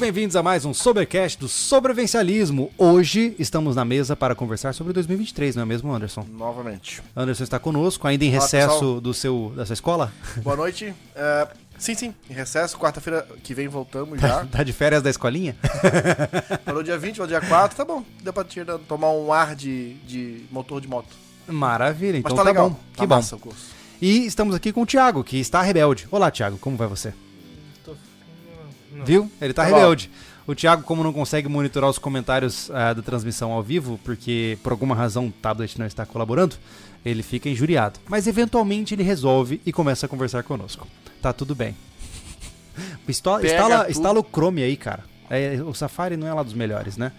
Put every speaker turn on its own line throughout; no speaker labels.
bem-vindos a mais um Sobrecast do Sobrevencialismo. Hoje estamos na mesa para conversar sobre 2023, não é mesmo, Anderson?
Novamente.
Anderson está conosco, ainda em
Olá,
recesso
pessoal.
do seu, da sua escola?
Boa noite. É, sim, sim, em recesso. Quarta-feira que vem voltamos já.
Tá de férias da escolinha?
Parou dia 20, parou dia 4, tá bom. Deu pra tirar, tomar um ar de, de motor de moto.
Maravilha, então
Mas tá,
tá
legal.
bom.
Tá
Que bom.
massa o curso.
E estamos aqui com o Thiago, que está rebelde. Olá, Thiago, como vai você?
Não.
Viu? Ele tá,
Tá bom.
rebelde. O Thiago, como não consegue monitorar os comentários ah, da transmissão ao vivo, porque por alguma razão o tablet não está colaborando, ele fica injuriado. Mas eventualmente ele resolve e começa a conversar conosco. Tá tudo bem. Instala, instala o Chrome aí, cara. É, o Safari não é lá dos melhores, né?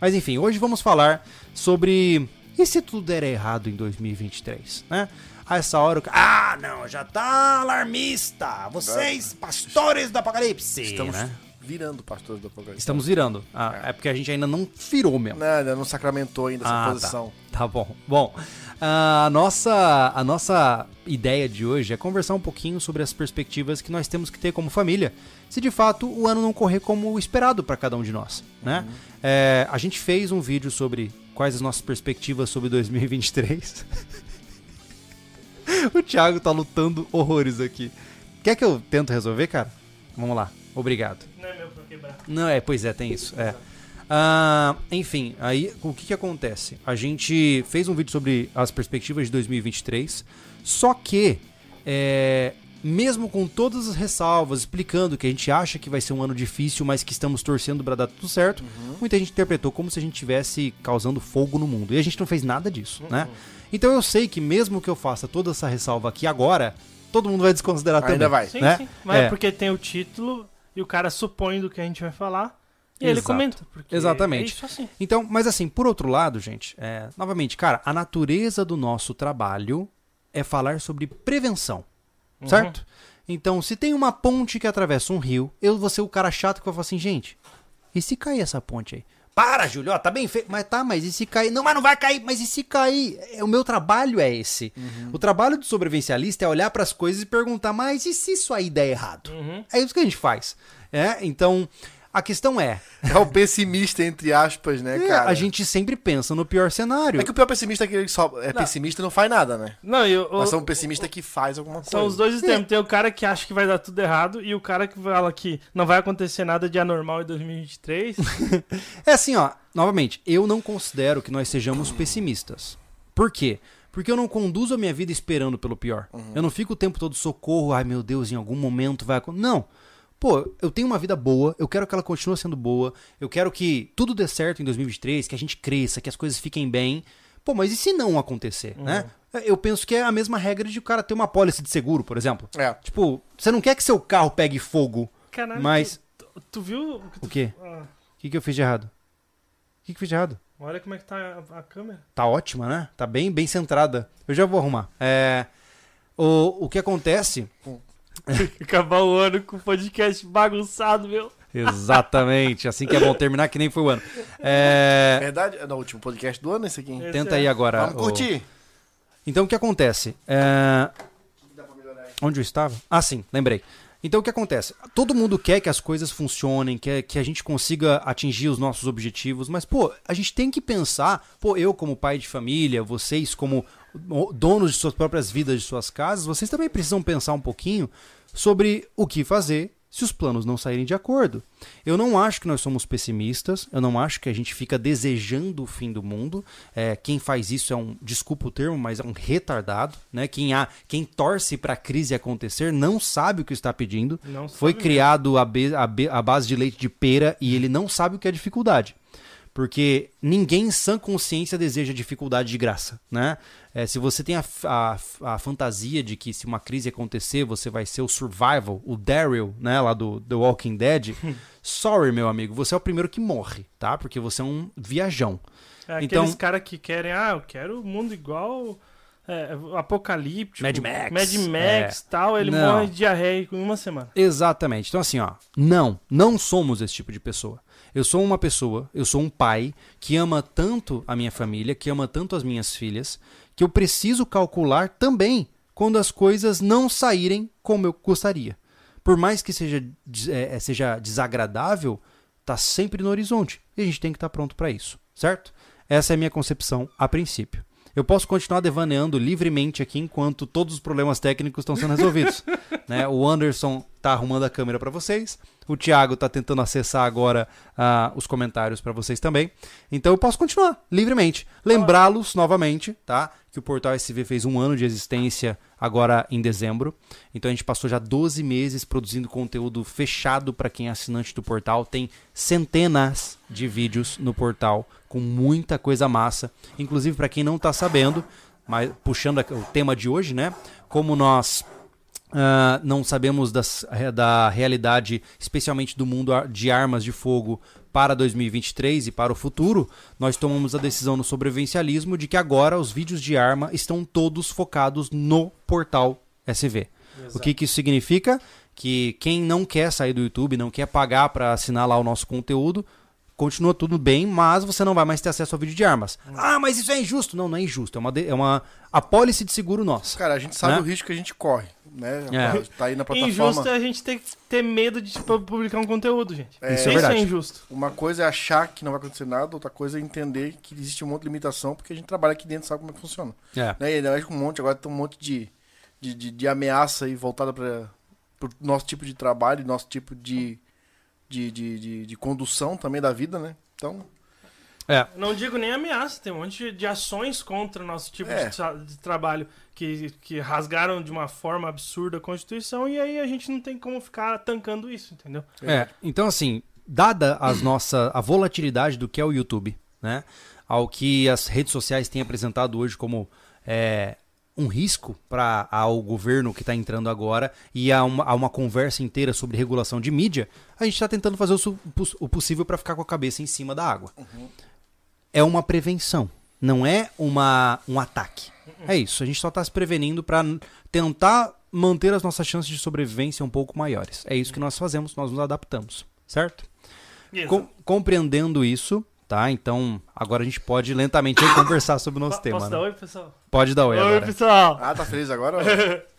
Mas enfim, hoje vamos falar sobre. E se tudo der errado em 2023, né? A essa hora o ca- Ah, não, já tá alarmista! Vocês, pastores do apocalipse!
Estamos
né?
virando pastores do apocalipse.
Estamos virando. Ah, é. porque a gente ainda não virou mesmo.
Não, ainda não sacramentou ainda essa
Ah,
posição.
Tá, tá bom. Bom, a nossa, a nossa ideia de hoje é conversar um pouquinho sobre as perspectivas que nós temos que ter como família, se de fato o ano não correr como esperado para cada um de nós, né? É, a gente fez um vídeo sobre quais as nossas perspectivas sobre 2023. o Thiago tá lutando horrores aqui. Quer que eu tento resolver, cara? Vamos lá. Obrigado.
Não é meu pra quebrar.
Não, é, pois é, tem isso. É. Ah, enfim, aí o que, que acontece? A gente fez um vídeo sobre as perspectivas de 2023, só que, é, mesmo com todas as ressalvas, explicando que a gente acha que vai ser um ano difícil, mas que estamos torcendo para dar tudo certo, muita gente interpretou como se a gente estivesse causando fogo no mundo. E a gente não fez nada disso, né? Então eu sei que mesmo que eu faça toda essa ressalva aqui agora, todo mundo vai desconsiderar
Ainda
também.
vai.
Sim,
né?
sim. Mas é.
É.
porque tem o título e o cara supõe do que a gente vai falar. E ele
Exato.
comenta. Porque
Exatamente.
É isso assim.
Então, mas assim, por outro lado, gente, é, novamente, cara, a natureza do nosso trabalho é falar sobre prevenção,
Uhum.
certo? Então, se tem uma ponte que atravessa um rio, eu vou ser o cara chato que vai falar assim, gente, e se cair essa ponte aí? Para, Júlio, ó, tá bem feito. Mas tá, mas e se cair? Não, mas não vai cair. Mas e se cair? É, o meu trabalho é esse. O trabalho do sobrevivencialista é olhar pras coisas e perguntar, mas e se isso aí der errado?
Uhum.
É isso que a gente faz. É, então, a questão é,
É o pessimista, entre aspas, né,
é,
cara?
a gente sempre pensa no pior cenário.
É que o pior pessimista é aquele que só é pessimista e não faz nada, né?
Não, e o-
Mas são um pessimista que faz alguma coisa.
são os dois extremos. Tem o cara que acha que vai dar tudo errado e o cara que fala que não vai acontecer nada de anormal em 2023.
É assim, ó, novamente, eu não considero que nós sejamos pessimistas. Por quê? Porque eu não conduzo a minha vida esperando pelo pior. Eu não fico o tempo todo socorro, ai meu Deus, em algum momento vai acontecer. Não. Pô, eu tenho uma vida boa, eu quero que ela continue sendo boa, eu quero que tudo dê certo em 2023, que a gente cresça, que as coisas fiquem bem. Pô, mas e se não acontecer, né? Eu penso que é a mesma regra de o cara ter uma pólice de seguro, por exemplo.
É.
Tipo, você não quer que seu carro pegue fogo,
Caralho,
mas.
tu, tu- viu? que tu-
O quê?
Ah,
O que, que eu fiz de errado? O que, que eu fiz de errado?
olha como é que tá a, a câmera.
Tá ótima, né? Tá bem, bem centrada. Eu já vou arrumar. É, o, o que acontece.
Acabar o ano com o podcast bagunçado, meu.
Exatamente, assim que é bom terminar, que nem foi o ano. É,
Verdade? É no último podcast do ano esse aqui.
É.
tenta aí agora.
Vamos
o-
curtir.
Então o que acontece? É, Onde eu estava? Ah, sim, lembrei. Então o que acontece? Todo mundo quer que as coisas funcionem, quer que a gente consiga atingir os nossos objetivos, mas pô, a gente tem que pensar, pô, eu como pai de família, vocês como donos de suas próprias vidas, de suas casas, vocês também precisam pensar um pouquinho sobre o que fazer se os planos não saírem de acordo. Eu não acho que nós somos pessimistas, eu não acho que a gente fica desejando o fim do mundo. É, quem faz isso é um, desculpa o termo, mas é um retardado. Né? Quem, há, quem torce para a crise acontecer não sabe o que está pedindo. Foi criado a, be- a be- a base de leite de pera e ele não sabe o que é dificuldade. Porque ninguém em sã consciência deseja dificuldade de graça, né? É, se você tem a, a a fantasia de que se uma crise acontecer, você vai ser o survival, o Daryl, né, lá do The Walking Dead, sorry, meu amigo, você é o primeiro que morre, tá? Porque você é um viajão.
É
Então-
aqueles caras que querem, ah, eu quero o mundo igual é, apocalíptico.
Mad Max.
Mad Max
É.
tal, ele
Não.
morre de diarreia em uma semana.
Exatamente. Então, assim, ó, não, não somos esse tipo de pessoa. Eu sou uma pessoa, eu sou um pai que ama tanto a minha família, que ama tanto as minhas filhas, que eu preciso calcular também quando as coisas não saírem como eu gostaria. Por mais que seja, é, é, seja desagradável, tá sempre no horizonte e a gente tem que estar pronto para isso, certo? Essa é a minha concepção a princípio. Eu posso continuar devaneando livremente aqui enquanto todos os problemas técnicos estão sendo resolvidos. né? O Anderson tá arrumando a câmera para vocês. O Thiago tá tentando acessar agora uh, os comentários para vocês também. Então eu posso continuar livremente. Lembrá-los novamente, tá? Que o Portal SV fez um ano de existência agora em dezembro. Então a gente passou já 12 meses produzindo conteúdo fechado para quem é assinante do portal. Tem centenas de vídeos no portal com muita coisa massa. Inclusive, para quem não está sabendo, mas puxando o tema de hoje, né? Como nós uh, não sabemos das, da realidade, especialmente do mundo de armas de fogo para 2023 e para o futuro, nós tomamos a decisão no sobrevivencialismo de que agora os vídeos de arma estão todos focados no portal SV. Exato. O que, que isso significa? Que quem não quer sair do YouTube, não quer pagar para assinar lá o nosso conteúdo, continua tudo bem, mas você não vai mais ter acesso ao vídeo de armas. Hum. Ah, mas isso é injusto. Não, não é injusto. É uma, é uma apólice de seguro nossa.
Cara, a gente sabe né? o risco que a gente corre. Né?
É. Tá aí na plataforma. Injusto é a gente ter, ter medo de tipo, publicar um conteúdo, gente. É, isso, é, isso é injusto.
Uma coisa é achar que não vai acontecer nada, outra coisa é entender que existe um monte de limitação, porque a gente trabalha aqui dentro sabe como é que funciona. É. Né? E ainda mais com um monte, agora tem um monte de, de, de, de ameaça aí voltada para o nosso tipo de trabalho, nosso tipo de, de, de, de, de condução também da vida, né? Então.
É. Não digo nem ameaça, tem um monte de ações contra o nosso tipo é. de, tra de, trabalho que, que rasgaram de uma forma absurda a Constituição e aí a gente não tem como ficar tancando isso, entendeu?
É, então assim, dada as nossa, a volatilidade do que é o YouTube, né? Ao que as redes sociais têm apresentado hoje como é, um risco para ao governo que está entrando agora e a uma, a uma, conversa inteira sobre regulação de mídia, a gente está tentando fazer o, o possível para ficar com a cabeça em cima da água. Uhum. É uma prevenção, não é uma, um ataque. É isso, a gente só está se prevenindo para tentar manter as nossas chances de sobrevivência um pouco maiores. É isso que nós fazemos, nós nos adaptamos, certo? Com, compreendendo isso, Tá? Então, agora a gente pode lentamente conversar sobre o nosso tema. Posso né? dar oi, pessoal? Pode dar oi, oi agora.
Oi, pessoal.
Ah, tá feliz agora?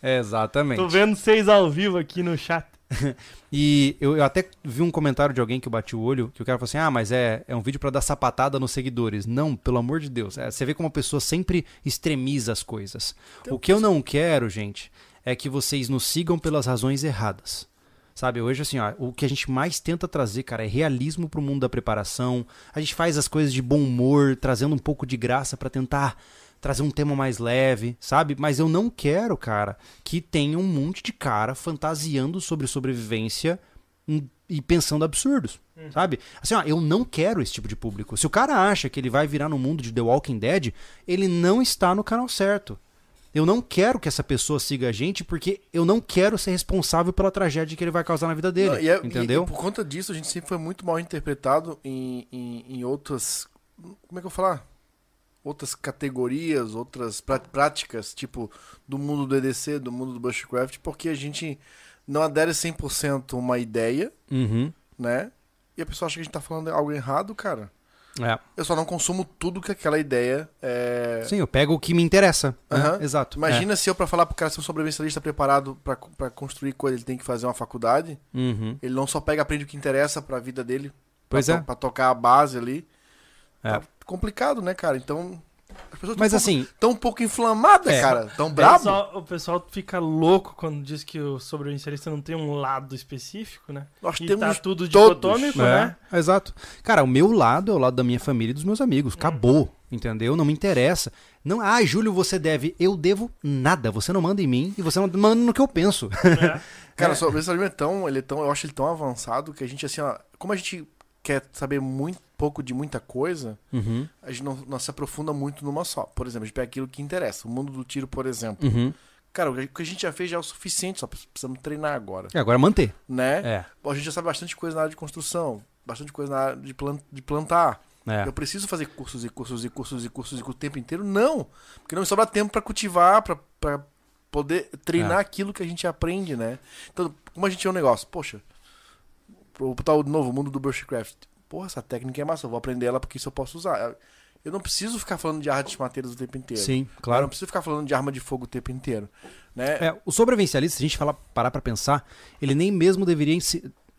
é, exatamente.
Tô vendo vocês ao vivo aqui no chat.
e eu, eu, até vi um comentário de alguém que eu bati o olho, que o cara falou assim: ah, mas é, é um vídeo para dar sapatada nos seguidores. Não, pelo amor de Deus. É, você vê como a pessoa sempre extremiza as coisas. Então, o que eu não quero, gente, é que vocês nos sigam pelas razões erradas. Sabe, hoje assim, ó, o que a gente mais tenta trazer, cara, é realismo pro mundo da preparação. A gente faz as coisas de bom humor, trazendo um pouco de graça para tentar trazer um tema mais leve, sabe? Mas eu não quero, cara, que tenha um monte de cara fantasiando sobre sobrevivência e pensando absurdos, uhum. sabe? Assim, ó, eu não quero esse tipo de público. Se o cara acha que ele vai virar no mundo de The Walking Dead, ele não está no canal certo. Eu não quero que essa pessoa siga a gente porque eu não quero ser responsável pela tragédia que ele vai causar na vida dele. Não, e é, entendeu?
E, e por conta disso, a gente sempre foi muito mal interpretado em, em, em outras. Como é que eu vou falar? Outras categorias, outras práticas, tipo do mundo do EDC, do mundo do Bushcraft, porque a gente não adere 100% uma ideia,
uhum.
né? E a pessoa acha que a gente tá falando algo errado, cara.
É.
Eu só não consumo tudo que aquela ideia é.
Sim, eu pego o que me interessa.
Uhum.
Né? Exato.
Imagina é. se eu, para falar pro cara ser um sobrevivencialista preparado para construir coisa, ele tem que fazer uma faculdade.
Uhum.
Ele não só pega aprende o que interessa pra vida dele.
Pois
pra
é.
Pra tocar a base ali. É. Tá complicado, né, cara? Então.
As pessoas Mas
tão
assim.
Um pouco, tão um pouco inflamadas, é. cara. Tão brabo. O
pessoal, o pessoal fica louco quando diz que o sobrevivencialista não tem um lado específico, né?
Nós e temos
tá tudo dicotômico,
é.
né?
Exato. Cara, o meu lado é o lado da minha família e dos meus amigos. Acabou. Hum. Entendeu? Não me interessa. Não, ah, Júlio, você deve. Eu devo nada. Você não manda em mim e você não manda no que eu penso.
É. Cara, o sobrevivencialismo é tão, ele é tão. Eu acho ele tão avançado que a gente, assim, ó. Como a gente quer saber muito pouco de muita coisa,
uhum.
a gente não, não, se aprofunda muito numa só. Por exemplo, a gente pega aquilo que interessa. O mundo do tiro, por exemplo.
Uhum.
Cara, o que a gente já fez já é o suficiente, só precisamos treinar agora.
É, agora manter.
Né?
É.
A gente já sabe bastante coisa na área de construção, bastante coisa na área de, de plantar.
É.
Eu preciso fazer cursos e cursos e cursos e cursos e o tempo inteiro? Não. Porque não me sobra tempo para cultivar, para poder treinar é. aquilo que a gente aprende, né? Então, como a gente é um negócio, poxa, vou botar o novo mundo do Bushcraft porra, essa técnica é massa, eu vou aprender ela porque isso eu posso usar. Eu não preciso ficar falando de artes mateiras o tempo inteiro.
Sim, claro. Eu
não preciso ficar falando de arma de fogo o tempo inteiro. Né?
É, o sobrevivencialista, se a gente falar, parar pra pensar, ele nem mesmo deveria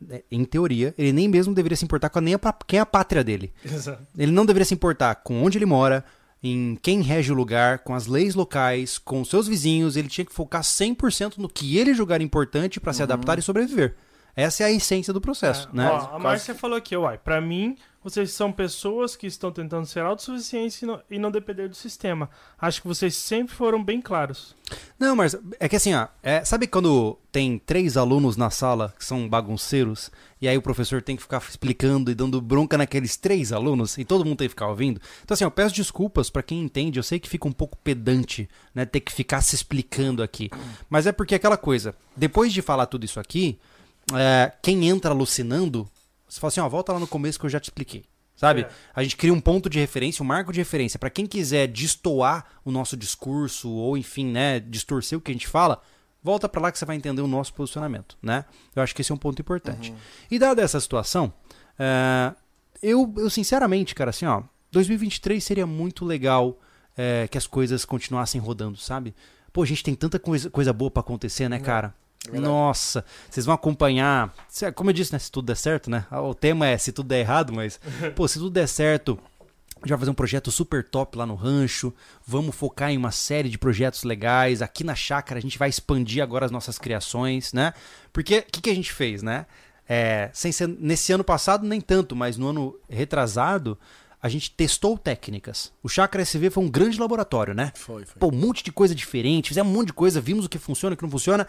é, em teoria, ele nem mesmo deveria se importar com a, nem a, quem é a pátria dele.
Exato.
Ele não deveria se importar com onde ele mora, em quem rege o lugar, com as leis locais, com os seus vizinhos. Ele tinha que focar 100% no que ele julgar importante para se adaptar e sobreviver. Essa é a essência do processo,
É,
né?
ó, a Márcia falou aqui, uai, pra mim, vocês são pessoas que estão tentando ser autossuficientes e não, e não depender do sistema. Acho que vocês sempre foram bem claros.
Não, mas é que assim, ó, é, sabe quando tem três alunos na sala que são bagunceiros e aí o professor tem que ficar explicando e dando bronca naqueles três alunos e todo mundo tem que ficar ouvindo? Então assim, eu peço desculpas pra quem entende, eu sei que fica um pouco pedante, né, ter que ficar se explicando aqui. Mas é porque aquela coisa, depois de falar tudo isso aqui, é, quem entra alucinando, você fala assim, ó, volta lá no começo que eu já te expliquei. Sabe?
É.
A gente cria um ponto de referência, um marco de referência para quem quiser destoar o nosso discurso ou enfim, né, distorcer o que a gente fala, volta para lá que você vai entender o nosso posicionamento, né? Eu acho que esse é um ponto importante. E dada essa situação, é, eu, eu sinceramente, cara, assim, ó, 2023 seria muito legal é, que as coisas continuassem rodando, sabe? Pô, a gente tem tanta coisa, coisa boa para acontecer, né, cara?
Verdade.
Nossa, vocês vão acompanhar. se- Como eu disse, né? Se tudo der certo, né? O tema é se tudo der errado, mas, pô, se tudo der certo, a gente vai fazer um projeto super top lá no rancho. Vamos focar em uma série de projetos legais. Aqui na chácara a gente vai expandir agora as nossas criações, né? Porque o que, que a gente fez, né? É, sem ser, nesse ano passado, nem tanto, mas no ano retrasado, a gente testou técnicas. O Chácara SV foi um grande laboratório, né?
Foi, foi.
Pô, um monte de coisa diferente, fizemos um monte de coisa, vimos o que funciona, o que não funciona.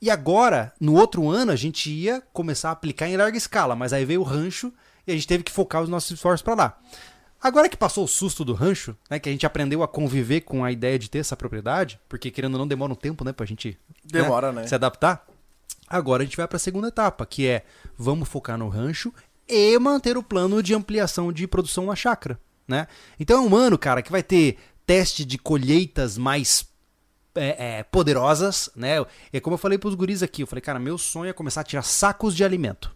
E agora, no outro ano, a gente ia começar a aplicar em larga escala, mas aí veio o rancho e a gente teve que focar os nossos esforços para lá. Agora que passou o susto do rancho, né, que a gente aprendeu a conviver com a ideia de ter essa propriedade, porque querendo ou não demora um tempo, né, pra gente
Demora, né?
se adaptar. Agora a gente vai para a segunda etapa, que é vamos focar no rancho e manter o plano de ampliação de produção na chácara, né? Então é um ano, cara, que vai ter teste de colheitas mais é, é, poderosas, né? É como eu falei pros guris aqui, eu falei, cara, meu sonho é começar a tirar sacos de alimento.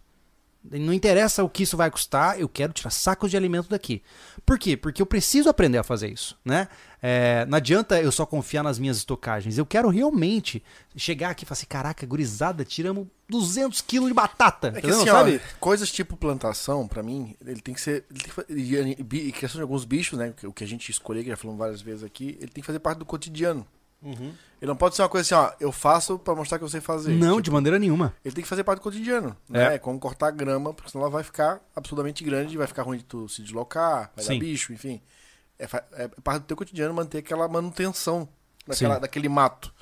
Não interessa o que isso vai custar, eu quero tirar sacos de alimento daqui. Por quê? Porque eu preciso aprender a fazer isso, né? É, não adianta eu só confiar nas minhas estocagens. Eu quero realmente chegar aqui e falar assim, caraca, gurizada, tiramos 200 quilos de batata.
É que assim,
sabe?
ó, coisas tipo plantação, pra mim, ele tem que ser. Ele tem que, e questão de alguns bichos, né? O que a gente escolheu, que já falamos várias vezes aqui, ele tem que fazer parte do cotidiano. Ele não pode ser uma coisa assim, ó, eu faço pra mostrar que eu sei fazer.
Não,
Tipo,
de maneira nenhuma.
Ele tem que fazer parte do cotidiano.
É.
Né? É como cortar grama, porque senão ela vai ficar absurdamente grande, vai ficar ruim de tu se deslocar, vai
Sim.
dar bicho, enfim. É, é parte do teu cotidiano manter aquela manutenção daquela, daquele mato.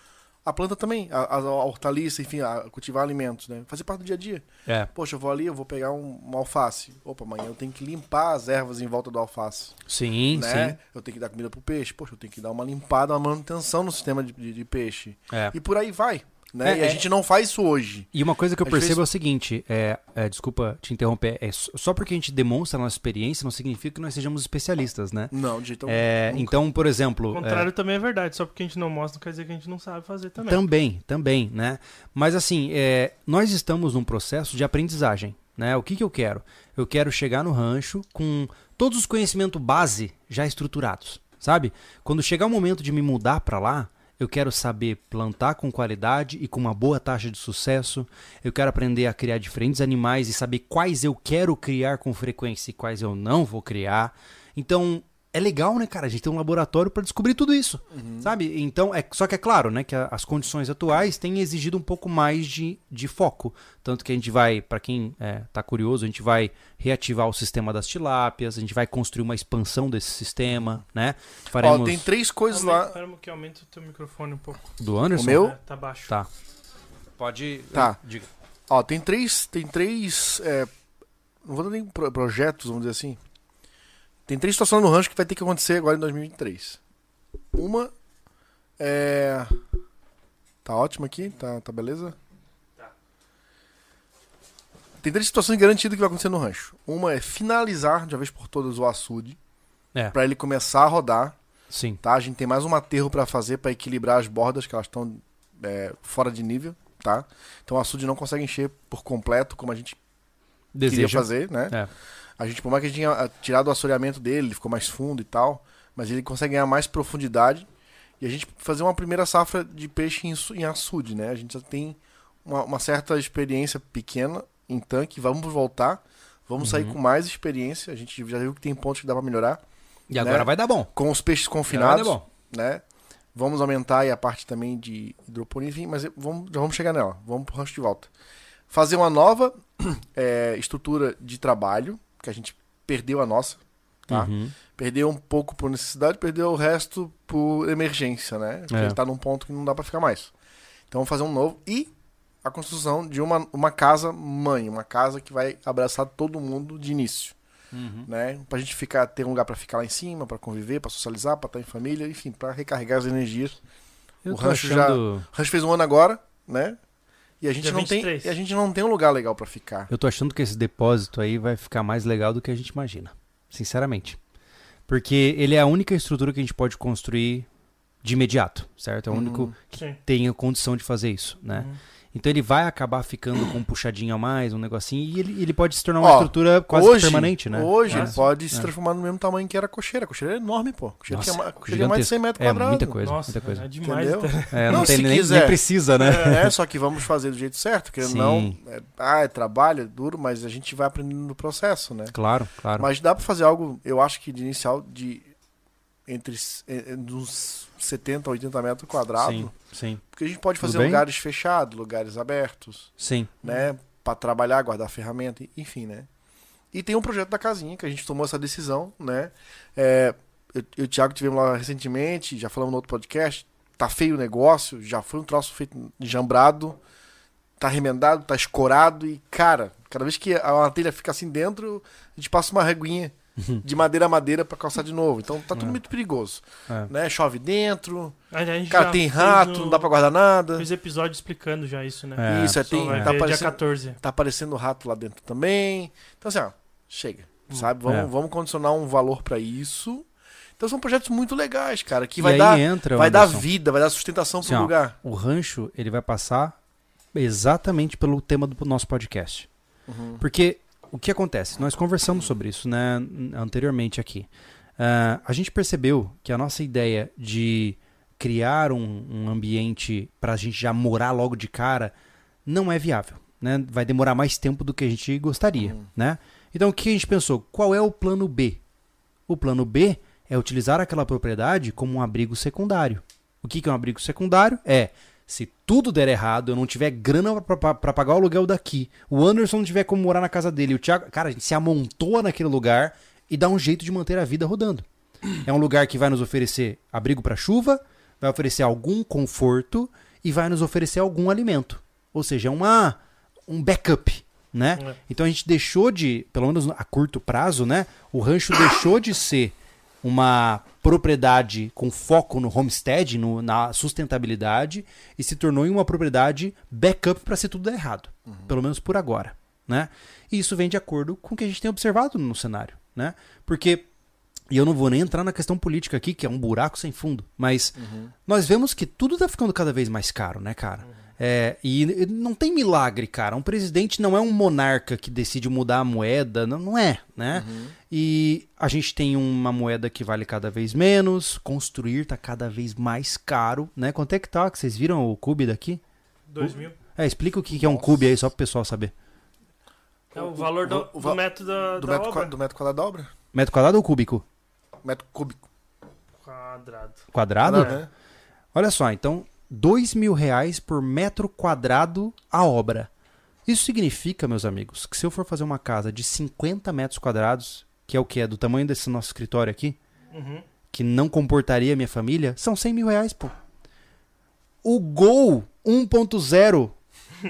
A planta também, a, a- hortaliça, enfim, a cultivar alimentos, né? Fazer parte do dia a dia.
É.
Poxa, eu vou ali, eu vou pegar um, uma alface. Opa, amanhã eu tenho que limpar as ervas em volta do alface.
Sim,
né?
sim.
Eu tenho que dar comida pro peixe. Poxa, eu tenho que dar uma limpada, uma manutenção no sistema de, de- de peixe.
É.
E por aí vai. Né?
É,
e a
é-
gente não faz isso hoje.
E uma coisa que eu percebo
vezes-
é o seguinte, é, é, desculpa te interromper, é só porque a gente demonstra a nossa experiência não significa que nós sejamos especialistas, né?
Não, de jeito algum.
É,
Nunca.
então, por exemplo,
O
é,
contrário também é verdade, só porque a gente não mostra não quer dizer que a gente não sabe fazer também.
Também, também, né? Mas assim, é, nós estamos num processo de aprendizagem, né? O que, que eu quero? Eu quero chegar no rancho com todos os conhecimentos base já estruturados, sabe? Quando chegar o momento de me mudar para lá, eu quero saber plantar com qualidade e com uma boa taxa de sucesso. Eu quero aprender a criar diferentes animais e saber quais eu quero criar com frequência e quais eu não vou criar. Então, é legal, né, cara? A gente tem um laboratório para descobrir tudo isso, sabe? Então, é, só que é claro, né, que a- as condições atuais têm exigido um pouco mais de, de foco. Tanto que a gente vai, para quem é, tá curioso, a gente vai reativar o sistema das tilápias, a gente vai construir uma expansão desse sistema, né? Faremos
Ó, tem três coisas
Aumenta-
lá.
Espera que aumenta o teu microfone um pouco.
do Anderson.
O meu?
É, tá baixo.
Tá. Pode.
Tá.
Diga.
Ó, tem três. Tem três. é, não vou dar nem pro- projetos, vamos dizer assim. Tem três situações no rancho que vai ter que acontecer agora em 2023. Uma é. Tá ótimo aqui? Tá, tá beleza? Tem três situações garantidas que vai acontecer no rancho. Uma é finalizar de uma vez por todas o açude.
É.
Pra ele começar a rodar.
Sim.
tá? A gente tem mais um aterro para fazer para equilibrar as bordas que elas estão é, fora de nível, tá? Então o açude não consegue encher por completo como a gente queria
Deseja.
fazer, né?
É.
A gente, por mais que a gente tenha ah, tirado o assoreamento dele, ele ficou mais fundo e tal, mas ele consegue ganhar mais profundidade e a gente fazer uma primeira safra de peixe em, em açude, né? A gente já tem uma, uma certa experiência pequena em tanque, vamos voltar, vamos sair
Uhum.
com mais experiência. A gente já viu que tem pontos que dá pra melhorar.
E agora
Né?
vai dar bom.
Com os peixes
Agora vai
confinados,
dar bom.
né? Vamos aumentar aí a parte também de hidroponia, enfim, mas vamos, já vamos chegar nela. Vamos pro rancho de volta. Fazer uma nova é, estrutura de trabalho, que a gente perdeu a nossa, tá?
Uhum.
Perdeu um pouco por necessidade, perdeu o resto por emergência, né? Porque
É.
ele tá num ponto que não dá pra ficar mais. Então vamos fazer um novo e a construção de uma, uma casa mãe, uma casa que vai abraçar todo mundo de início,
Uhum.
né? Pra gente ficar ter um lugar pra ficar lá em cima, pra conviver, pra socializar, pra estar em família, enfim, pra recarregar as energias.
Eu
O rancho
achando...
O rancho fez um ano agora, né? E a gente
Dia
não tem,
23.
e a gente não tem um lugar legal pra ficar.
Eu tô achando que esse depósito aí vai ficar mais legal do que a gente imagina. Sinceramente. Porque ele é a única estrutura que a gente pode construir de imediato, certo? É o
Uhum.
único
Sim.
tem a condição de fazer isso, né?
Uhum.
Então ele vai acabar ficando com um puxadinho a mais, um negocinho, e ele, ele pode se tornar uma
Ó,
estrutura quase
hoje,
permanente, né?
Hoje
É.
ele pode se
É.
transformar no mesmo tamanho que era a cocheira. A cocheira é enorme, pô. A cocheira,
Nossa,
tinha, ma- a cocheira tinha mais de 100 metros
É
quadrados.
muita coisa,
Nossa,
muita coisa.
é demais. Tá?
É, não,
Não,
tem
se
nem,
quiser.
nem precisa, né?
É, só que vamos fazer do jeito certo,
Sim.
não. É, ah, é trabalho, é duro, mas a gente vai aprendendo no processo, né?
Claro, claro.
Mas dá pra fazer algo, eu acho que de inicial, de entre eh, eh, uns 70 a 80 metros quadrados.
sim, sim,
Porque a gente pode fazer lugares fechados, lugares abertos,
sim.
né? Pra trabalhar, guardar ferramenta, enfim, né? E tem um projeto da casinha que a gente tomou essa decisão, né? É, eu, eu e o Thiago tivemos lá recentemente, já falamos no outro podcast. Tá feio o negócio, já foi um troço feito jambrado, tá remendado, tá escorado e, cara, cada vez que a telha fica assim dentro, a gente passa uma reguinha de madeira a madeira pra calçar de novo. Então tá tudo
É.
muito perigoso,
É.
né? Chove dentro,
A gente
cara, tem rato, não dá pra guardar nada.
Fez episódio explicando já isso, né?
É.
Isso, é, tem, tá
ver dia
aparecendo,
14.
tá aparecendo rato lá dentro também. Então, assim, ó, chega. Sabe? Vamos,
É.
vamos condicionar um valor pra isso. Então são projetos muito legais, cara, que
E
vai dar,
entra,
vai dar vida, vai dar sustentação pro
Assim, ó,
lugar.
O rancho, ele vai passar exatamente pelo tema do nosso podcast.
Uhum.
Porque o que acontece? Nós conversamos sobre isso né, anteriormente aqui. Ah, a gente percebeu que a nossa ideia de criar um, um ambiente para a gente já morar logo de cara não é viável. Né? Vai demorar mais tempo do que a gente gostaria.
Uhum.
Né? Então o que a gente pensou? Qual é o plano B? O plano B é utilizar aquela propriedade como um abrigo secundário. O que que é um abrigo secundário? É se tudo der errado, eu não tiver grana pra pagar o aluguel daqui, o Anderson não tiver como morar na casa dele, o Thiago. Cara, a gente se amontoa naquele lugar e dá um jeito de manter a vida rodando. É um lugar que vai nos oferecer abrigo para chuva, vai oferecer algum conforto e vai nos oferecer algum alimento. Ou seja, é uma, um backup, né?
É.
Então a gente deixou de, pelo menos a curto prazo, né? O rancho deixou de ser uma propriedade com foco no homestead, no- na sustentabilidade, e se tornou em uma propriedade backup para se tudo der errado. Pelo menos por agora, né? E isso vem de acordo com o que a gente tem observado no cenário, né? Porque e eu não vou nem entrar na questão política aqui, que é um buraco sem fundo, mas nós vemos que tudo tá ficando cada vez mais caro, né, cara? É, e não tem milagre, cara. Um presidente não é um monarca que decide mudar a moeda, não, não é, né? E a gente tem uma moeda que vale cada vez menos, construir tá cada vez mais caro, né? Quanto é que tá? Que vocês viram o cube daqui?
2 mil.
É, explica o que que é um cube aí, só pro pessoal saber.
É o valor do,
o
do método da,
Do
da
metro,
obra.
do metro quadrado da obra?
Metro quadrado ou cúbico?
Metro cúbico.
Quadrado.
Quadrado?
né?
Olha só, então, dois mil reais por metro quadrado a obra. Isso significa, meus amigos, que se eu for fazer uma casa de 50 metros quadrados, que é o que é do tamanho desse nosso escritório aqui,
Uhum.
que não comportaria minha família, são 100 mil reais, pô. O Gol 1.0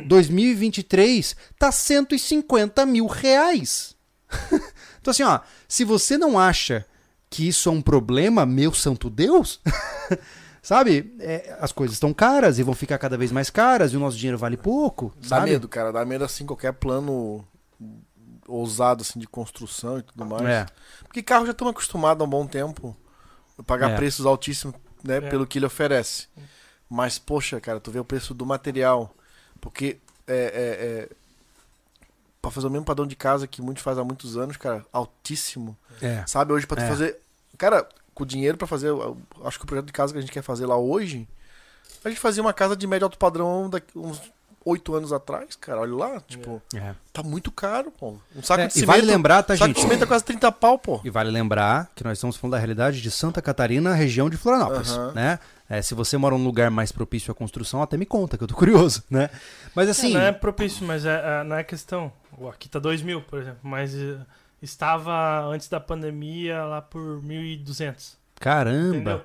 2023 tá 150 mil reais. então assim, ó, se você não acha que isso é um problema, meu santo Deus, sabe? É, as coisas estão caras e vão ficar cada vez mais caras e o nosso dinheiro vale pouco,
Dá
sabe?
medo, cara. Dá medo assim, qualquer plano ousado assim de construção e tudo mais.
É.
Porque carro já estamos acostumados há um bom tempo a pagar
É.
preços altíssimos, né,
É.
pelo que ele oferece. Mas, poxa, cara, tu vê o preço do material. Porque é, é, é, pra fazer o mesmo padrão de casa que muitos fazem há muitos anos, cara, altíssimo.
É.
Sabe, hoje pra tu
É.
fazer. Cara, com o dinheiro pra fazer. Acho que o projeto de casa que a gente quer fazer lá hoje. A gente fazia uma casa de médio alto padrão daqui uns oito anos atrás, cara. Olha lá, tipo,
É.
tá muito caro, pô. Um saco
É,
de
e
cimento.
vale lembrar, tá,
saco
gente?
de cimento é quase 30 pau, pô.
E vale lembrar que nós estamos falando da realidade de Santa Catarina, região de Florianópolis,
Aham.
né? É, se você mora num lugar mais propício à construção, até me conta, que eu tô curioso, né? Mas assim,
Não é propício, mas é, é- não é questão. Aqui tá 2 mil, por exemplo, mas eh, estava antes da pandemia lá por 1.200,
caramba.
entendeu?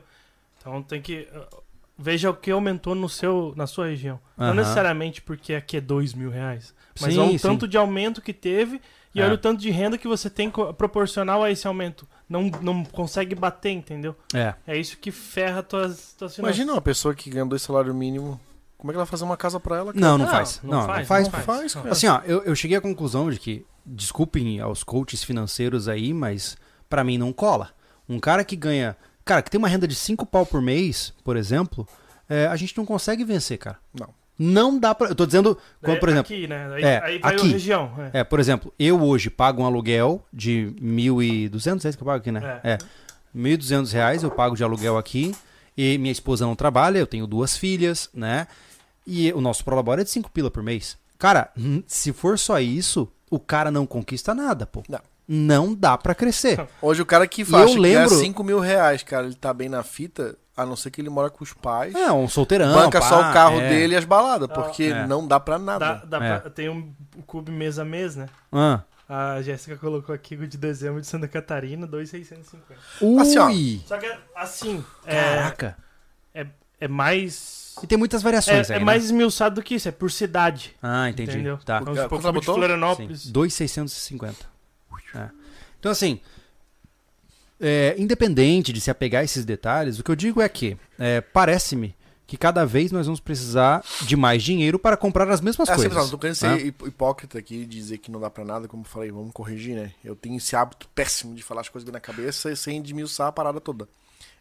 Então tem que... uh, Veja o que aumentou no seu, na sua região. Não
Aham.
necessariamente porque aqui é 2 mil reais, mas
Sim,
olha
sim.
o tanto de aumento que teve e
É.
olha o tanto de renda que você tem proporcional a esse aumento. Não, não consegue bater, entendeu?
É.
É isso que ferra tuas, tuas finanças.
Imagina uma pessoa que ganha dois salários mínimos. Como é que ela vai fazer uma casa pra ela? cara?
Não, não,
Não,
faz.
não
Não, não
faz,
faz.
não
faz, cara.
Assim, ó, eu, eu cheguei à conclusão de que, desculpem aos coaches financeiros aí, mas pra mim não cola. Um cara que ganha. Cara, que tem uma renda de 5 pau por mês, por exemplo, é, a gente não consegue vencer, cara.
Não.
Não dá pra. Eu tô dizendo, como,
É,
por exemplo.
Aqui, né? Aí,
É,
aí vai
aqui.
a região. É.
É, por exemplo, eu hoje pago um aluguel de 1.200, é isso que eu pago aqui, né? É. 1.200 reais eu pago de aluguel aqui. E minha esposa não trabalha, eu tenho duas filhas, né? E o nosso prolabore é de 5 pila por mês. Cara, se for só isso, o cara não conquista nada, pô.
Não.
Não dá pra crescer.
Hoje o cara que
eu
faz que ganha
lembro-
5 mil reais, cara, ele tá bem na fita, a não ser que ele mora com os pais.
É, um solteirão.
banca
pá,
só o carro
é.
dele e as baladas, porque
é.
não dá pra
Dá,
nada.
dá
É.
pra- tem um cube mês a mês, né?
Ah.
A Jéssica colocou aqui o de dezembro de Santa Catarina, 2,650.
Assim, ó.
Ui!
Só que, assim, é,
Caraca!
é mais...
E tem muitas variações
É,
aí,
é
né?
mais esmiuçado do que isso, é por cidade.
Ah, entendi.
Entendeu?
Tá.
Vamos
Ah,
supor,
quanto botou?
Florianópolis.
2,650. É. Então, assim, é, independente de se apegar a esses detalhes, o que eu digo é que é, parece-me que cada vez nós vamos precisar de mais dinheiro para comprar as mesmas
É
coisas.
não tô querendo ser hip- hipócrita aqui e dizer que não dá pra nada, como eu falei, vamos corrigir, né? Eu tenho esse hábito péssimo de falar as coisas na cabeça sem desmiuçar a parada toda.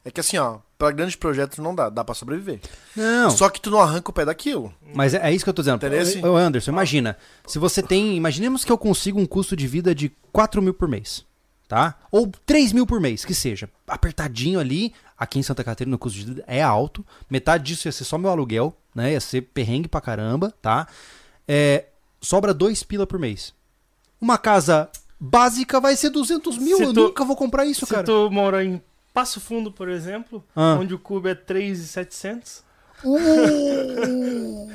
É que assim, ó, pra grandes projetos não dá, dá pra sobreviver.
Não,
Só que tu não arranca o pé daquilo.
mas é, é isso que eu tô dizendo.
Entendeu?
Ô, Anderson, imagina. Se você tem. Imaginemos que eu consigo um custo de vida de 4 mil por mês. Tá? Ou 3 mil por mês, que seja. Apertadinho ali. Aqui em Santa Catarina o custo de vida é alto. Metade disso ia ser só meu aluguel, né? Ia ser perrengue pra caramba, tá? É, sobra 2 pila por mês. Uma casa básica vai ser 200 mil.
Se
eu
tu-
nunca vou comprar isso,
Se
cara.
tu mora em Passo Fundo, por exemplo,
Ah.
onde o cube é 3,700,
Uh!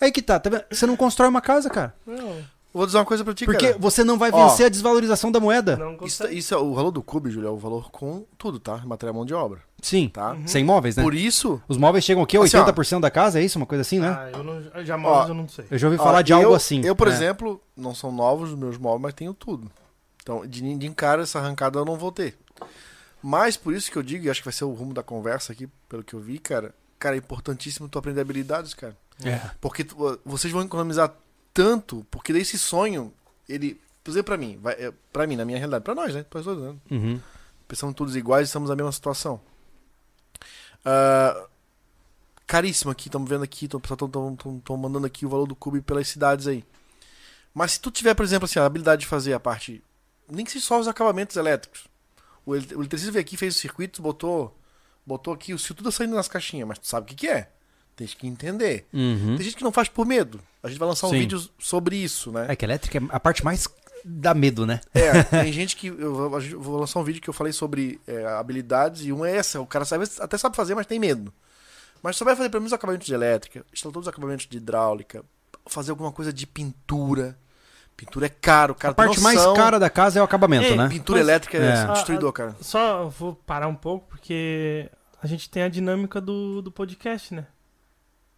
Aí que tá, tá vendo? Você não constrói uma casa, cara.
não,
Vou dizer uma coisa pra ti,
Porque
cara.
você não vai
Ó.
vencer a desvalorização da moeda.
não
Isso, isso é o valor do cube, Júlio, é o valor com tudo, tá? Material mão de obra,
Sim.
tá?
Sem móveis, né?
Por isso,
Os móveis chegam aqui,
Assim, ó.
80% da casa, é isso? Uma coisa assim, né?
Ah, eu não, jamais eu não sei.
Eu já ouvi
ó,
falar de
eu,
algo assim.
Eu, por
É.
exemplo, não são novos os meus móveis, mas tenho tudo. Então, de, de cara, essa arrancada eu não vou ter. Mas por isso que eu digo, e acho que vai ser o rumo da conversa aqui, pelo que eu vi, cara. Cara, é importantíssimo tu aprender habilidades, cara.
É.
Porque tu- vocês vão economizar tanto, porque desse sonho, ele. Por exemplo, pra mim, vai, é, pra mim, na minha realidade, pra nós, né? Pra todos, né?
Uhum.
Pensamos todos iguais, estamos na mesma situação. Ah, caríssimo aqui, estamos vendo aqui, estão mandando aqui o valor do cube pelas cidades aí. Mas se tu tiver, por exemplo, assim, a habilidade de fazer a parte. Nem que seja só os acabamentos elétricos. O ele- o eletricista veio aqui, fez os circuitos, botou. Botou aqui o fio tudo saindo nas caixinhas, mas tu sabe o que, que é. Tem que entender.
Uhum.
Tem gente que não faz por medo. A gente vai lançar um
Sim.
vídeo sobre isso, né?
É que elétrica é a parte mais dá medo, né?
É, tem gente que. Eu vou lançar um vídeo que eu falei sobre é, habilidades, e uma é essa. O cara sabe, até sabe fazer, mas tem medo. Mas só vai fazer pelo menos acabamentos de elétrica, instalar todos os acabamentos de hidráulica, fazer alguma coisa de pintura. Pintura é caro, cara.
A parte
tem
mais
noção.
cara da casa é o acabamento,
Ei,
né?
Pintura
Mas-
elétrica é,
É.
destruidor, cara.
Só vou parar um pouco, porque a gente tem a dinâmica do, do podcast, né?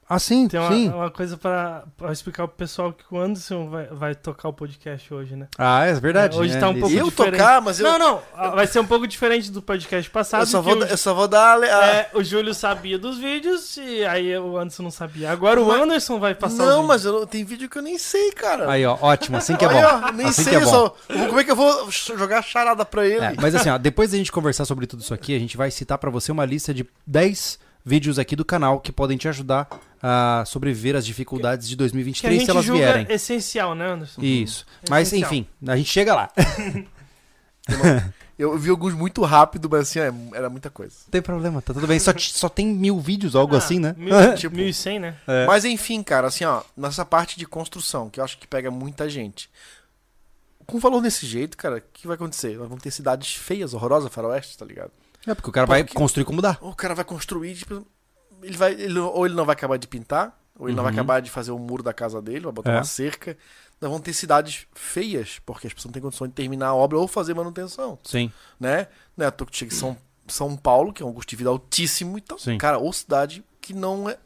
Ah, sim,
Tem uma,
sim.
uma coisa pra, pra explicar pro pessoal que o Anderson vai, vai tocar o podcast hoje, né?
Ah, é verdade.
É, hoje
é,
tá um pouco
Eu
diferente.
tocar, mas eu.
Não, não, ah, vai ser um pouco diferente do podcast passado.
eu, só vou,
o-
dar- eu só vou dar. a- a-
é, o Júlio sabia dos vídeos e aí o Anderson não sabia. Agora o
Mas-
Anderson vai passar
não, mas eu, tem vídeo que eu nem sei, cara.
Aí, ó, ótimo, assim que é bom.
Olha, ó, nem
assim
sei,
que é
só- como é que eu vou jogar charada pra ele?
É, mas assim, ó, depois da gente conversar sobre tudo isso aqui, a gente vai citar pra você uma lista de 10 vídeos aqui do canal que podem te ajudar a sobreviver às dificuldades de
que a
2023
gente
se elas
julga
vierem.
essencial, né, Anderson?
Isso. Mas
Essencial.
enfim, a gente chega lá.
Eu vi alguns muito rápido, mas assim, é- era muita coisa.
Não tem problema, tá tudo bem. Só, só tem mil vídeos, algo
Ah,
assim, né?
Mil,
Tipo-
1100, né?
É.
Mas enfim, cara, assim, ó, nessa parte de construção, que eu acho que pega muita gente. Com valor desse jeito, cara, o que vai acontecer? Nós vamos ter cidades feias, horrorosas, faroeste, tá ligado?
É, porque o cara vai
Porque-
construir como dá.
O cara vai construir, tipo, ele vai, ele- ou ele não vai acabar de pintar, ou ele não vai
Uhum.
acabar de fazer o muro da casa dele, vai botar
É.
uma cerca. Nós vamos ter cidades feias, porque as pessoas não têm condições de terminar a obra ou fazer manutenção,
Sim.
né? É toa que chega em São, São Paulo, que é um custo de vida altíssimo, então,
Sim.
cara, ou cidade que não é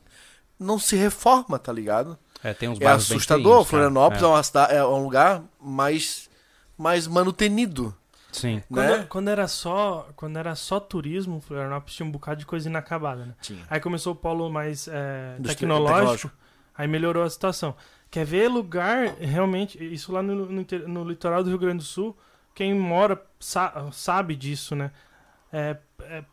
não se reforma, tá ligado?
É, tem uns
É assustador.
cara.
Florianópolis é.
É.
uma cida- é um lugar mais, mais manutenido,
Sim.
Quando,
né?
quando era só, quando era só turismo, Florianópolis tinha um bocado de coisa inacabada, né?
Tinha.
Aí começou o polo mais é, tecnológico,
tecnológico.
aí melhorou a situação. Quer ver lugar, realmente, isso lá no, no, no litoral do Rio Grande do Sul, quem mora sa- sabe disso, né? É, é,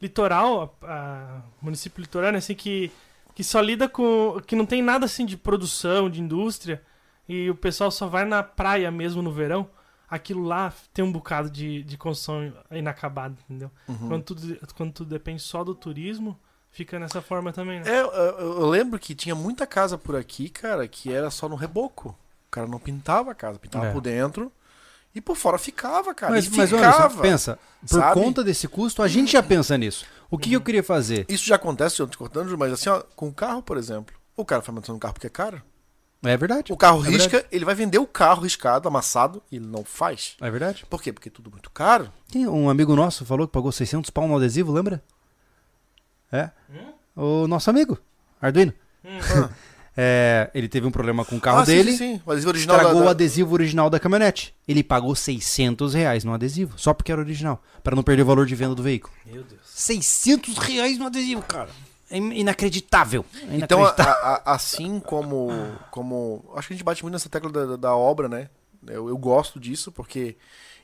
litoral, a- a- município litorâneo, assim, que, que só lida com... que não tem nada, assim, de produção, de indústria, e o pessoal só vai na praia mesmo no verão, aquilo lá tem um bocado de, de construção inacabada, entendeu?
Uhum.
Quando, tudo, quando tudo depende só do turismo, fica nessa forma também, né?
É, eu, eu- lembro que tinha muita casa por aqui, cara, que era só no reboco. O cara não pintava a casa, pintava
É.
por dentro e por fora ficava, cara.
Mas, mas
ficava.
Anderson, pensa, por
sabe?
conta desse custo, a gente já pensa nisso. O que eu queria fazer?
Isso já acontece, eu te cortando, mas assim, ó, com o carro, por exemplo. O cara faz manutenção no carro porque é caro.
É verdade.
O carro
É
risca, ele vai vender o carro riscado, amassado, e ele não faz.
É verdade.
Por quê? Porque é tudo muito caro.
Tem um amigo nosso falou que pagou 600 pau no adesivo, lembra? É. O nosso amigo, Arduino.
Hum.
É, ele teve um problema com o carro
Ah,
dele.
sim, sim. O adesivo original
Estragou
da-
o adesivo original da caminhonete. Ele pagou 600 reais no adesivo, só porque era original, Pra não perder o valor de venda do veículo.
Meu Deus.
600 reais no adesivo, cara. É in- inacreditável.
Então, a- a- assim como, como. Acho que a gente bate muito nessa tecla da, da- obra, né? Eu, eu gosto disso porque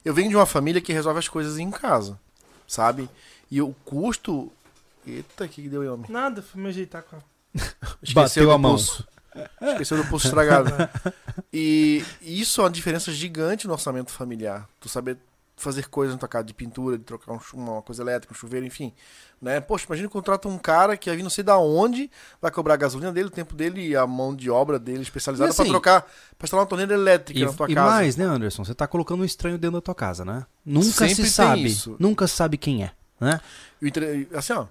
eu venho de uma família que resolve as coisas em casa, sabe? E o custo. Eita, que que deu aí, homem?
Nada, fui me ajeitar com a...
Bateu
do
a mão.
pulso. Esqueceu do pulso estragado. e isso é uma diferença gigante no orçamento familiar. Tu saber fazer coisas na tua casa de pintura, de trocar um uma coisa elétrica, um chuveiro, enfim. Né? Poxa, imagina contrata um cara que vai vir não sei da onde, vai cobrar a gasolina dele, o tempo dele e a mão de obra dele especializada
E assim-
trocar, pra instalar uma torneira elétrica
E,
na tua
e
casa.
mais, né, Anderson? Você tá colocando um estranho dentro da tua casa, né? Nunca
Sempre
se sabe.
isso.
Nunca se sabe quem é, né?
E Assim, ó,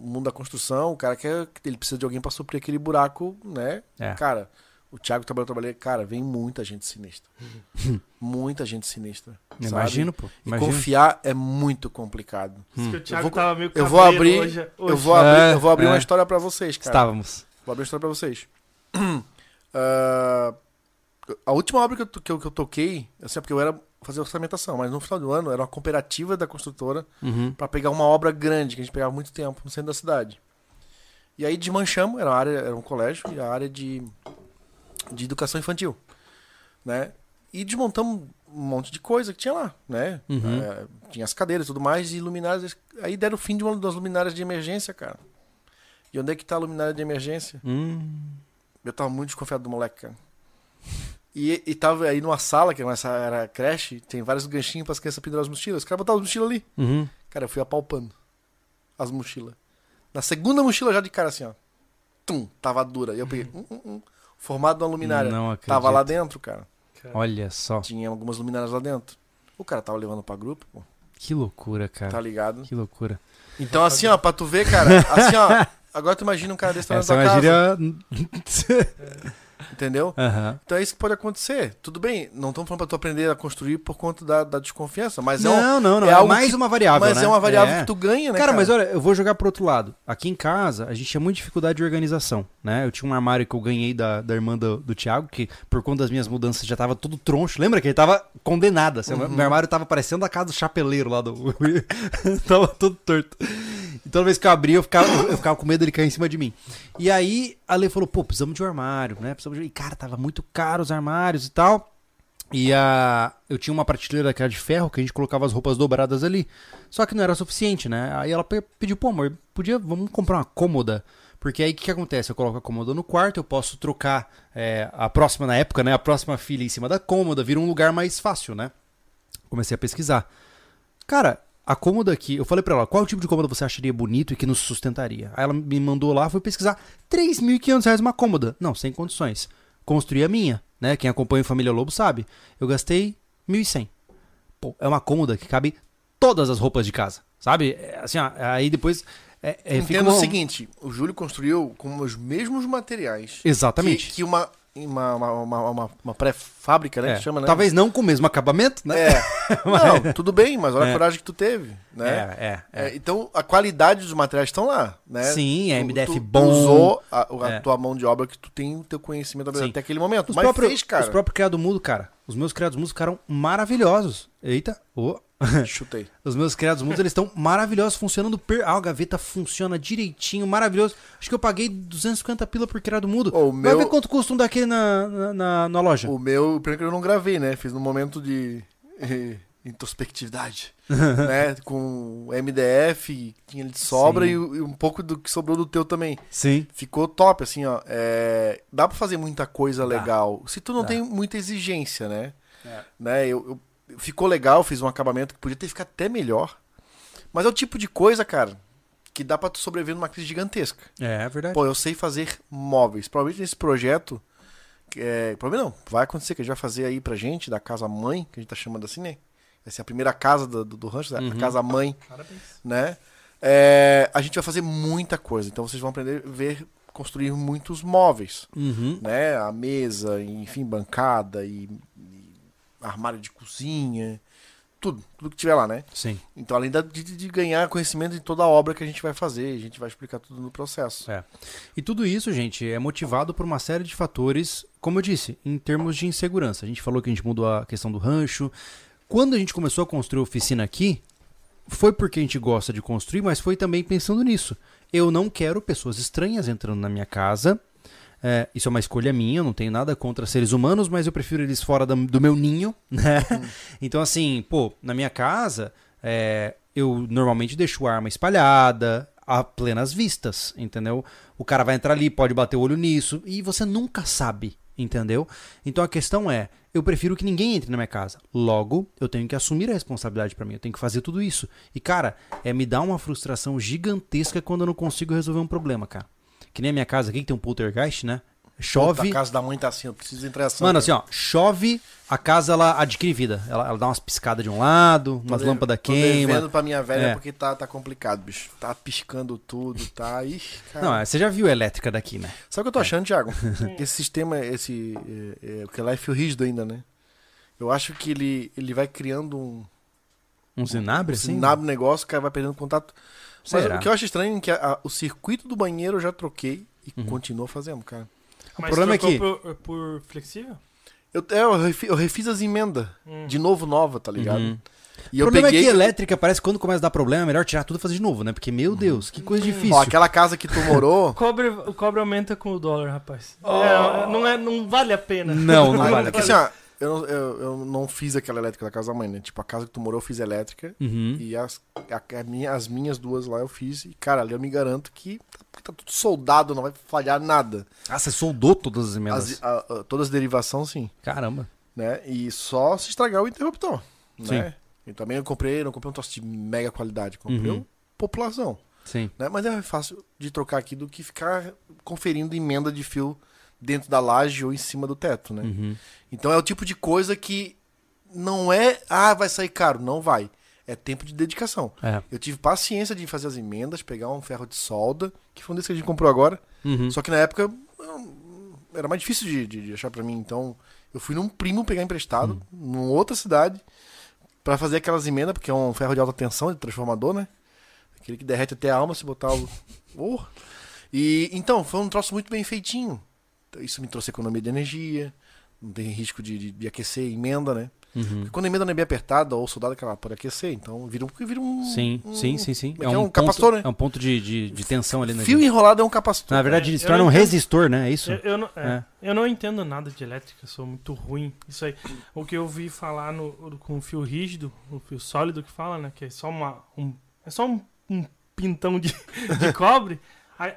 o mundo da construção, o cara quer, ele precisa de alguém pra suprir aquele buraco, né?
É.
Cara, o Thiago trabalhou, eu trabalhei, cara, vem muita gente sinistra. muita gente sinistra. sabe?
Imagino, pô.
E
Imagino.
confiar é muito complicado.
Que o Thiago
vou-
tava meio
Eu vou abrir,
hoje,
eu vou abrir,
É,
eu vou abrir
é.
uma história pra vocês, cara.
Estávamos.
Vou abrir uma história pra vocês. Ah, a última obra que eu, que eu, que eu toquei, assim, é porque eu era fazer orçamentação, mas no final do ano era uma cooperativa da construtora
Uhum.
Pra pegar uma obra grande, que a gente pegava muito tempo no centro da cidade. E aí desmanchamos, era, uma área, era um colégio, e a área de, de educação infantil. Né? E desmontamos um monte de coisa que tinha lá, né?
Uhum.
É, tinha as cadeiras e tudo mais, e luminárias. Aí deram o fim de uma das luminárias de emergência, cara. E onde é que tá a luminária de emergência?
Hum.
Eu tava muito desconfiado do moleque, cara. E, e tava aí numa sala, que essa era creche, tem vários ganchinhos para as crianças pendurar as mochilas. Os caras botavam as mochilas ali.
Uhum.
Cara, eu fui apalpando as mochilas. Na segunda mochila já de cara assim, ó. Tum, tava dura. E eu peguei. Hum, hum, hum. Formado numa luminária.
Não acredito.
tava lá dentro, cara.
Olha só.
Tinha algumas luminárias lá dentro. O cara tava levando pra grupo, pô.
Que loucura, cara.
Tá ligado?
Que loucura.
Então, assim, ó, pra tu ver, cara. Assim, ó. Agora tu imagina um cara desse tá na
é
tua
uma
casa. Entendeu?
Aham.
Então é isso que pode acontecer. Tudo bem, não estamos falando pra tu aprender a construir por conta da, da desconfiança, mas é, um,
Não, não, não.
é
É, mais
que-
uma variável.
mas
né?
é uma variável
É.
que tu ganha, né?
Cara, mas olha, eu vou jogar pro outro lado. Aqui em casa, a gente tinha muita dificuldade de organização, né? Eu tinha um armário que eu ganhei da, da irmã do, do Thiago, que por conta das minhas mudanças já tava todo troncho. Lembra que ele tava condenado? Assim,
Uhum.
Meu armário tava parecendo a casa do chapeleiro lá do... tava todo torto. Toda vez que eu abria, eu ficava, eu ficava com medo dele cair em cima de mim. E aí, a Lê falou, pô, precisamos de um armário, né? Precisamos de... E, cara, tava muito caro os armários e tal. E a... eu tinha uma prateleira era de ferro, que a gente colocava as roupas dobradas ali. Só que não era suficiente, né? Aí ela pe- pediu, pô, amor, podia, vamos comprar uma cômoda. Porque aí o que, que acontece? Eu coloco a cômoda no quarto, eu posso trocar é, a próxima, na época, né? A próxima filha em cima da cômoda, vira um lugar mais fácil, né? Comecei a pesquisar. Cara, a cômoda aqui, eu falei pra ela, qual tipo de cômoda você acharia bonito e que nos sustentaria? Aí ela me mandou lá, foi pesquisar, 3.500 reais uma cômoda. Não, sem condições. Construí a minha, né? Quem acompanha o Família Lobo sabe. Eu gastei 1.100. Pô, é uma cômoda que cabe todas as roupas de casa, sabe? É, Assim, ó, aí depois... É, é, fica
Entenda
uma-
o seguinte, o Júlio construiu com os mesmos materiais
Exatamente.
que, que uma, uma, uma, uma, uma- pré-fábrica, né?
É,
que chama, né?
Talvez não com o mesmo acabamento, né?
É. Não, tudo bem, mas olha
É.
a coragem que tu teve, né?
é, é.
É, então, a qualidade dos materiais estão lá, né?
Sim, é MDF
tu,
bom.
Tu usou a, a
É.
tua mão de obra que tu tem o teu conhecimento
Sim.
até aquele momento.
Os
mas
próprios,
fez, cara.
os próprios criados mudo, cara. Os meus criados mudos ficaram maravilhosos. Eita, ô.
Chutei.
Os meus criados mudos, eles estão maravilhosos, funcionando per... Ah, a gaveta funciona direitinho, maravilhoso. Acho que eu paguei 250 pila por criado mudo.
Ô, o
Vai
meu-
ver quanto custa um daquele na, na, na- na loja.
O meu, primeiro que eu não gravei, né? Fiz no momento de eh, introspectividade, né? Com MDF, tinha de sobra e, e um pouco do que sobrou do teu também.
Sim.
Ficou top, assim, ó. É, dá pra fazer muita coisa
Dá.
legal. Se tu não
Dá.
tem muita exigência, né?
É.
né? Eu, eu- ficou legal, fiz um acabamento que podia ter ficado até melhor. Mas é o tipo de coisa, cara, que dá pra tu sobreviver numa crise gigantesca.
É, é verdade.
Pô, eu sei fazer móveis. Provavelmente nesse projeto. que É, provavelmente não, vai acontecer que a gente vai fazer aí pra gente, da casa mãe, que a gente tá chamando assim, né? Vai ser a primeira casa do, do, do rancho,
Uhum.
a casa mãe,
Parabéns.
né? É, a gente vai fazer muita coisa. Então vocês vão aprender a ver, construir muitos móveis,
Uhum.
né? A mesa, enfim, bancada e armário de cozinha, tudo, tudo que tiver lá, né?
Sim.
Então, além da- de, de ganhar conhecimento de toda a obra que a gente vai fazer, a gente vai explicar tudo no processo.
É. E tudo isso, gente, é motivado por uma série de fatores, como eu disse, em termos de insegurança. A gente falou que a gente mudou a questão do rancho. Quando a gente começou a construir a oficina aqui, foi porque a gente gosta de construir, mas foi também pensando nisso. Eu não quero pessoas estranhas entrando na minha casa. É, isso é uma escolha minha, eu não tenho nada contra seres humanos, mas eu prefiro eles fora da- do meu ninho, né? Então, assim, pô, na minha casa, é, eu normalmente deixo a arma espalhada, a plenas vistas, entendeu? O cara vai entrar ali, pode bater o olho nisso, e você nunca sabe, entendeu? Então a questão é, eu prefiro que ninguém entre na minha casa. Logo, eu tenho que assumir a responsabilidade pra mim, eu tenho que fazer tudo isso. E, cara, é me dá uma frustração gigantesca quando eu não consigo resolver um problema, cara. Que nem a minha casa aqui, que tem um poltergeist, né? Chove.
A casa da mãe tá assim, eu preciso entrar assim.
Mano, assim, ó, chove, a casa ela adquire vida. Ela, ela dá umas piscadas de um lado, umas lâmpadas
Tô
queima.
devendo pra minha velha
É.
porque tá, tá complicado, bicho. Tá piscando tudo, tá. Ixi, cara.
Não, é, você já viu a elétrica daqui, né?
Sabe o que eu tô achando, Thiago? esse sistema, esse. É, é, porque lá é fio rígido ainda, né? Eu acho que ele, ele vai criando um,
Um zinabre,
um
assim?
sinab negócio, o cara vai perdendo contato. Mas
Será?
o que eu acho estranho é que a- a- o circuito do banheiro eu já troquei e
Uhum.
continuo fazendo, cara.
Mas
problema é
trocou
que-
Por, por flexível?
Eu, é, eu, refi- eu refiz as emendas
Hum.
de novo nova, tá ligado?
Uhum.
E
o
eu
problema
peguei.
é que elétrica parece que quando começa a dar problema, é melhor tirar tudo e fazer de novo, né? Porque, meu Deus, que coisa difícil.
Ó, aquela casa que tu morou.
O cobre, o cobre aumenta com o dólar, rapaz. É, não, é, não vale a pena.
Não, não vale a
porque
pena.
assim, ó, eu, não- eu, eu não fiz aquela elétrica da casa da mãe, né? Tipo, a casa que tu morou eu fiz elétrica.
Uhum.
E as, a- a minha- as minhas duas lá eu fiz. E, cara, ali eu me garanto que tá, tá tudo soldado, não vai falhar nada.
Ah, você soldou todas as emendas.
As, a- a- todas as derivações, sim.
Caramba.
Né? E só se estragar o interruptor. Né? E também eu comprei, não comprei um troço de mega qualidade. Comprei
Uhum.
um população.
Sim.
Né? Mas é fácil de trocar aqui do que ficar conferindo emenda de fio dentro da laje ou em cima do teto, né?
Uhum.
Então é o tipo de coisa que não é, ah, vai sair caro. Não vai. É tempo de dedicação.
É.
Eu tive paciência de fazer as emendas, pegar um ferro de solda, que foi um desse que a gente comprou agora.
Uhum.
Só que na época era mais difícil de, de- de achar pra mim. Então eu fui num primo pegar emprestado, numa outra cidade, pra fazer aquelas emendas, porque é um ferro de alta tensão, de transformador, né? Aquele que derrete até a alma se botar o. Oh. E então, foi um troço muito bem feitinho. Isso me trouxe economia de energia, não tem risco de, de- de aquecer a emenda, né?
Uhum.
Porque quando a emenda não é bem apertada ou soldada, que ela pode aquecer, então vira um. Vira um
Sim,
um-
sim, sim, sim.
é que é? um capacitor,
ponto,
né?
É um ponto de, de, de tensão ali na
Fio enrolado é um capacitor.
Na verdade,
É,
ele se torna um
entendo.
resistor, né? É isso?
Eu, eu não, é,
É.
eu não entendo nada de elétrica, eu sou muito ruim. Isso aí. O que eu vi falar no, com o fio rígido, o fio sólido que fala, né? Que é só uma. Um, é só um, um pintão de, de cobre.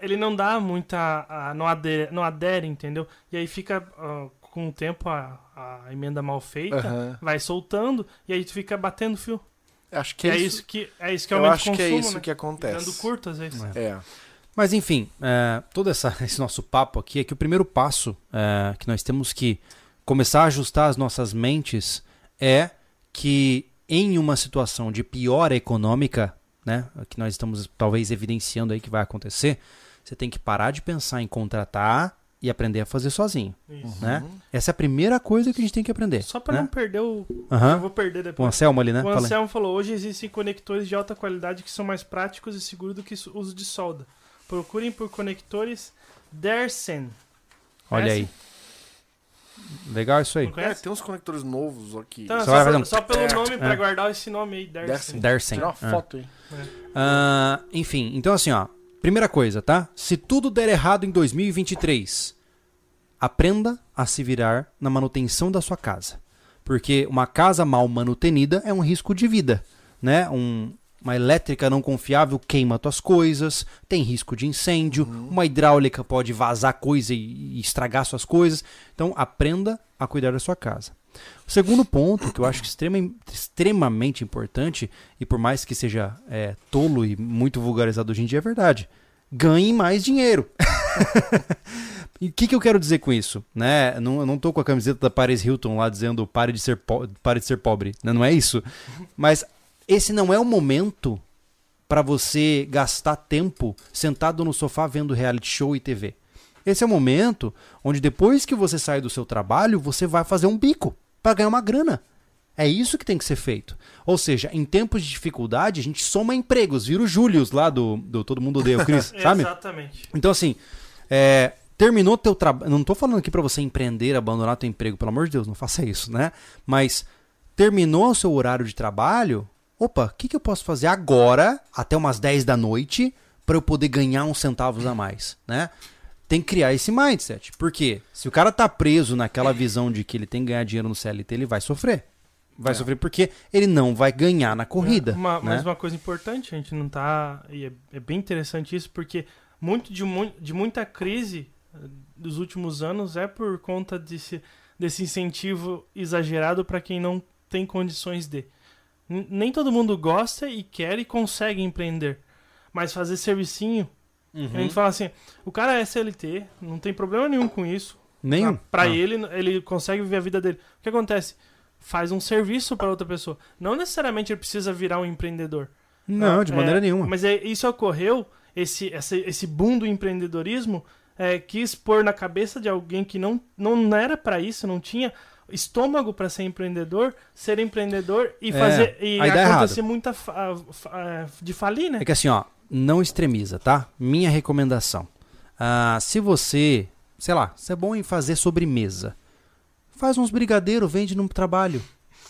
Ele não dá muita. ah, não, adere, não adere, entendeu? E aí fica ah, com o tempo a, a emenda mal feita, vai soltando, e aí tu fica batendo fio.
Acho
Que
que
é isso que é isso que
Eu acho
o
que
consumo,
é isso
né?
que acontece.
Dando curto às vezes.
É.
É.
Mas enfim, é, todo essa- esse nosso papo aqui é que o primeiro passo é, que nós temos que começar a ajustar as nossas mentes é que em uma situação de pior econômica, né, que nós estamos talvez evidenciando aí que vai acontecer, você tem que parar de pensar em contratar e aprender a fazer sozinho,
Isso.
né? Essa é a primeira coisa que a gente tem que aprender.
Só pra
né?
não perder o.
Aham.
Eu vou perder
O
depois.
Anselmo ali, né?
O
Fala.
Anselmo falou: hoje existem conectores de alta qualidade que são mais práticos e seguros do que o uso de solda. Procurem por conectores Dersen.
Olha aí. Legal isso aí.
É, tem uns conectores novos aqui.
Então, só,
fazendo-
só pelo
É.
nome, pra
É.
guardar esse nome aí, Dersen.
Dersen. Tirar uma foto aí.
Ah, enfim, então assim, ó. Primeira coisa, tá? Se tudo der errado em 2023, aprenda a se virar na manutenção da sua casa. Porque uma casa mal manutenida é um risco de vida, né? Um- uma elétrica não confiável queima tuas coisas, tem risco de incêndio, uma hidráulica pode vazar coisa e, estragar suas coisas. Então, aprenda a cuidar da sua casa. O segundo ponto, que eu acho extrema, extremamente importante, e por mais que seja é, tolo e muito vulgarizado hoje em dia, é verdade. Ganhe mais dinheiro. e o que, que eu quero dizer com isso? Né? Não, eu não tô com a camiseta da Paris Hilton lá dizendo pare de ser, pare de ser pobre. né? Não é isso. Mas esse não é o momento para você gastar tempo sentado no sofá vendo reality show e TV. Esse é o momento onde depois que você sai do seu trabalho, você vai fazer um bico para ganhar uma grana. É isso que tem que ser feito. Ou seja, em tempos de dificuldade, a gente soma empregos, vira o Július lá do, do Todo Mundo Odeia o Chris, sabe?
Exatamente.
Então, assim, é, terminou teu trabalho. Não tô falando aqui pra você empreender, abandonar teu emprego, pelo amor de Deus, não faça isso, né? Mas terminou o seu horário de trabalho. Opa, o que, que eu posso fazer agora, até umas 10 da noite, pra eu poder ganhar uns centavos a mais, né? Tem que criar esse mindset. Porque se o cara tá preso naquela visão de que ele tem que ganhar dinheiro no CLT, ele vai sofrer. Vai
É.
sofrer porque ele não vai ganhar na corrida.
Uma-
né?
Mas uma coisa importante, a gente não tá. E é, é bem interessante isso, porque muito de, mu- de muita crise eh, dos últimos anos é por conta desse, desse incentivo exagerado para quem não tem condições de. Nem todo mundo gosta e quer e consegue empreender. Mas fazer servicinho.
Uhum.
A gente fala assim: o cara é SLT, não tem problema nenhum com isso.
Nenhum.
Pra
Não.
ele, ele consegue viver a vida dele. O que acontece? Faz um serviço para outra pessoa. Não necessariamente ele precisa virar um empreendedor.
Não, de
É,
maneira nenhuma.
Mas é, isso ocorreu, esse, esse, esse boom do empreendedorismo é, quis pôr na cabeça de alguém que não, não era para isso, não tinha estômago para ser empreendedor, ser empreendedor e
É,
fazer e acontecer muita fa- fa- de falir, né?
É que assim, ó, não extremiza, tá? Minha recomendação. Ah, se você, sei lá, você é bom em fazer sobremesa, faz uns brigadeiros, vende no trabalho.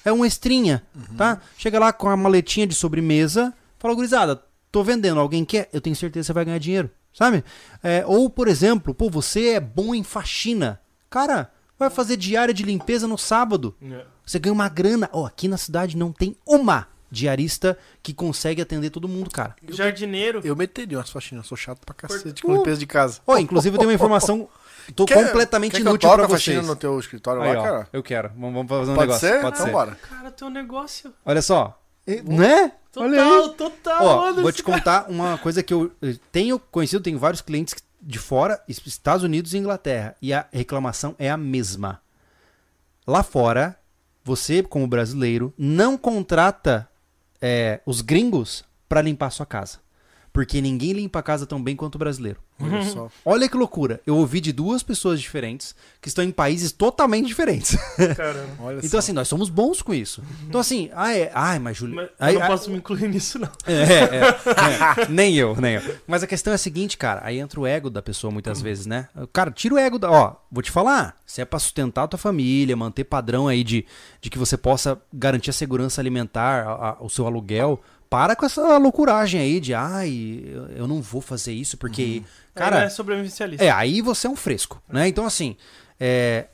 É um extrinha, tá? Chega lá com a maletinha de sobremesa, fala, gurizada, tô vendendo, alguém quer? Eu tenho certeza que você vai ganhar dinheiro, sabe? É, ou, por exemplo, pô, você é bom em faxina. Cara, vai fazer diária de limpeza no sábado. Você ganha uma grana. Ó, aqui na cidade não tem uma diarista que consegue atender todo mundo, cara.
Jardineiro.
Eu meteria umas faxinas, sou chato pra cacete com limpeza de casa.
Ó, inclusive eu tenho uma informação tô
Quer-
completamente
quer que eu
inútil
toque
pra vocês.
no teu escritório
Aí,
lá,
ó,
cara?
eu quero. Vamos, vamos fazer um
Pode
negócio.
ser?
Pode
então
ser.
bora.
Cara, teu negócio.
Olha só. E- Né? Olha aí.
Total, total.
Ó, vou te contar uma coisa que eu tenho conhecido, tenho vários clientes de fora, es- Estados Unidos e Inglaterra, e a reclamação é a mesma. Lá fora, você, como brasileiro, não contrata eh, os gringos pra limpar a sua casa. Porque ninguém limpa a casa tão bem quanto o brasileiro.
Olha só.
Olha que loucura. Eu ouvi de duas pessoas diferentes que estão em países totalmente diferentes.
Caramba.
Olha
Então,
só.
assim, nós somos bons com isso. Então, assim, ah, é, ai, mas Júlio.
Mas
aí-
eu não
ah,
posso me incluir nisso, não.
é, é, é. nem eu, nem eu. Mas a questão é a seguinte, cara. Aí entra o ego da pessoa muitas vezes, né? Cara, tira o ego da. Ó, vou te falar. Se é pra sustentar a tua família, manter padrão aí de, de que você possa garantir a segurança alimentar, a- a- o seu aluguel. Para com essa loucuragem aí de, ai, eu, não vou fazer isso porque.
Cara,
Cara,
é sobrevivencialista.
é, aí você é um fresco, né? Então, assim, é.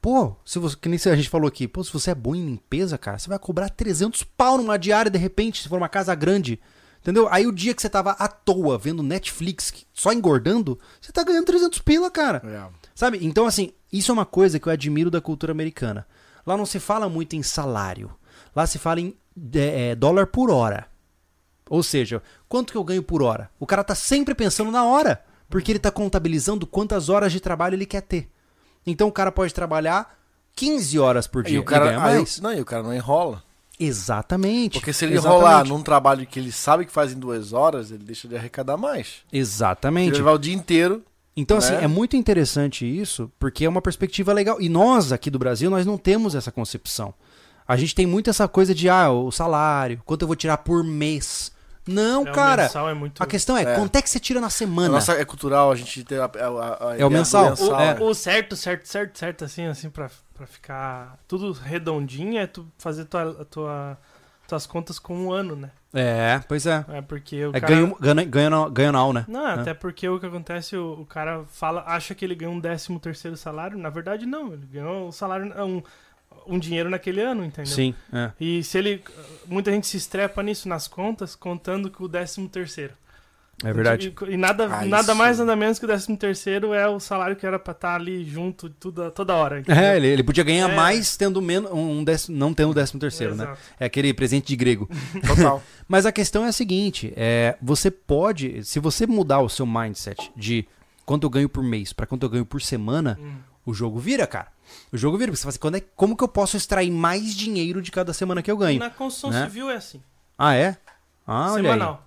Pô, se você, que nem a gente falou aqui, pô, se você é bom em limpeza, cara, você vai cobrar 300 pau numa diária de repente, se for uma casa grande. Entendeu? Aí o dia que você tava à toa vendo Netflix só engordando, você tá ganhando 300 pila, cara.
É.
Sabe? Então, assim, isso é uma coisa que eu admiro da cultura americana. Lá não se fala muito em salário. Lá se fala em é, é, dólar por hora. Ou seja, quanto que eu ganho por hora? O cara tá sempre pensando na hora, porque ele tá contabilizando quantas horas de trabalho ele quer ter. Então o cara pode trabalhar 15 horas por dia
E o cara,
ganha
aí,
mais.
não, e o cara não enrola.
Exatamente.
Porque se ele
Exatamente.
enrolar num trabalho que ele sabe que faz em duas horas, ele deixa de arrecadar mais.
Exatamente.
ele levar o dia inteiro.
Então, assim,
né?
é muito interessante isso, porque é uma perspectiva legal. E nós, aqui do Brasil, nós não temos essa concepção. A gente tem muito essa coisa de, ah, o salário, quanto eu vou tirar por mês. Não,
É, o
cara.
mensal é muito...
A questão é,
É.
quanto é que você tira na semana?
nossa é cultural, a gente tem a, a- a- a
É o mensal.
O,
É.
o certo, certo, certo, certo, assim, assim, pra, pra ficar tudo redondinho é tu fazer tua, tua, tuas contas com um ano, né?
É, pois é.
É porque o
É
cara...
ganho, ganho, ganho, ganho now, né?
Não,
É.
até porque o que acontece, o, o cara fala, acha que ele ganha um décimo terceiro salário, na verdade não, ele ganhou um salário, um, um dinheiro naquele ano, entendeu?
Sim, é.
E se ele, muita gente se estrepa nisso nas contas, contando que o décimo terceiro.
É verdade.
E, e nada,
Ah,
nada mais, nada menos que o décimo terceiro é o salário que era pra estar ali junto toda, toda hora. entendeu?
É, ele, ele podia ganhar
É.
mais tendo menos, um décimo, não tendo o décimo terceiro, né?
Exato.
É aquele presente de grego.
Total.
Mas a questão é a seguinte: é, você pode, se você mudar o seu mindset de quanto eu ganho por mês para quanto eu ganho por semana,
Hum.
O jogo vira, cara. O jogo vira. porque Você fala assim, quando é, como que eu posso extrair mais dinheiro de cada semana que eu ganho?
Na construção
né?
civil é assim.
Ah, é? Ah, olha aí.
semanal.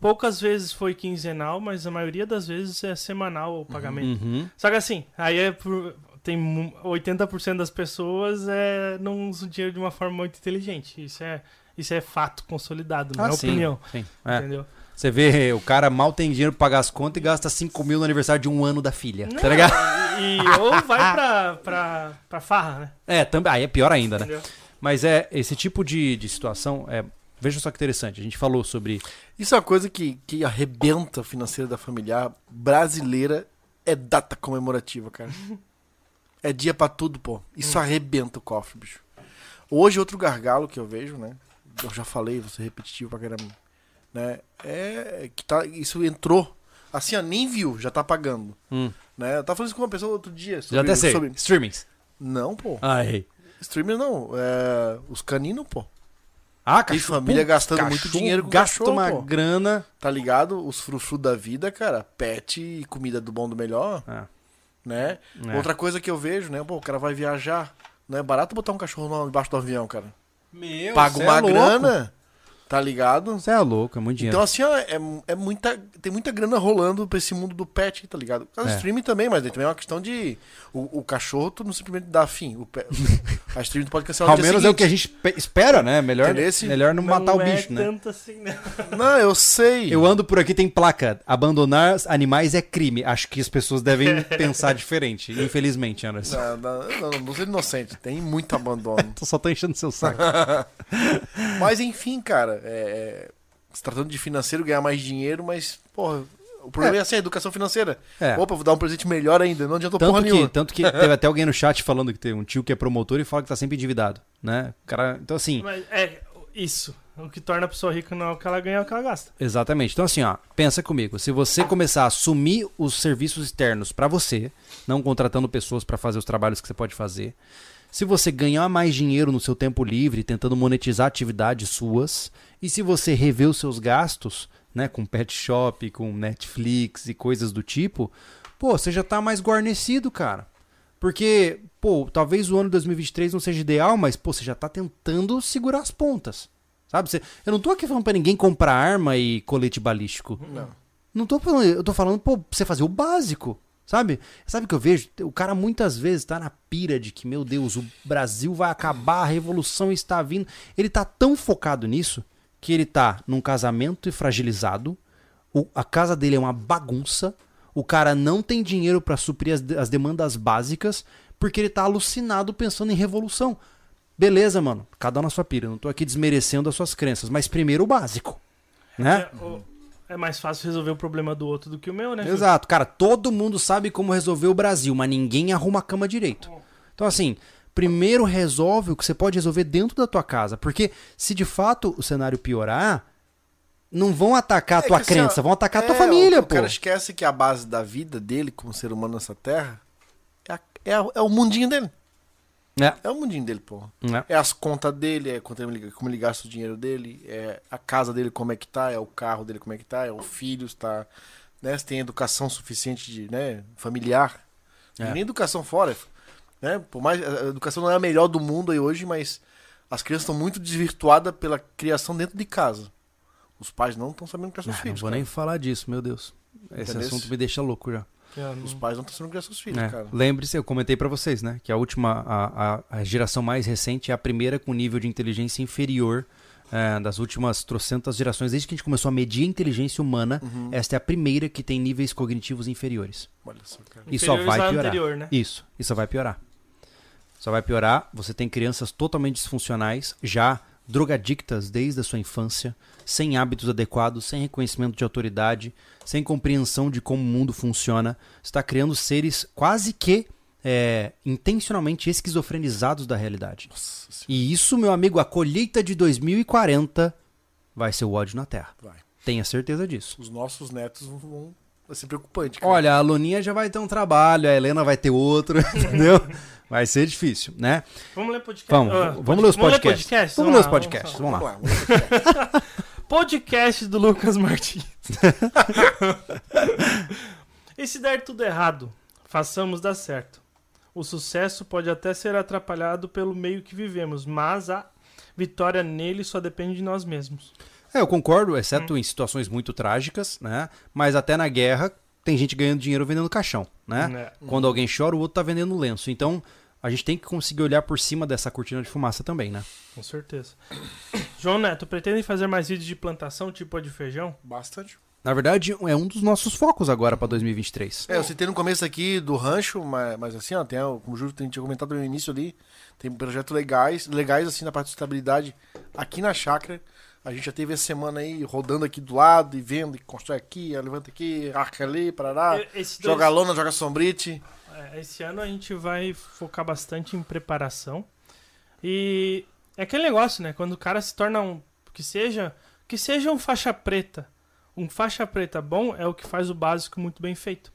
Poucas vezes foi quinzenal, mas a maioria das vezes é semanal o pagamento.
Uhum.
Só que assim, aí é por- tem mu- 80% das pessoas é, não usam dinheiro de uma forma muito inteligente. Isso é, isso é fato consolidado, não
Ah,
é
sim,
opinião.
sim. É.
Entendeu?
Você vê, o cara mal tem dinheiro pra pagar as contas e gasta 5 mil no aniversário de um ano da filha.
Não,
Tá ligado?
E, e- ou vai pra, pra, pra farra, né?
É, também. Aí é pior ainda, né?
Entendeu?
Mas é, esse tipo de, de situação é. Veja só que interessante. A gente falou sobre.
Isso é uma coisa que, que arrebenta o financeiro da familiar brasileira. É data comemorativa, cara. É dia pra tudo, pô. Isso arrebenta o cofre, bicho. Hoje, outro gargalo que eu vejo, né? Eu já falei, vou ser repetitivo pra caramba. Né? É que tá, isso entrou. Assim, ó, nem viu, já tá pagando.
Hum.
Né? Eu tava falando isso com uma pessoa outro dia.
Já até sei.
sobre-
Streamings.
Não, pô.
Ai.
Streamer não. É... Os caninos, pô.
Ah,
Tem
cachorro.
família
Putz,
gastando muito
cachorro
dinheiro com
gasta
cachorro,
uma
pô.
grana.
Tá ligado? Os frufru da vida, cara. Pet e comida do bom do melhor,
É.
né?
É.
Outra coisa que eu vejo, né? Pô, o cara vai viajar. Não é barato botar um cachorro embaixo do avião, cara.
Meu,
Paga uma
é louco.
grana, tá ligado?
Você é louco, é muito dinheiro.
Então, assim, ó, é, é muita, tem muita grana rolando pra esse mundo do pet, tá ligado? A
É.
streaming também, mas aí também é uma questão de. O, o cachorro, tu não simplesmente dá fim. O pe- a streaming tu pode cancelar
Ao menos é o que a gente pe- espera, né? Melhor, melhor não, matar o
é
bicho, né?
tanto assim, né?
Não, eu sei.
Eu ando por aqui, tem placa. Abandonar animais é crime. Acho que as pessoas devem pensar diferente. Infelizmente, Anderson.
Não, não, não, não sou inocente. Tem muito abandono.
Tu só tá enchendo seu saco.
Mas enfim, cara, é, é, se tratando de financeiro, ganhar mais dinheiro, mas, porra, o problema é, assim, a educação financeira.
É.
Opa, vou dar um presente melhor ainda, não adiantou porra
Tanto que,
nenhuma.
tanto que teve até alguém no chat falando que tem um tio que é promotor e fala que tá sempre endividado, né? O Cara, então assim,
Mas é isso. O que torna a pessoa rica não é o que ela ganha, é o que ela gasta.
exatamente. Então assim, ó, pensa comigo, se você começar a assumir os serviços externos pra você, não contratando pessoas pra fazer os trabalhos que você pode fazer, se você ganhar mais dinheiro no seu tempo livre, tentando monetizar atividades suas, e se você rever os seus gastos, né, com pet shop, com Netflix e coisas do tipo, pô, você já tá mais guarnecido, cara. Porque, pô, talvez o ano de 2023 não seja ideal, mas, pô, você já tá tentando segurar as pontas. Sabe? Você- eu não tô aqui falando pra ninguém comprar arma e colete balístico.
Não.
Não tô falando, eu tô falando, pô, você fazer o básico. Sabe? Sabe o que eu vejo? O cara muitas vezes tá na pira de que, meu Deus, o Brasil vai acabar, a revolução está vindo. Ele tá tão focado nisso que ele tá num casamento fragilizado, o- a casa dele é uma bagunça, o cara não tem dinheiro pra suprir as, as demandas básicas, porque ele tá alucinado pensando em revolução. Beleza, mano, cada um na sua pira, não tô aqui desmerecendo as suas crenças, mas primeiro o básico. Né?
É, o- é mais fácil resolver o problema do outro do que o meu, né? filho?
Exato, cara, todo mundo sabe como resolver o Brasil, mas ninguém arruma a cama direito. Então, assim, primeiro resolve o que você pode resolver dentro da tua casa, porque se de fato o cenário piorar, não vão atacar a
É
tua
que, assim,
crença,
ó,
vão atacar a tua
é,
família,
o,
pô.
O cara esquece que a base da vida dele como ser humano nessa terra é, a- é a- é o mundinho dele.
É.
É o mundinho dele, porra.
É.
É as contas dele, é quanto ele, como ele gasta o dinheiro dele, é a casa dele como é que tá, é o carro dele como é que tá, é o filho, se tá, né, se tem educação suficiente de, né, familiar.
É.
Nem educação fora, né? Por mais a educação não é a melhor do mundo aí hoje, mas as crianças estão muito desvirtuadas pela criação dentro de casa. Os pais não estão sabendo criar seus
Ah, não
filhos.
vou
cara.
nem falar disso, meu Deus. Esse
Entendeu?
assunto me deixa louco já.
É,
Os pais não estão sabendo criar seus filhos,
É.
cara.
Lembre-se, eu comentei pra vocês, né? Que a última, a, a, a geração mais recente é a primeira com nível de inteligência inferior é, das últimas trocentas gerações. Desde que a gente começou a medir a inteligência humana,
Uhum.
esta é a primeira que tem níveis cognitivos inferiores.
Olha só, cara.
E só vai piorar.
anterior, né?
Isso, isso vai piorar. Só vai piorar. Você tem crianças totalmente disfuncionais, já drogadictas desde a sua infância, sem hábitos adequados, sem reconhecimento de autoridade, sem compreensão de como o mundo funciona. Está criando seres quase que é, intencionalmente esquizofrenizados da realidade.
Nossa.
E isso, meu amigo, a colheita de 2040 vai ser o ódio na Terra.
Vai.
Tenha certeza disso.
Os nossos netos vão. Vai ser preocupante, cara.
Olha, a Luninha já vai ter um trabalho, a Helena vai ter outro, entendeu? Vai ser difícil, né?
Vamos ler podcast.
Vamos,
Ah,
vamos
pod-
ler os podcasts.
podcasts?
Vamos ler os podcasts, vamos lá.
vamos lá.
Podcast do Lucas Martins. e se der tudo errado, façamos dar certo. O sucesso pode até ser atrapalhado pelo meio que vivemos, mas a vitória nele só depende de nós mesmos.
É, eu concordo, exceto em situações muito trágicas, né? Mas até na guerra tem gente ganhando dinheiro vendendo caixão, né?
É.
Quando alguém chora, o outro tá vendendo lenço. Então, a gente tem que conseguir olhar por cima dessa cortina de fumaça também, né?
Com certeza. João Neto, pretende fazer mais vídeos de plantação, tipo a de feijão?
Bastante.
Na verdade, é um dos nossos focos agora pra 2023.
É, eu citei no começo aqui do rancho, mas, mas assim, ó, tem, como o Júlio tinha comentado no início ali, tem projetos legais, legais assim na parte de estabilidade aqui na chácara. A gente já teve essa semana aí rodando aqui do lado e vendo, e constrói aqui, levanta aqui, arca ali, parará.
Esse dois-
Joga lona, joga sombrite.
É, Esse ano a gente vai focar bastante em preparação. E é aquele negócio, né? Quando o cara se torna um. Que seja. Que seja um faixa preta. Um faixa preta bom é o que faz o básico muito bem feito.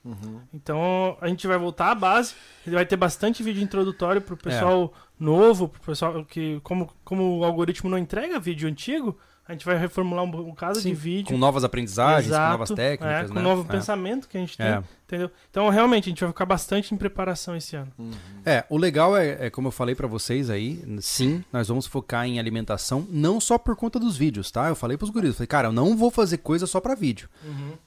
Então a gente vai voltar à base. Ele vai ter bastante vídeo introdutório pro pessoal novo, pro pessoal que. Como, como o algoritmo não entrega vídeo antigo, a gente vai reformular um bocado
Sim,
de vídeo.
Com novas aprendizagens,
Exato,
com novas técnicas,
é, com
né?
o novo
É.
pensamento que a gente tem,
É.
entendeu? Então, realmente, a gente vai ficar bastante em preparação esse ano.
É, o legal é, é como eu falei pra vocês aí, sim, nós vamos focar em alimentação, não só por conta dos vídeos, tá? Eu falei pros guris, eu falei, cara, eu não vou fazer coisa só pra vídeo,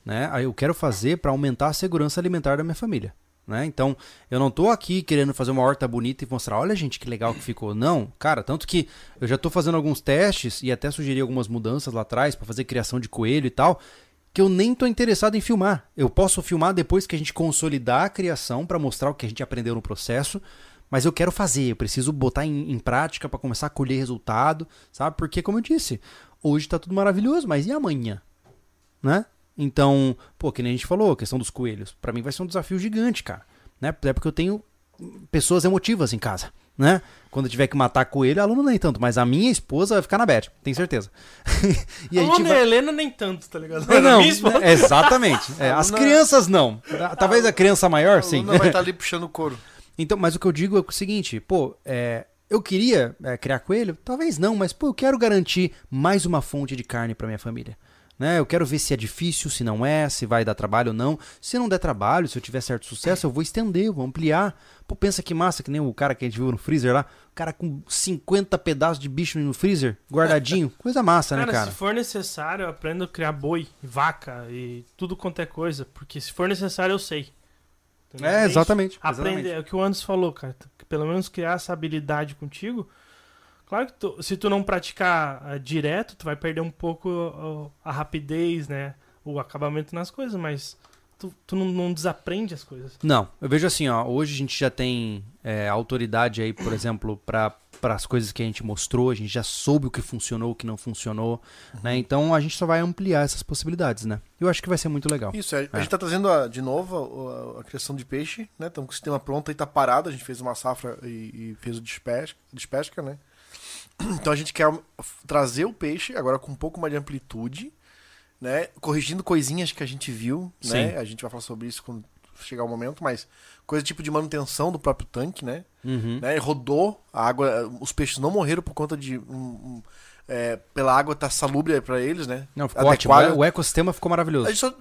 né? Aí eu quero fazer pra aumentar a segurança alimentar da minha família, né? Então, eu não tô aqui querendo fazer uma horta bonita e mostrar, olha gente que legal que ficou. Não, cara, tanto que eu já tô fazendo alguns testes e até sugeri algumas mudanças lá atrás pra fazer criação de coelho e tal, que eu nem tô interessado em filmar. Eu posso filmar depois que a gente consolidar a criação pra mostrar o que a gente aprendeu no processo, mas eu quero fazer, eu preciso botar em, em prática pra começar a colher resultado, sabe? Porque, como eu disse, hoje tá tudo maravilhoso, mas e amanhã? Né? Então, pô, que nem a gente falou, a questão dos coelhos, Pra mim vai ser um desafio gigante, cara, né? Até porque eu tenho pessoas emotivas em casa, né? Quando eu tiver que matar coelho, a Luna nem tanto, mas a minha esposa vai ficar na bad, tenho certeza. e
a
a gente
Luna
vai...
e Helena nem tanto, tá ligado?
É, não,
Minha esposa-
né, exatamente. É, as crianças não. Talvez a criança maior,
A
sim.
Vai estar ali puxando o couro.
Então, mas o que eu digo é o seguinte, pô, é, eu queria é, criar coelho? Talvez não, mas pô, eu quero garantir mais uma fonte de carne para minha família. Né? Eu quero ver se é difícil, se não é, se vai dar trabalho ou não. Se não der trabalho, se eu tiver certo sucesso, eu vou estender, eu vou ampliar. Pô, pensa que massa, que nem o cara que a gente viu no freezer lá. O cara com 50 pedaços de bicho no freezer, guardadinho. Coisa massa,
Cara,
né, cara?
se for necessário, eu aprendo a criar boi, vaca e tudo quanto é coisa. Porque se for necessário, eu sei. Entendeu?
É, exatamente.
Aprender,
exatamente.
é o que o Anderson falou, cara. que Pelo menos criar essa habilidade contigo. Claro que tu- se tu não praticar ah, direto, tu vai perder um pouco ó, a rapidez, né? O acabamento nas coisas, mas tu, tu não, não desaprende as coisas.
Não, eu vejo assim, ó, hoje a gente já tem é, autoridade aí, por exemplo, para as coisas que a gente mostrou, a gente já soube o que funcionou, o que não funcionou, né? Então a gente só vai ampliar essas possibilidades, né? Eu acho que vai ser muito legal.
Isso, a, a
É.
gente tá trazendo a- de novo a, a criação de peixe, né? Estamos com o sistema pronto aí, tá parado. A gente fez uma safra e, e fez o despesca, despesca, né? Então a gente quer trazer o peixe agora com um pouco mais de amplitude, né? Corrigindo coisinhas que a gente viu, né?
Sim.
A gente vai falar sobre isso quando chegar o momento, mas coisa tipo de manutenção do próprio tanque, né?
Uhum.
né? Rodou, a água, os peixes não morreram por conta de um, um, é, pela água tá salubre para eles, né?
Não, ficou ótimo.
Adequada.
O ecossistema ficou maravilhoso.
A gente, só,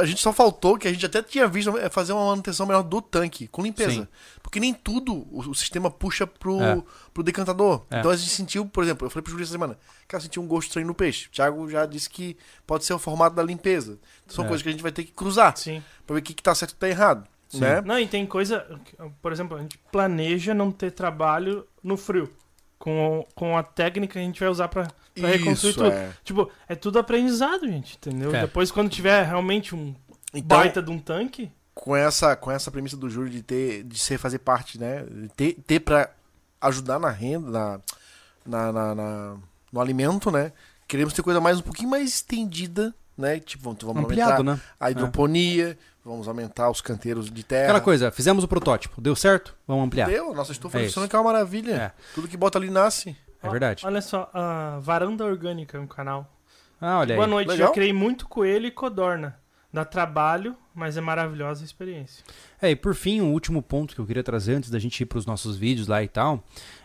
a gente só faltou que a gente até tinha visto é, fazer uma manutenção melhor do tanque, com limpeza.
Sim.
Porque nem tudo o, o sistema puxa pro,
É.
pro decantador.
É.
Então a gente sentiu, por exemplo, eu falei pro Júlio essa semana, cara, eu senti um gosto estranho no peixe. O Thiago já disse que pode ser o formato da limpeza. Então, são
É.
coisas que a gente vai ter que cruzar
Sim.
pra ver o que, que tá certo e o que tá errado.
Sim.
Né?
Não, e tem coisa. Por exemplo, a gente planeja não ter trabalho no frio. Com, com a técnica que a gente vai usar pra, pra reconstruir tudo.
é.
Tipo, é tudo aprendizado, gente, entendeu?
É.
Depois, quando tiver realmente um
Então,
baita de um tanque.
com essa com essa premissa do Júlio de ter de ser fazer parte né ter ter para ajudar na renda na, na, na- na- no alimento né queremos ter coisa mais um pouquinho mais estendida né tipo vamos,
Ampliado,
aumentar
né?
a hidroponia vamos aumentar os canteiros de terra
Aquela coisa, fizemos o protótipo, deu certo? Vamos ampliar.
Deu, nossa estufa
É
funciona
isso.
que é uma maravilha
É.
tudo que bota ali nasce
É verdade.
Olha só, a Varanda Orgânica é um canal.
Ah, olha aí.
Boa noite,
Legal.
já criei muito coelho e codorna. Dá trabalho, mas é maravilhosa a experiência.
É, e por fim, o último ponto que eu queria trazer antes da gente ir para os nossos vídeos lá e tal.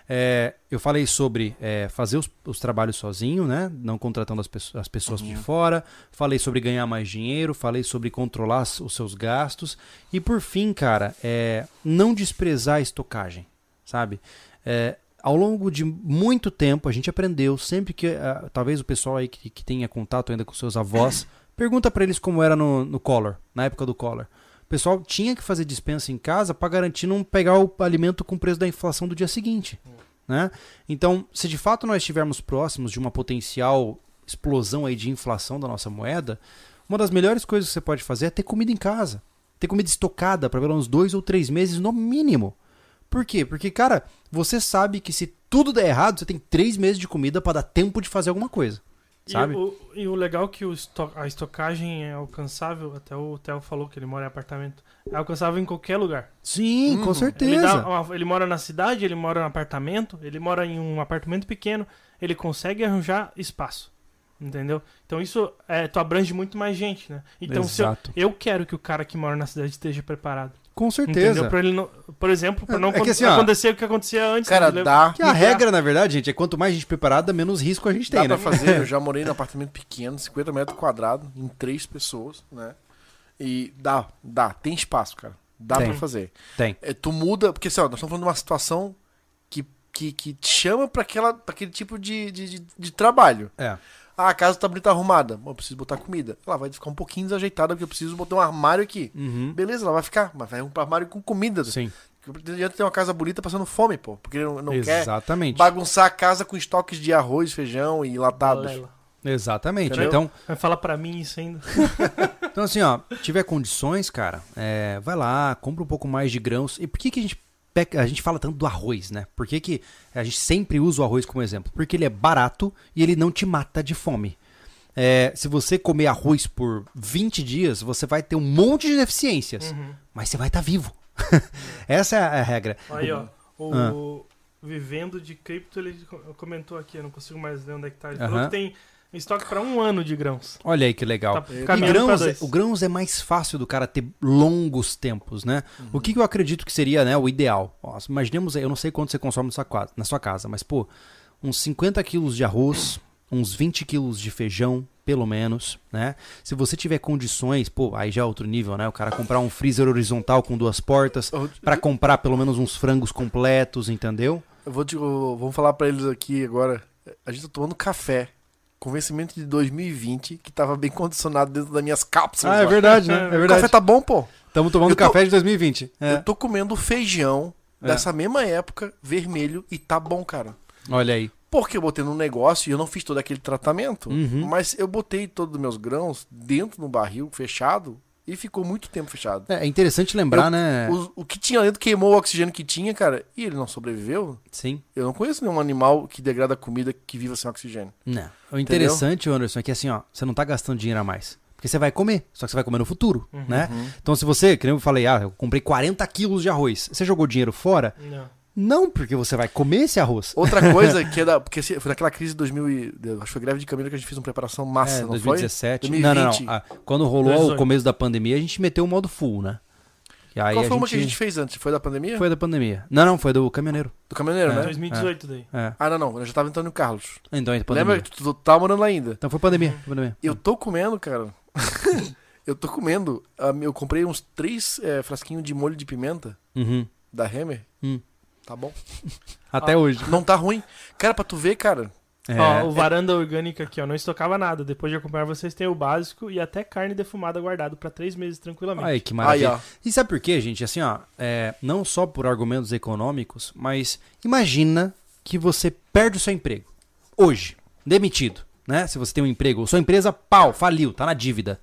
É, eu falei sobre é, fazer os, os trabalhos sozinho, né? Não contratando as, as pessoas de fora. Falei sobre ganhar mais dinheiro. Falei sobre controlar os seus gastos. E por fim, cara, é, não desprezar a estocagem, sabe? É, ao longo de muito tempo, a gente aprendeu, sempre que ah, talvez o pessoal aí que, que tenha contato ainda com seus avós, pergunta para eles como era no, no Collor, na época do Collor. O pessoal tinha que fazer dispensa em casa para garantir não pegar o alimento com o preço da inflação do dia seguinte. Né? Então, se de fato nós estivermos próximos de uma potencial explosão aí de inflação da nossa moeda, uma das melhores coisas que você pode fazer é ter comida em casa. Ter comida estocada para pelo menos dois ou três meses no mínimo. Por quê? Porque, cara, você sabe que se tudo der errado, você tem três meses de comida para dar tempo de fazer alguma coisa. Sabe?
E o, e o legal é que o esto- a estocagem é alcançável, até o Theo falou que ele mora em apartamento, é alcançável em qualquer lugar.
Sim, com
Uhum.
certeza.
Ele, dá ele mora na cidade, ele mora em apartamento, ele mora em um apartamento pequeno, ele consegue arranjar espaço. Entendeu? Então isso é, tu abrange muito mais gente, né? Então se eu,
Exato.
eu quero que o cara que mora na cidade esteja preparado.
Com certeza.
Pra ele não, por exemplo, pra
É-
não
é assim, ó,
acontecer o que acontecia antes.
cara
né?
dá
Que a regra, na verdade, gente, é quanto mais gente preparada, menos risco a gente
Dá
tem,
pra
né?
fazer, eu já morei num apartamento pequeno, 50 metros quadrados, em três pessoas, né? E dá, dá, tem espaço, cara. Dá
Tem.
pra fazer.
Tem.
É, tu muda, porque assim, ó, nós estamos falando de uma situação que, que, que te chama pra, aquela, pra aquele tipo de, de, de, de trabalho.
É.
Ah, a casa tá bonita arrumada. Eu preciso botar comida. Ela vai ficar um pouquinho desajeitada porque eu preciso botar um armário aqui.
Uhum.
Beleza, ela vai ficar, mas vai um armário com comida.
Sim,
Porque Não adianta ter uma casa bonita passando fome, pô. Porque ele não, não quer
exatamente.
bagunçar a casa com estoques de arroz, feijão e latados.
Balela.
Exatamente.
Entendeu?
Então,
Vai falar pra mim isso ainda.
então, assim, ó, tiver condições, cara, é, vai lá, compra um pouco mais de grãos. E por que, que a gente a gente fala tanto do arroz, né? Por que, que a gente sempre usa o arroz como exemplo? Porque ele é barato e ele não te mata de fome. É, se você comer arroz por 20 dias, você vai ter um monte de deficiências,
Uhum.
mas você vai estar vivo. Essa é a regra.
Aí, ó. O
Ah.
Vivendo de Cripto, ele co- comentou aqui, eu não consigo mais ler onde é que tá. Ele falou
Aham.
que tem estoque pra um ano de grãos.
Olha aí que legal.
Tá
E grãos,
dois.
o grãos é mais fácil do cara ter longos tempos, né?
Uhum.
O que, que eu acredito que seria né, o ideal? Ó, imaginemos, aí, eu não sei quanto você consome na sua, qua- na sua casa, mas, pô, uns 50 quilos de arroz, uns 20 quilos de feijão, pelo menos, né? Se você tiver condições, pô, aí já é outro nível, né? O cara comprar um freezer horizontal com duas portas, pra comprar pelo menos uns frangos completos, entendeu?
eu vou te, eu- vamos falar pra eles aqui agora. A gente tá tomando café. Com vencimento de 2020, que tava bem condicionado dentro das minhas cápsulas.
Ah, é verdade, né? É
O café
verdade.
tá bom, pô.
Estamos tomando
tô-
café de 2020. É.
Eu tô comendo feijão
É.
dessa mesma época, vermelho, e tá bom, cara.
Olha aí.
Porque eu botei num negócio e eu não fiz todo aquele tratamento,
Uhum.
mas eu botei todos os meus grãos dentro do barril, fechado, e ficou muito tempo fechado.
É interessante lembrar,
Eu-
né?
O, o que tinha dentro queimou o oxigênio que tinha, cara, e ele não sobreviveu.
Sim.
Eu não conheço nenhum animal que degrada comida que viva sem oxigênio.
Não. O interessante, Anderson, é que assim, ó, você não tá gastando dinheiro a mais. Porque você vai comer, só que você vai comer no futuro, né? Então, se você, que nem eu falei, ah, eu comprei 40 quilos de arroz, você jogou dinheiro fora?
Não.
Não, porque você vai comer esse arroz.
Outra coisa que é da. Porque foi naquela crise de 2000. e- Acho que foi greve de caminho que a gente fez uma preparação massa,
É,
não
2017.
foi?
Não, não, não.
2020.
Ah, quando rolou
2018.
o começo da pandemia, a gente meteu o modo full, né? E aí
Qual
a
foi uma
gente...
que a gente fez antes? Foi da pandemia?
Foi da pandemia. Não, não, foi do caminhoneiro.
Do caminhoneiro,
É.
né?
2018 daí.
É.
Ah, não, não. Eu já tava entrando no Carlos.
Então, é pandemia.
Lembra que tu, tu tava morando lá ainda?
Então foi pandemia. Foi pandemia.
Eu tô comendo, cara. eu tô comendo. ah, Eu comprei uns três eh, frasquinhos de molho de pimenta
Uhum.
da Hammer.
Hum.
Tá bom.
Até hoje.
Não tá ruim. Cara, pra tu ver, cara.
É.
Ó, o varanda orgânica aqui, ó, não estocava nada. Depois de acompanhar vocês, tem o básico e até carne defumada guardado pra três meses tranquilamente.
Aí, que maravilha.
ó.
E sabe por quê, gente? Assim, ó, é, não só por argumentos econômicos, mas imagina que você perde o seu emprego. Hoje, demitido, né? Se você tem um emprego, sua empresa, pau, faliu, tá na dívida.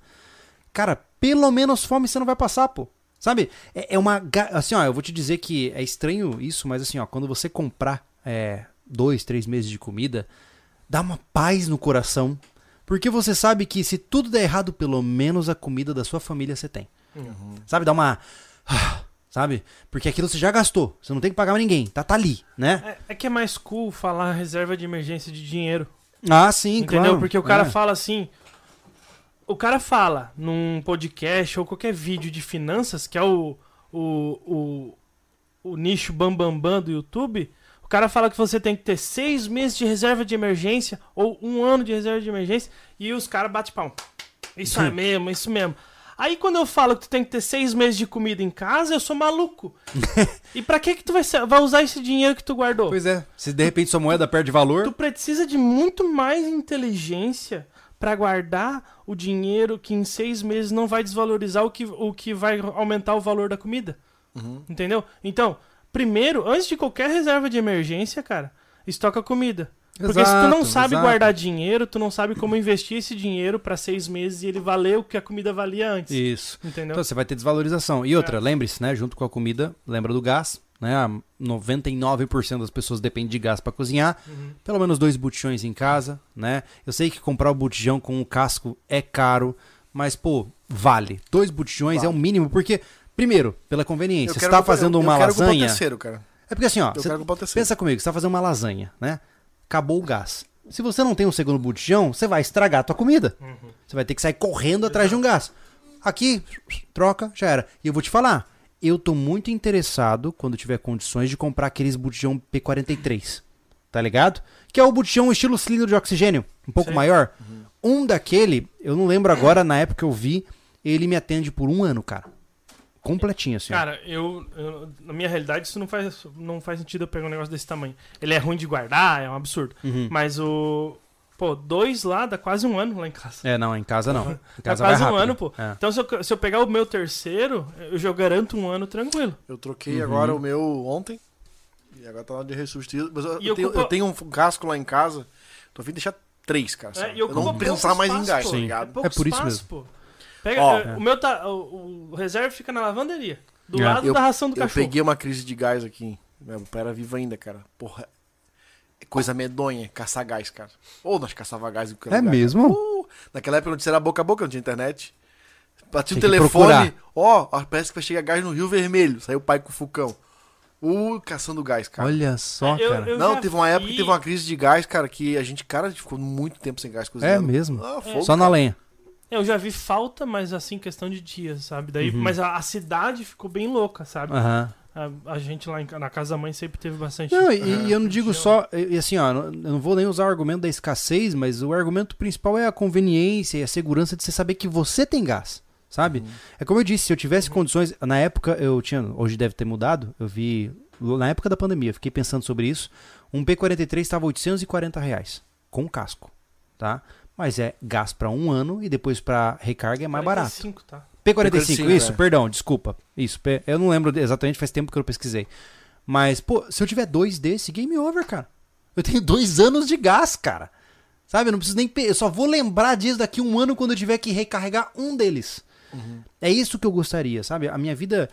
Cara, pelo menos fome você não vai passar, pô. Sabe? É, é uma. Assim, ó, eu vou te dizer que é estranho isso, mas assim, ó, quando você comprar é, dois, três meses de comida, dá uma paz no coração. Porque você sabe que se tudo der errado, pelo menos a comida da sua família você tem. Sabe? Dá uma. Sabe? Porque aquilo você já gastou. Você não tem que pagar pra ninguém. Tá, tá ali, né?
É, é que é mais cool falar reserva de emergência de dinheiro.
Ah, sim,
entendeu?
claro.
Porque o cara
É.
fala assim. O cara fala num podcast ou qualquer vídeo de finanças, que é o, o, o, o nicho bambambam bam, bam do YouTube. O cara fala que você tem que ter seis meses de reserva de emergência ou um ano de reserva de emergência e os caras batem pau. Isso é mesmo, isso mesmo. Aí quando eu falo que tu tem que ter seis meses de comida em casa, eu sou maluco. e pra que que tu vai, vai usar esse dinheiro que tu guardou?
Pois é. Se de repente sua moeda perde valor.
Tu precisa de muito mais inteligência pra guardar o dinheiro que em seis meses não vai desvalorizar o que, o que vai aumentar o valor da comida. Entendeu? Então, primeiro, antes de qualquer reserva de emergência, cara, estoca comida. Porque se tu não
Exato,
sabe
exato.
guardar dinheiro, tu não sabe como investir esse dinheiro pra seis meses e ele valer o que a comida valia antes.
Isso.
Entendeu?
Então você vai ter desvalorização. E outra, lembre-se, né? Junto com a comida, lembra do gás. Né? A 99% das pessoas depende de gás para cozinhar. Pelo menos dois botijões em casa, né? Eu sei que comprar o botijão com o casco é caro, mas, pô, vale. Dois botijões é o mínimo, porque, primeiro, pela conveniência. Você está
comprar-
fazendo
eu-
uma
eu quero comprar o
lasanha.
terceiro, cara.
É porque assim, ó, você
quero
pensa comigo, você tá fazendo uma lasanha, né? Acabou o gás. Se você não tem um segundo botijão, você vai estragar a tua comida. Você vai ter que sair correndo atrás de um gás. Aqui, troca, já era. E eu vou te falar, eu tô muito interessado, quando tiver condições, de comprar aqueles botijão P43. Tá ligado? Que é o botijão estilo cilindro de oxigênio, um pouco
Sei.
maior. Um daquele, eu não lembro agora, na época que eu vi, ele me atende por um ano, cara. Completinho, assim.
Cara, eu, eu- Na minha realidade, isso não faz, não faz sentido eu pegar um negócio desse tamanho. Ele é ruim de guardar, é um absurdo.
Uhum.
Mas o. Pô, dois lá dá quase um ano lá em casa.
É, não, em casa não. Em
Dá
casa
quase
vai
um
rápido.
ano, pô.
É.
Então, se eu, se eu pegar o meu terceiro, eu já garanto um ano tranquilo.
Eu troquei
Uhum.
agora o meu ontem. E agora tá hora de ressuscitar. Mas eu, eu tenho, eu tenho um casco lá em casa. Tô de deixar três, cara.
É,
eu
ocupa
não
pouco
pensar mais em gás, tá
Sim.
ligado?
pouco
É por isso
espaço,
mesmo.
pô. Pega,
Ó.
é, o meu tá. O, o reserva fica na lavanderia. Do
É.
lado
Eu-
da ração do
Eu
cachorro.
peguei uma crise de gás aqui. Meu pai era vivo ainda, cara. Porra. É coisa medonha, caçar gás, cara. Ou nós caçava gás em
É
lugar,
mesmo?
cara. Uh, naquela época não tinha era boca a boca, não tinha internet. Bati o telefone. Ó, ó, parece que vai chegar gás no Rio Vermelho. Saiu o pai com o Fucão. Uh, caçando gás, cara.
Olha só,
Eu-
cara.
eu-
Não, teve uma época que
vi-
teve uma crise de gás, cara, que a gente, cara, a gente ficou muito tempo sem gás
É
cozinhando.
mesmo.
Ah, fogo,
Só na lenha.
Eu já vi falta, mas assim, questão de dias, sabe? Daí, Mas a, a cidade ficou bem louca, sabe?
Aham.
A, a gente lá em na casa da mãe sempre teve bastante.
Não, e, e eu não digo só. E assim, ó, eu não vou nem usar o argumento da escassez, mas o argumento principal é a conveniência e a segurança de você saber que você tem gás. Sabe? É como eu disse, se eu tivesse condições. Na época eu tinha. Hoje deve ter mudado. Eu vi. Na época da pandemia, eu fiquei pensando sobre isso. Um P43 estava 840 reais. Com casco. Tá? Mas é gás pra um ano e depois pra recarga é mais barato.
45, tá?
P45,
P45,
isso,
é.
perdão, desculpa. Isso, eu não lembro exatamente, faz tempo que eu pesquisei. Mas, pô, se eu tiver dois desse, game over, cara. Eu tenho dois anos de gás, cara. Sabe, eu não preciso nem. Eu só vou lembrar disso daqui um ano quando eu tiver que recarregar um deles. É isso que eu gostaria, sabe? A minha vida.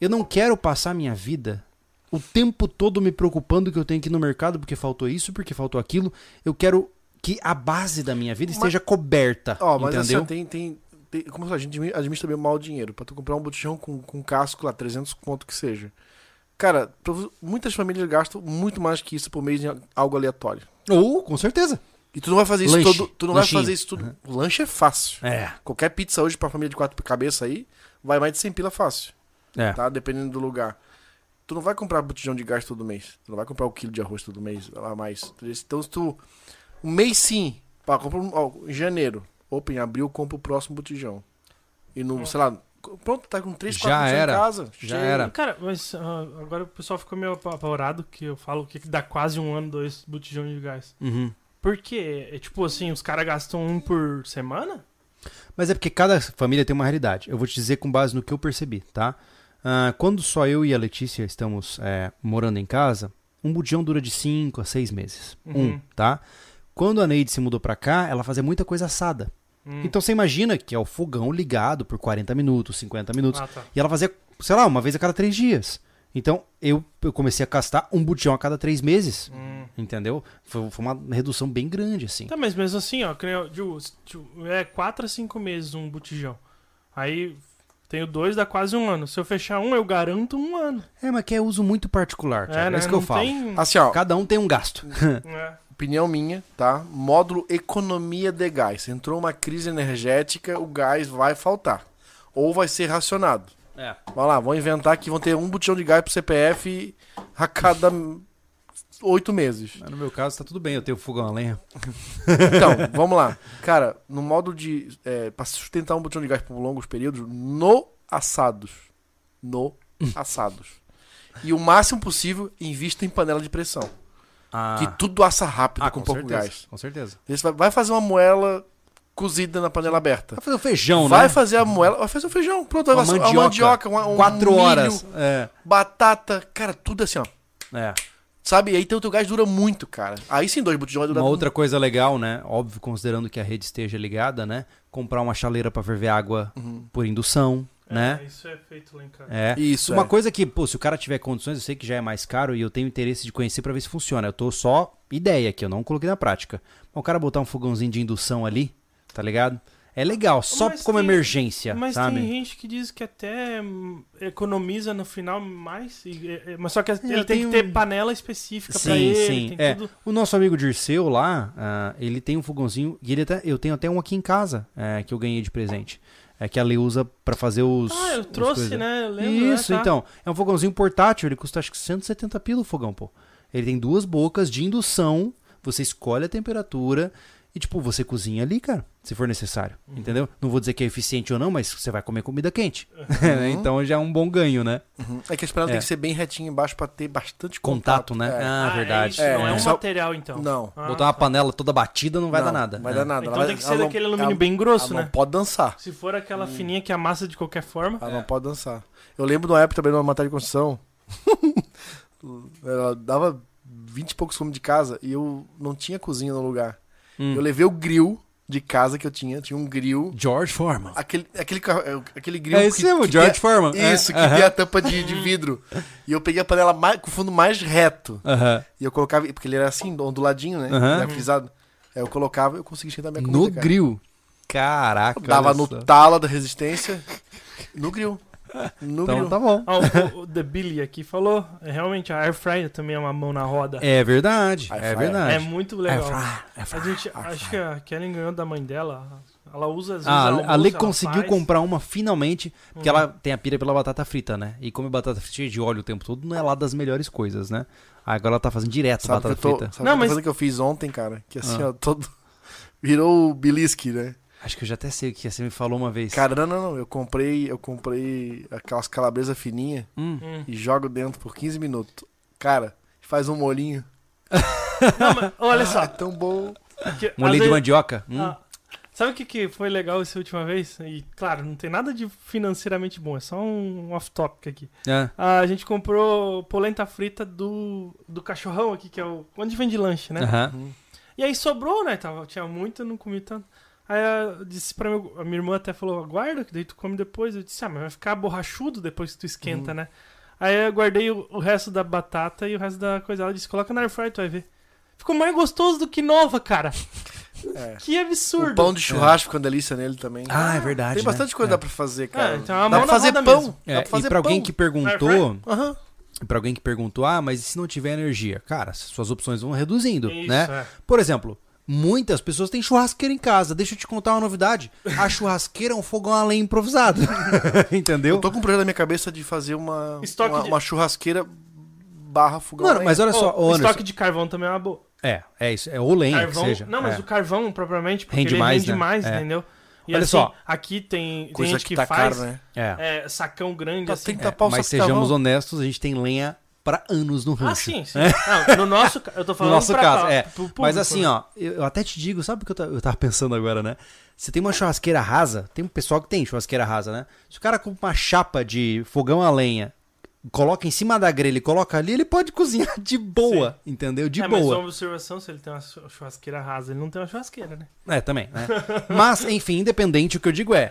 Eu não quero passar a minha vida o tempo todo me preocupando que eu tenho que ir no mercado porque faltou isso, porque faltou aquilo. Eu quero que a base da minha vida
Mas-
esteja coberta.
Ó, mas
entendeu?
assim, ó, tem, tem, tem- Como a gente administra bem mal o dinheiro. Pra tu comprar um botijão com, com casco lá, 300 conto que seja. Cara, muitas famílias gastam muito mais que isso por mês em algo aleatório.
Ou, com certeza.
E tu não vai fazer isso
Lanche.
todo. Tu não
Lanchinho.
vai fazer isso tudo. O lanche é fácil.
É.
Qualquer pizza hoje pra família de quatro cabeças aí, vai mais de 100 pila fácil.
É.
tá? Dependendo do lugar. Tu não vai comprar botijão de gás todo mês. Tu não vai comprar o quilo de arroz todo mês a mais. Então, se tu. Um mês sim. Pá, compra um- ó, em janeiro. Opa, em abril, compra o próximo botijão. E no, sei lá. Pronto, tá com 3, 4
Já
botijão
era.
em casa.
Já
cheio.
era.
Cara, mas ah, agora o pessoal ficou meio apa- apavorado que eu falo que dá quase um ano, dois botijões de gás.
Uhum.
Por quê? É tipo assim, os caras gastam um por semana?
Mas é porque cada família tem uma realidade. Eu vou te dizer com base no que eu percebi, tá? Ah, quando só eu e a Letícia estamos é, morando em casa, um botijão dura de 5 a 6 meses.
Uhum.
Um, tá? Quando a Neide se mudou pra cá, ela fazia muita coisa assada.
Hum.
Então você imagina que é o fogão ligado por 40 minutos, 50 minutos.
Ah, tá.
E ela fazia, sei lá, uma vez a cada três dias. Então eu, eu comecei a gastar um botijão a cada três meses.
Hum.
Entendeu? Foi, foi uma redução bem grande, assim.
Tá, mas mesmo assim, ó, é 4 a 5 meses um botijão. Aí tenho dois, dá quase um ano. Se eu fechar um, eu garanto um ano.
É, mas que é uso muito particular, Thiago. É, isso que eu
Não
falo.
tem-
Assim, ó.
Cada um tem um gasto.
É.
Opinião minha, tá? Módulo economia de gás. Entrou uma crise energética, o gás vai faltar. Ou vai ser racionado.
É.
Vai lá, vão inventar que vão ter um botijão de gás pro CPF a cada oito meses.
Mas no meu caso tá tudo bem, eu tenho fogão a lenha.
Então, vamos lá. Cara, no modo de. É, pra sustentar um botijão de gás por longos períodos, no assados. No assados. E o máximo possível, invista em panela de pressão.
Ah,
Que tudo assa rápido
ah
com,
com,
pouco
certeza,
gás.
com certeza.
Esse vai, vai fazer uma moela cozida na panela aberta.
Vai fazer o feijão,
Vai
né?
fazer a moela, vai fazer o feijão. Pronto,
Uma
vai fazer a
mandioca.
mandioca, uma, um
Quatro
milho,
horas. É.
batata, cara, tudo assim, ó.
é.
Sabe? E aí teu, teu gás dura muito, cara. Aí sim, dois botijões vai durar
Uma outra coisa legal, né? Óbvio, considerando que a rede esteja ligada, né? Comprar uma chaleira pra ferver água
Uhum.
por indução, né?
É, isso é feito lá em casa.
É.
Isso,
Uma
é.
coisa que, pô, se o cara tiver condições, eu sei que já é mais caro e eu tenho interesse de conhecer pra ver se funciona. Eu tô só ideia aqui, eu não coloquei na prática. Mas o cara botar um fogãozinho de indução ali, tá ligado? É legal, só
Mas
como
tem-
emergência,
Mas
sabe?
tem gente que diz que até economiza no final mais. mas só que ele
tem
tem que
um-
ter panela específica pra
Sim,
ele.
sim.
Tem
É,
tudo.
o nosso amigo Dirceu lá, ah, ele tem um fogãozinho e ele até, eu tenho até um aqui em casa é, que eu ganhei de presente. É que a Lei usa pra fazer os.
Ah, eu trouxe,
coisas.
né? Eu lembro,
Isso,
né? Tá.
então. É um fogãozinho portátil, ele custa acho que 170 pila o fogão, pô. Ele tem duas bocas de indução, você escolhe a temperatura e, tipo, você cozinha ali, cara, se for necessário.
Uhum.
Entendeu? Não vou dizer que é eficiente ou não, mas você vai comer comida quente. então já é um bom ganho, né?
Uhum. É que a panela
É.
tem que ser bem retinha embaixo pra ter bastante
Contato,
contato.
né?
É.
Ah,
é
verdade.
isso, não é,
É,
um
só-
material, então.
Não.
Ah,
Botar uma
tá.
panela toda batida não vai
Não,
dar nada.
Vai
É.
dar nada.
Então
Ela
tem que ser
não-
daquele alumínio
ela-
bem grosso,
ela
né?
não pode dançar.
Se for aquela fininha que amassa de qualquer forma.
Ela não pode dançar. Eu lembro de uma época também numa matéria de construção. ela dava 20 e poucos quilômetros de casa e eu não tinha cozinha no lugar.
Hum.
Eu levei o grill de casa que eu tinha. Tinha um grill.
George Foreman.
Aquele, aquele, é, aquele grill.
É esse mesmo,
que
George
tem-
Foreman. É,
Isso, que
aham.
tem a tampa de, de vidro. E eu peguei a panela mais, com o fundo mais reto. E eu colocava. Porque ele era assim, onduladinho, né?
Aham.
Né, frisado. Aí eu colocava e eu conseguia esquentar minha comida.
No
cara.
grill. Caraca.
Dava
olha
no tala da resistência. No grill. No
Então
grill.
tá bom.
Ó, o, o The Billy aqui falou. é, realmente, a Air Fryer também é uma mão na roda.
É verdade. É
fryer.
É
verdade.
muito legal.
Air fryer, air
A gente,
air
acho que a Kellen ganhou da mãe dela. Ela usa às vezes.
Ah,
almoço,
a Lê conseguiu
faz.
comprar uma finalmente, porque
Uhum.
ela tem a pira pela batata frita, né? E come batata frita cheia de óleo o tempo todo, não é lá das melhores coisas, né? Agora ela tá fazendo direto
Sabe
batata
eu tô,
frita.
sabe
Não, mas-
coisa que eu fiz ontem, cara? Que assim,
Ah.
ó, todo. Virou o belisque, né?
Acho que eu já até sei o que é, você me falou uma vez.
Cara, não, não, não. Eu comprei, eu comprei aquelas calabresas fininhas
Hum.
Hum.
e jogo dentro por 15 minutos. Cara, faz um molinho.
Não, mas olha
É
só.
tão bom.
que,
Molinho de
vezes-
mandioca. Hum.
Ah, sabe o que, que foi legal essa última vez? E claro, não tem nada de financeiramente bom, é só um off-topic aqui.
É.
A gente comprou polenta frita do, do cachorrão aqui, que é o. Onde vende lanche, né?
Aham.
E aí sobrou, né? Tava, tinha muito, eu não comi tanto. Aí eu disse pra meu, a minha irmã até falou, aguarda, que daí tu come depois. Eu disse, ah, mas vai ficar borrachudo depois que tu esquenta, né? Aí eu guardei o, o resto da batata e o resto da coisa. Ela disse, coloca na air fryer, tu vai ver. Ficou mais gostoso do que nova, cara.
É.
Que absurdo.
O pão de churrasco com delícia nele também.
Ah, é verdade.
Tem bastante
né?
coisa que
É.
dá pra fazer, cara.
É, então é
dá pra fazer
roda
pão.
mesmo.
Dá
É,
pra fazer
e pra alguém
pão.
que perguntou,
Aham.
para alguém que perguntou, ah, mas e se não tiver energia? Cara, suas opções vão reduzindo,
Isso,
né?
é.
Por exemplo, Muitas pessoas têm churrasqueira em casa. Deixa eu te contar uma novidade. A churrasqueira é um fogão a lenha improvisado. Entendeu?
Eu tô com um projeto na minha cabeça de fazer uma, uma,
de-
uma churrasqueira barra fogão.
Mano, mas olha só, Anderson,
estoque de carvão também é uma boa.
É, é isso. É ou lenha
Carvão,
que seja.
não, mas
é.
o carvão propriamente, porque
Rende
ele
mais,
rende
né?
mais,
É.
entendeu? E
Olha
assim,
só.
aqui tem, tem
Coisa
gente
que
que,
tá
faz
caro, né?
É.
é, sacão grande,
Tá,
assim.
tem que
É,
tapar o
mas
saco de
sejamos
carvão.
honestos, a gente tem lenha pra anos no rancho.
Ah, sim, sim. Não, no nosso, eu tô
No
falando
nosso
pra
caso, é.
pro público,
Mas assim,
né?
ó, eu até te digo, sabe o que eu eu tava pensando agora, né? Você tem uma churrasqueira rasa, tem um pessoal que tem churrasqueira rasa, né? Se o cara compra uma chapa de fogão a lenha, coloca em cima da grelha e coloca ali, ele pode cozinhar de boa, entendeu? De
é, mas
boa.
uma observação, se ele tem uma chu- churrasqueira rasa, ele não tem uma churrasqueira, né?
É, também, né? Mas, enfim, independente, o que eu digo é: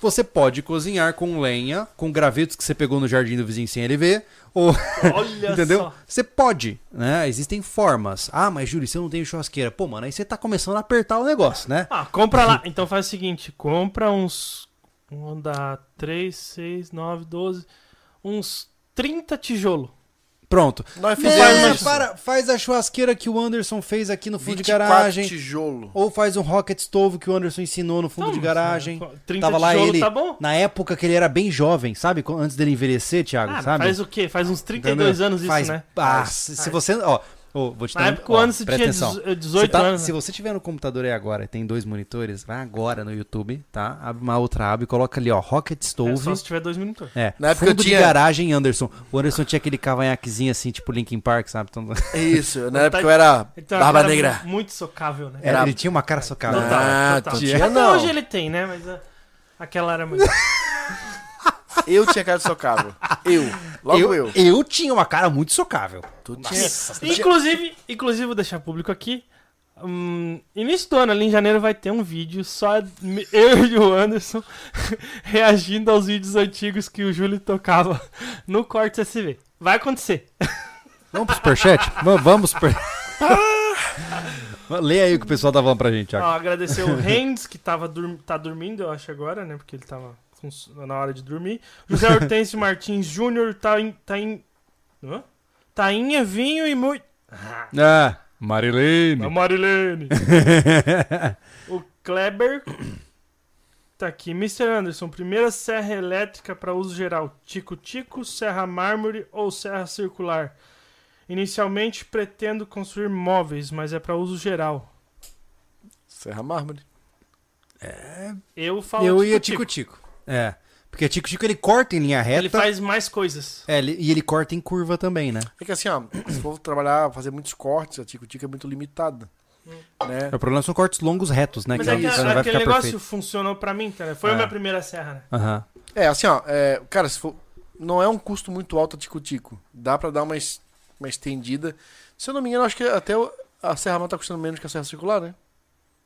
você pode cozinhar com lenha, com gravetos que você pegou no jardim do vizinho sem ele ver, ou.
Olha
Entendeu?
só.
Você pode, né? Existem formas. Ah, mas Júlio, se eu não tenho churrasqueira. Pô, mano, aí você tá começando a apertar o negócio, né?
Ah, compra lá. Então faz o seguinte, compra uns... Um dá 3, 6, 9, 12... Uns 30 tijolo.
Pronto.
Nós fizemos isso.
para, faz a churrasqueira que o Anderson fez aqui no fundo de
24
garagem.
tijolo.
Ou faz um rocket stove que o Anderson ensinou no fundo
Não,
de garagem.
é, 30
Tava lá
tijolo
ele,
tá bom?
na época que ele era bem jovem, sabe? Antes dele envelhecer, Thiago,
Ah,
sabe?
faz o quê? Faz uns 32
Entendeu?
anos isso,
Faz-
né?
Ah,
Faz.
se, se
Faz.
você. Ó, ó, vou te
Na
dar-
época o
ó,
Anderson
presta
tinha
atenção.
18
Você tá-
anos.
Se você tiver no computador aí agora e tem dois monitores, vai agora no YouTube, tá? Abre uma outra aba e coloca ali, ó, Rocket
É
Stove.
só se tiver dois minutos.
É,
Na época
fundo
eu tinha-
de garagem, Anderson. O Anderson tinha aquele cavanhaquezinho assim, tipo Linkin Park, sabe? Então,
É isso, na época eu era
Então,
barba
era
negra.
Muito socável, né?
era- ele tinha uma cara socada.
Total,
Ah,
total.
tinha
Até
não.
hoje ele tem, né? Mas ah, aquela era muito...
Eu tinha cara de socável. Eu. Logo eu.
eu, eu tinha uma cara muito socável.
Tu tinha.
inclusive, inclusive, vou deixar público aqui. hum, início do ano, ali em janeiro, vai ter um vídeo só eu e o Anderson reagindo aos vídeos antigos que o Júlio tocava no corte SV. Vai acontecer.
Vamos pro superchat? vamos, super... Lê aí o que o pessoal tá falando pra gente,
Ó, agradecer o Rendes, que tava dur tá dormindo, eu acho, agora, né? Porque ele tava na hora de dormir. José Hortêncio Martins Júnior tá em. Tá em. Hã? Tainha, vinho e muito.
Ah, Marilene.
A Marilene. o Kleber. Tá aqui. Mr. Anderson, primeira serra elétrica para uso geral: Tico-Tico, serra mármore ou serra circular? Inicialmente pretendo construir móveis, mas é para uso geral.
Serra Mármore.
Eu falo
Eu ia
Tico-Tico.
É. Porque tico-tico ele corta em linha reta.
Ele faz mais coisas.
É, ele- e ele corta em curva também, né?
É que assim, ó, se for trabalhar, fazer muitos cortes, a tico-tico é muito limitada. Né?
O problema são cortes longos retos, né?
Mas
que
é que
vai
aquele
ficar
negócio
perfeito.
funcionou pra mim, cara. Foi
É.
a minha primeira serra, né?
Aham.
É, assim, ó, é, cara, se for, não é um custo muito alto a tico-tico. Dá pra dar uma, es- uma estendida. Se eu não me engano, acho que até a Serra Mão tá custando menos que a Serra Circular, né?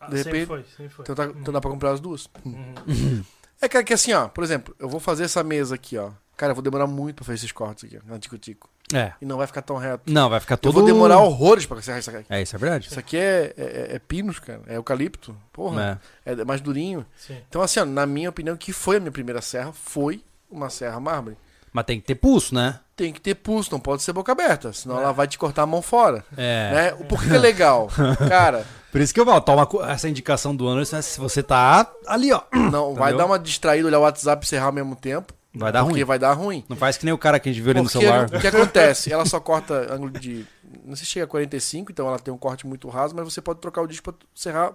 Ah,
De
sempre
repente-
foi, sempre foi.
Então, tá- então dá pra comprar as duas.
Uhum.
É cara, que assim, ó, por exemplo, eu vou fazer essa mesa aqui, ó. Cara, eu vou demorar muito pra fazer esses cortes aqui, ó, na tico-tico.
É.
E não vai ficar tão reto.
Não, vai ficar
Eu
todo...
vou demorar horrores pra serrar isso aqui.
É, isso é verdade.
Isso aqui é, é, é pinos, cara. É eucalipto. Porra.
É.
É mais durinho.
Sim.
Então, assim, ó, na minha opinião, que foi a minha primeira serra, foi uma serra mármore.
Mas tem que ter pulso, né?
Tem que ter pulso, não pode ser boca aberta, senão
É.
ela vai te cortar a mão fora.
É.
Né? O porquê que é legal? Cara,
Por isso que eu falo, toma essa indicação do Anderson, né? se você tá ali, ó.
não, vai
Entendeu?
dar uma distraída, olhar o WhatsApp e serrar ao mesmo tempo.
Vai dar
porque
ruim.
vai dar ruim.
Não faz que nem o cara que a gente viu ali no
Porque
celular.
o que acontece? Ela só corta ângulo de. Não sei se chega a 45, então ela tem um corte muito raso, mas você pode trocar o disco pra serrar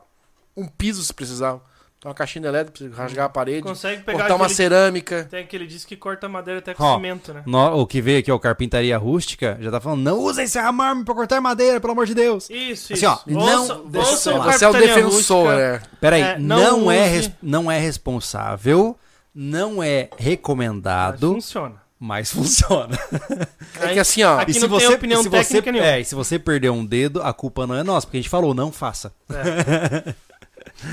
um piso se precisar. Então uma caixinha elétrica, pra você rasgar a parede,
Consegue pegar
cortar uma cerâmica.
Tem aquele disco que corta madeira até com
Ó,
cimento, né?
No- o que veio aqui, ó, Carpintaria Rústica, já tá falando, não usem serra mármore pra cortar madeira, pelo amor de Deus.
Isso,
Assim,
isso.
ó, não-
Ouça-
deixa eu
ouça o
falar.
Você é o defensor,
Rústica.
né?
Pera aí,
É,
não,
não
é, res- não é responsável, não é
Mas
recomendado,
funciona.
mas funciona.
É que assim, ó.
Aqui
E
não tem opinião
se
técnica
você,
nenhuma.
É, e se você perder um dedo, a culpa não é nossa, porque a gente falou, não faça.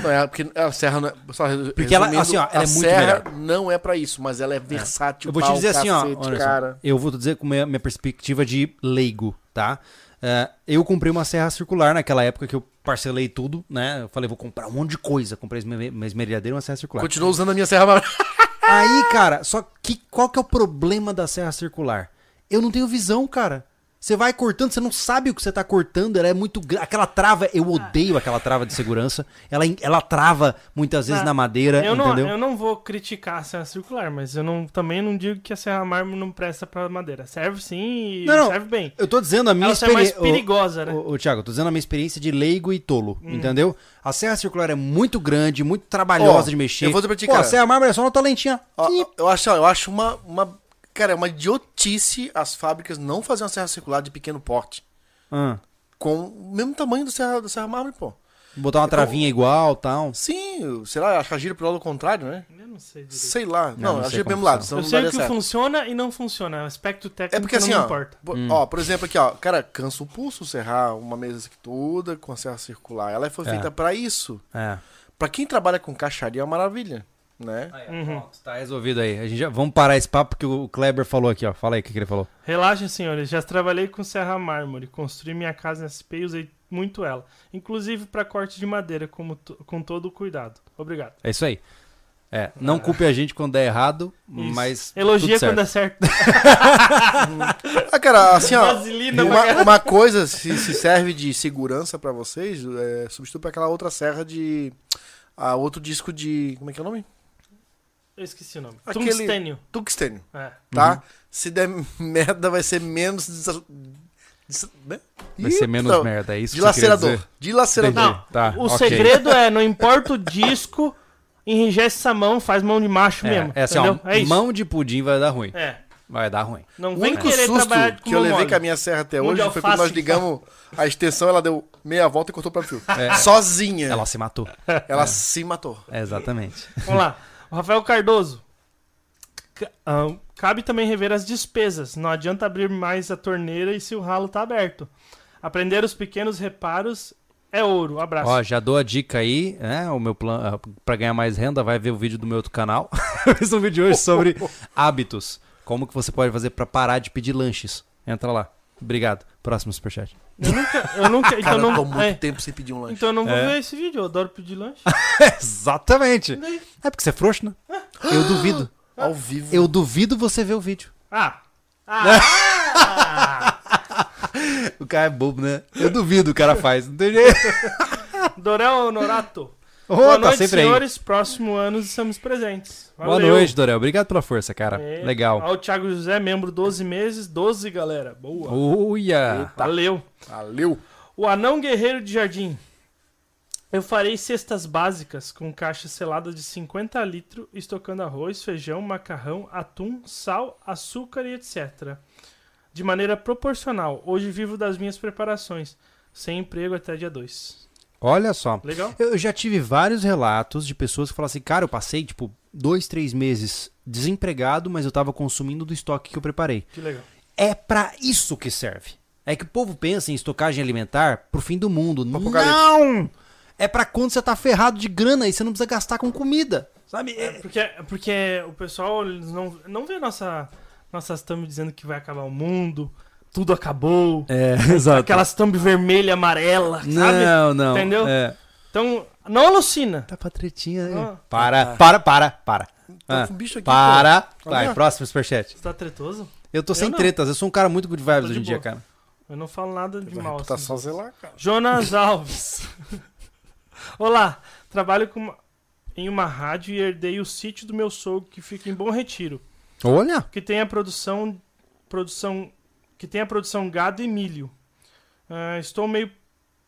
Não é, porque a serra não é. Só
Porque ela- assim, ó, ela
a
é muito
serra
melhor.
não é pra isso, mas ela é versátil.
Eu vou te dizer assim, ó,
cacete,
Anderson,
cara.
eu vou te dizer com minha, minha perspectiva de leigo, tá? É, eu comprei uma serra circular naquela época que eu parcelei tudo, né? Eu falei, vou comprar um monte de coisa. Comprei uma esmerilhadeira e uma serra circular.
Continuo usando a minha serra.
Aí, cara, só que qual que é o problema da serra circular? Eu não tenho visão, cara. Você vai cortando, você não sabe o que você tá cortando, ela é muito Aquela trava, eu odeio aquela trava de segurança. Ela, ela trava muitas vezes
Ah,
na madeira,
Eu não,
entendeu?
eu não vou criticar a serra circular, mas eu não, também não digo que a serra mármore não presta pra madeira. Serve sim e
Não, não.
serve bem.
Eu tô dizendo a minha
Ela é mais
experiência.
perigosa, né?
Ô, Thiago, eu tô dizendo a minha experiência de leigo e tolo,
Hum.
entendeu? A serra circular é muito grande, muito trabalhosa
Ó,
de mexer.
eu vou dizer pra ti,
Pô, a serra mármore é só uma talentinha.
Ó, eu acho, eu acho uma, uma. Cara, é uma idiotice as fábricas não fazerem uma serra circular de pequeno porte.
Ah,
Com o mesmo tamanho do serra, da serra mármore, pô.
botar uma travinha igual tal.
Sim, sei lá, acho que ela gira pro lado contrário, né?
Eu não sei direito.
Sei lá.
Não,
Não,
sei
gira pro
como
mesmo lado,
Eu
não
sei o que
certo.
funciona e não funciona. O aspecto técnico
É porque assim,
não
ó,
importa.
Hum.
ó, por exemplo aqui, ó, cara, cansa o pulso serrar uma mesa aqui toda com a serra circular. Ela foi
É.
feita pra isso.
É.
Pra quem trabalha com caixaria é uma maravilha, né?
Uhum.
Tá resolvido aí. A gente já... Vamos parar esse papo que o Kleber falou aqui, ó. Fala aí o que, que ele falou.
Relaxem, senhores. Já trabalhei com serra mármore. Construí minha casa em SP e usei muito ela. Inclusive para corte de madeira, como com todo o cuidado. Obrigado.
É isso aí. É, não culpe a gente quando der errado,
Isso.
mas.
Elogia
tudo
quando é
certo.
Ah, cara, assim, ó, uma, uma coisa, se, se serve de segurança pra vocês, é, substitui pra aquela outra serra de... A outro disco de... Como é que é o nome?
Eu esqueci o nome.
Aquele-
Tungstênio.
Tungstênio,
É.
tá?
Uhum.
Se der merda, vai ser menos... Desa... desa- né?
Vai ser menos
Então,
merda, é isso que
Dilacerador.
dizer?
Dilacerador.
Não,
Tá,
o
ok.
segredo é, não importa o disco, enrijece essa mão, faz mão de macho mesmo.
É, é assim,
entendeu?
ó,
é isso.
mão de pudim vai dar ruim.
É.
Vai dar ruim.
Não
O
vem
único
querer
susto
trabalhar com
que eu levei
mole.
com a minha serra até hoje foi quando nós ligamos a extensão, ela deu meia volta e cortou para fio.
É.
Sozinha.
Ela se matou.
Ela se matou.
É, exatamente.
Vamos lá. O Rafael Cardoso. Ca- ah, cabe também rever as despesas. Não adianta abrir mais a torneira e se o ralo tá aberto. Aprender os pequenos reparos é ouro. Abraço.
Ó, já dou a dica aí, né? O meu plano para ganhar mais renda, vai ver o vídeo do meu outro canal. Eu fiz um vídeo hoje sobre hábitos. Como que você pode fazer pra parar de pedir lanches? Entra lá. Obrigado. Próximo superchat.
Eu nunca. Eu nunca então,
Cara, eu tô
não,
muito
é,
tempo sem pedir um lanche.
então eu não vou
É.
ver esse vídeo. Eu adoro pedir lanche.
Exatamente. É porque você é frouxo, né? Eu duvido.
Ao vivo.
Eu duvido você ver o vídeo.
Ah. Ah!
O cara é bobo, né? Eu duvido o cara faz. Não tem jeito.
Dorel Honorato.
Ô,
Boa
tá
noite,
sempre aí.
senhores. Próximo ano estamos presentes.
Boa
Valeu.
noite, Dorel. Obrigado pela força, cara.
É.
Legal.
Ó, o Thiago José, membro 12 meses, 12, galera. Boa.
Uia.
Valeu.
Valeu.
O Anão Guerreiro de Jardim. Eu farei cestas básicas com caixa selada de 50 litros, estocando arroz, feijão, macarrão, atum, sal, açúcar e etc. De maneira proporcional. Hoje vivo das minhas preparações. Sem emprego até dia 2.
Olha só.
Legal?
Eu já tive vários relatos de pessoas que falam assim, cara, eu passei, tipo, dois, três meses desempregado, mas eu tava consumindo do estoque que eu preparei.
Que legal.
É pra isso que serve. É que o povo pensa em estocagem alimentar pro fim do mundo. Não! É pra quando você tá ferrado de grana e você não precisa gastar com comida. Sabe?
É porque, porque o pessoal não, não vê nossa, nossas thumb dizendo que vai acabar o mundo, tudo acabou.
É, exato.
Aquelas thumb vermelha, amarela, sabe?
Não, não.
Entendeu?
É.
Então, não alucina.
Tá pra tretinha, né?
Ah.
Para, para, para, para.
Tá
Ah,
um bicho aqui,
para.
pô.
Vai,
Olha.
próximo superchat.
Você tá tretoso?
Eu tô sem
não.
tretas, eu sou um cara muito good vibes hoje em dia, cara.
Eu não falo nada de mal.
reputar
assim.
só zelar, cara.
Jonas Alves. Olá, trabalho com uma- em uma rádio e herdei o sítio do meu sogro que fica em Bom Retiro,
Olha.
que tem a produção produção que tem a produção gado e milho. Ah, estou meio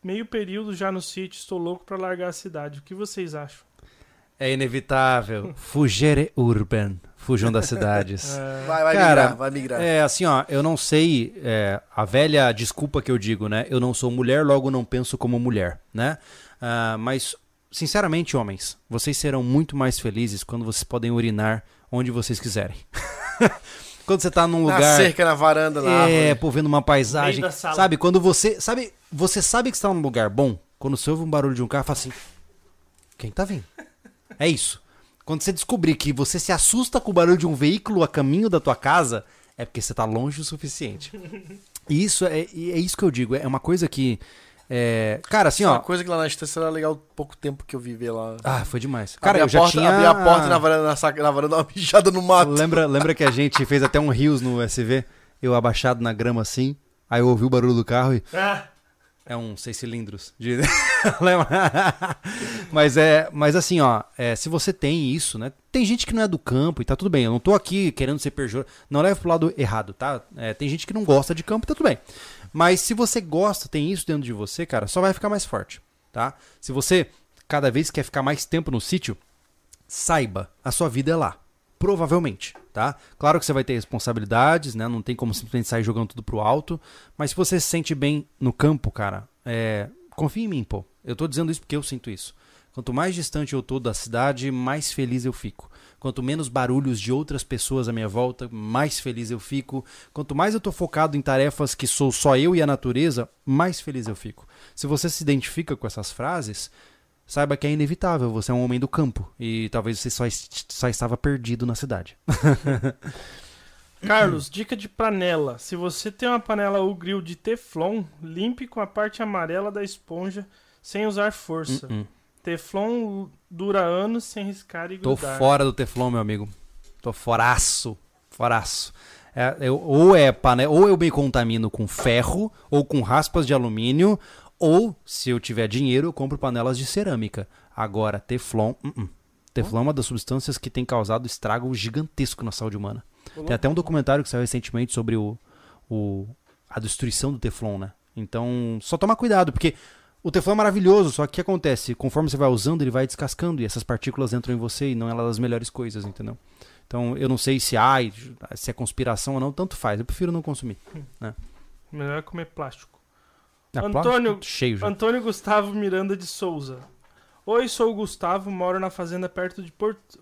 meio período já no sítio, estou louco para largar a cidade. O que vocês acham?
É inevitável. Fugere urban. Fujam das cidades.
Ah,
Vai, vai
Cara,
migrar, vai migrar.
É, assim, ó, eu não sei. é, a velha desculpa que eu digo, né? Eu não sou mulher, logo não penso como mulher, né? Ah, mas, sinceramente, homens, vocês serão muito mais felizes quando vocês podem urinar onde vocês quiserem. quando você tá num
Na
lugar.
cerca, na varanda, na
É,
árvore.
pô, vendo uma paisagem.
Meio da sala.
Sabe, quando você. Sabe, você sabe que está num lugar bom, quando você ouve um barulho de um carro, fala assim. Quem tá vindo? É isso. Quando você descobrir que você se assusta com o barulho de um veículo a caminho da tua casa, é porque você tá longe o suficiente. E isso é, e é isso que eu digo. É uma coisa que. É, cara, assim,
Uma
ó.
coisa que lá na estância era legal pouco tempo que eu vivi lá.
Ah, foi demais. Cara,
abri
eu
a
já
porta,
tinha.
abri a porta e na varanda, na, saca- na varanda, uma mijada no mato.
Lembra, lembra que a gente fez até um rios no SV? Eu abaixado na grama assim, Aí eu ouvi o barulho do carro e.
Ah,
É um seis cilindros. De... Lembra? mas é, mas assim, ó, é, se você tem isso, né? Tem gente que não é do campo e tá tudo bem. Eu não tô aqui querendo ser pejor. Não leve pro lado errado, tá? É, tem gente que não gosta de campo e tá tudo bem. Mas se você gosta, tem isso dentro de você, cara, só vai ficar mais forte, tá? Se você cada vez quer ficar mais tempo no sítio, saiba, a sua vida é lá. Provavelmente, tá? Claro que você vai ter responsabilidades, né? Não tem como simplesmente sair jogando tudo pro alto. Mas se você se sente bem no campo, cara, é... confia em mim, pô. Eu tô dizendo isso porque eu sinto isso. Quanto mais distante eu tô da cidade, mais feliz eu fico. Quanto menos barulhos de outras pessoas à minha volta, mais feliz eu fico. Quanto mais eu tô focado em tarefas que sou só eu e a natureza, mais feliz eu fico. Se você se identifica com essas frases, saiba que é inevitável. Você é um homem do campo e talvez você só, só estava perdido na cidade.
Carlos, dica de panela. Se você tem uma panela ou grill de teflon, limpe com a parte amarela da esponja sem usar força.
Hum, hum.
Teflon dura anos sem riscar e
Tô
grudar.
fora do Teflon, meu amigo. Tô foraço. Foraço. É, eu- ou é pane... ou eu me contamino com ferro, ou com raspas de alumínio, ou, se eu tiver dinheiro, eu compro panelas de cerâmica. Agora, Teflon. uh -uh. Teflon é uma das substâncias que tem causado estrago gigantesco na saúde humana. Tem até um documentário que saiu recentemente sobre o, o- a destruição do Teflon, né? Então, só toma cuidado, porque o Teflon é maravilhoso, só que o que acontece? Conforme você vai usando, ele vai descascando e essas partículas entram em você e não é lá das melhores coisas, entendeu? Então, eu não sei se ai, se é conspiração ou não, tanto faz. Eu prefiro não consumir.
Melhor comer plástico.
É
Antônio-
plástico cheio já.
Antônio Gustavo Miranda de Souza. Oi, sou o Gustavo, moro na fazenda perto de Porto,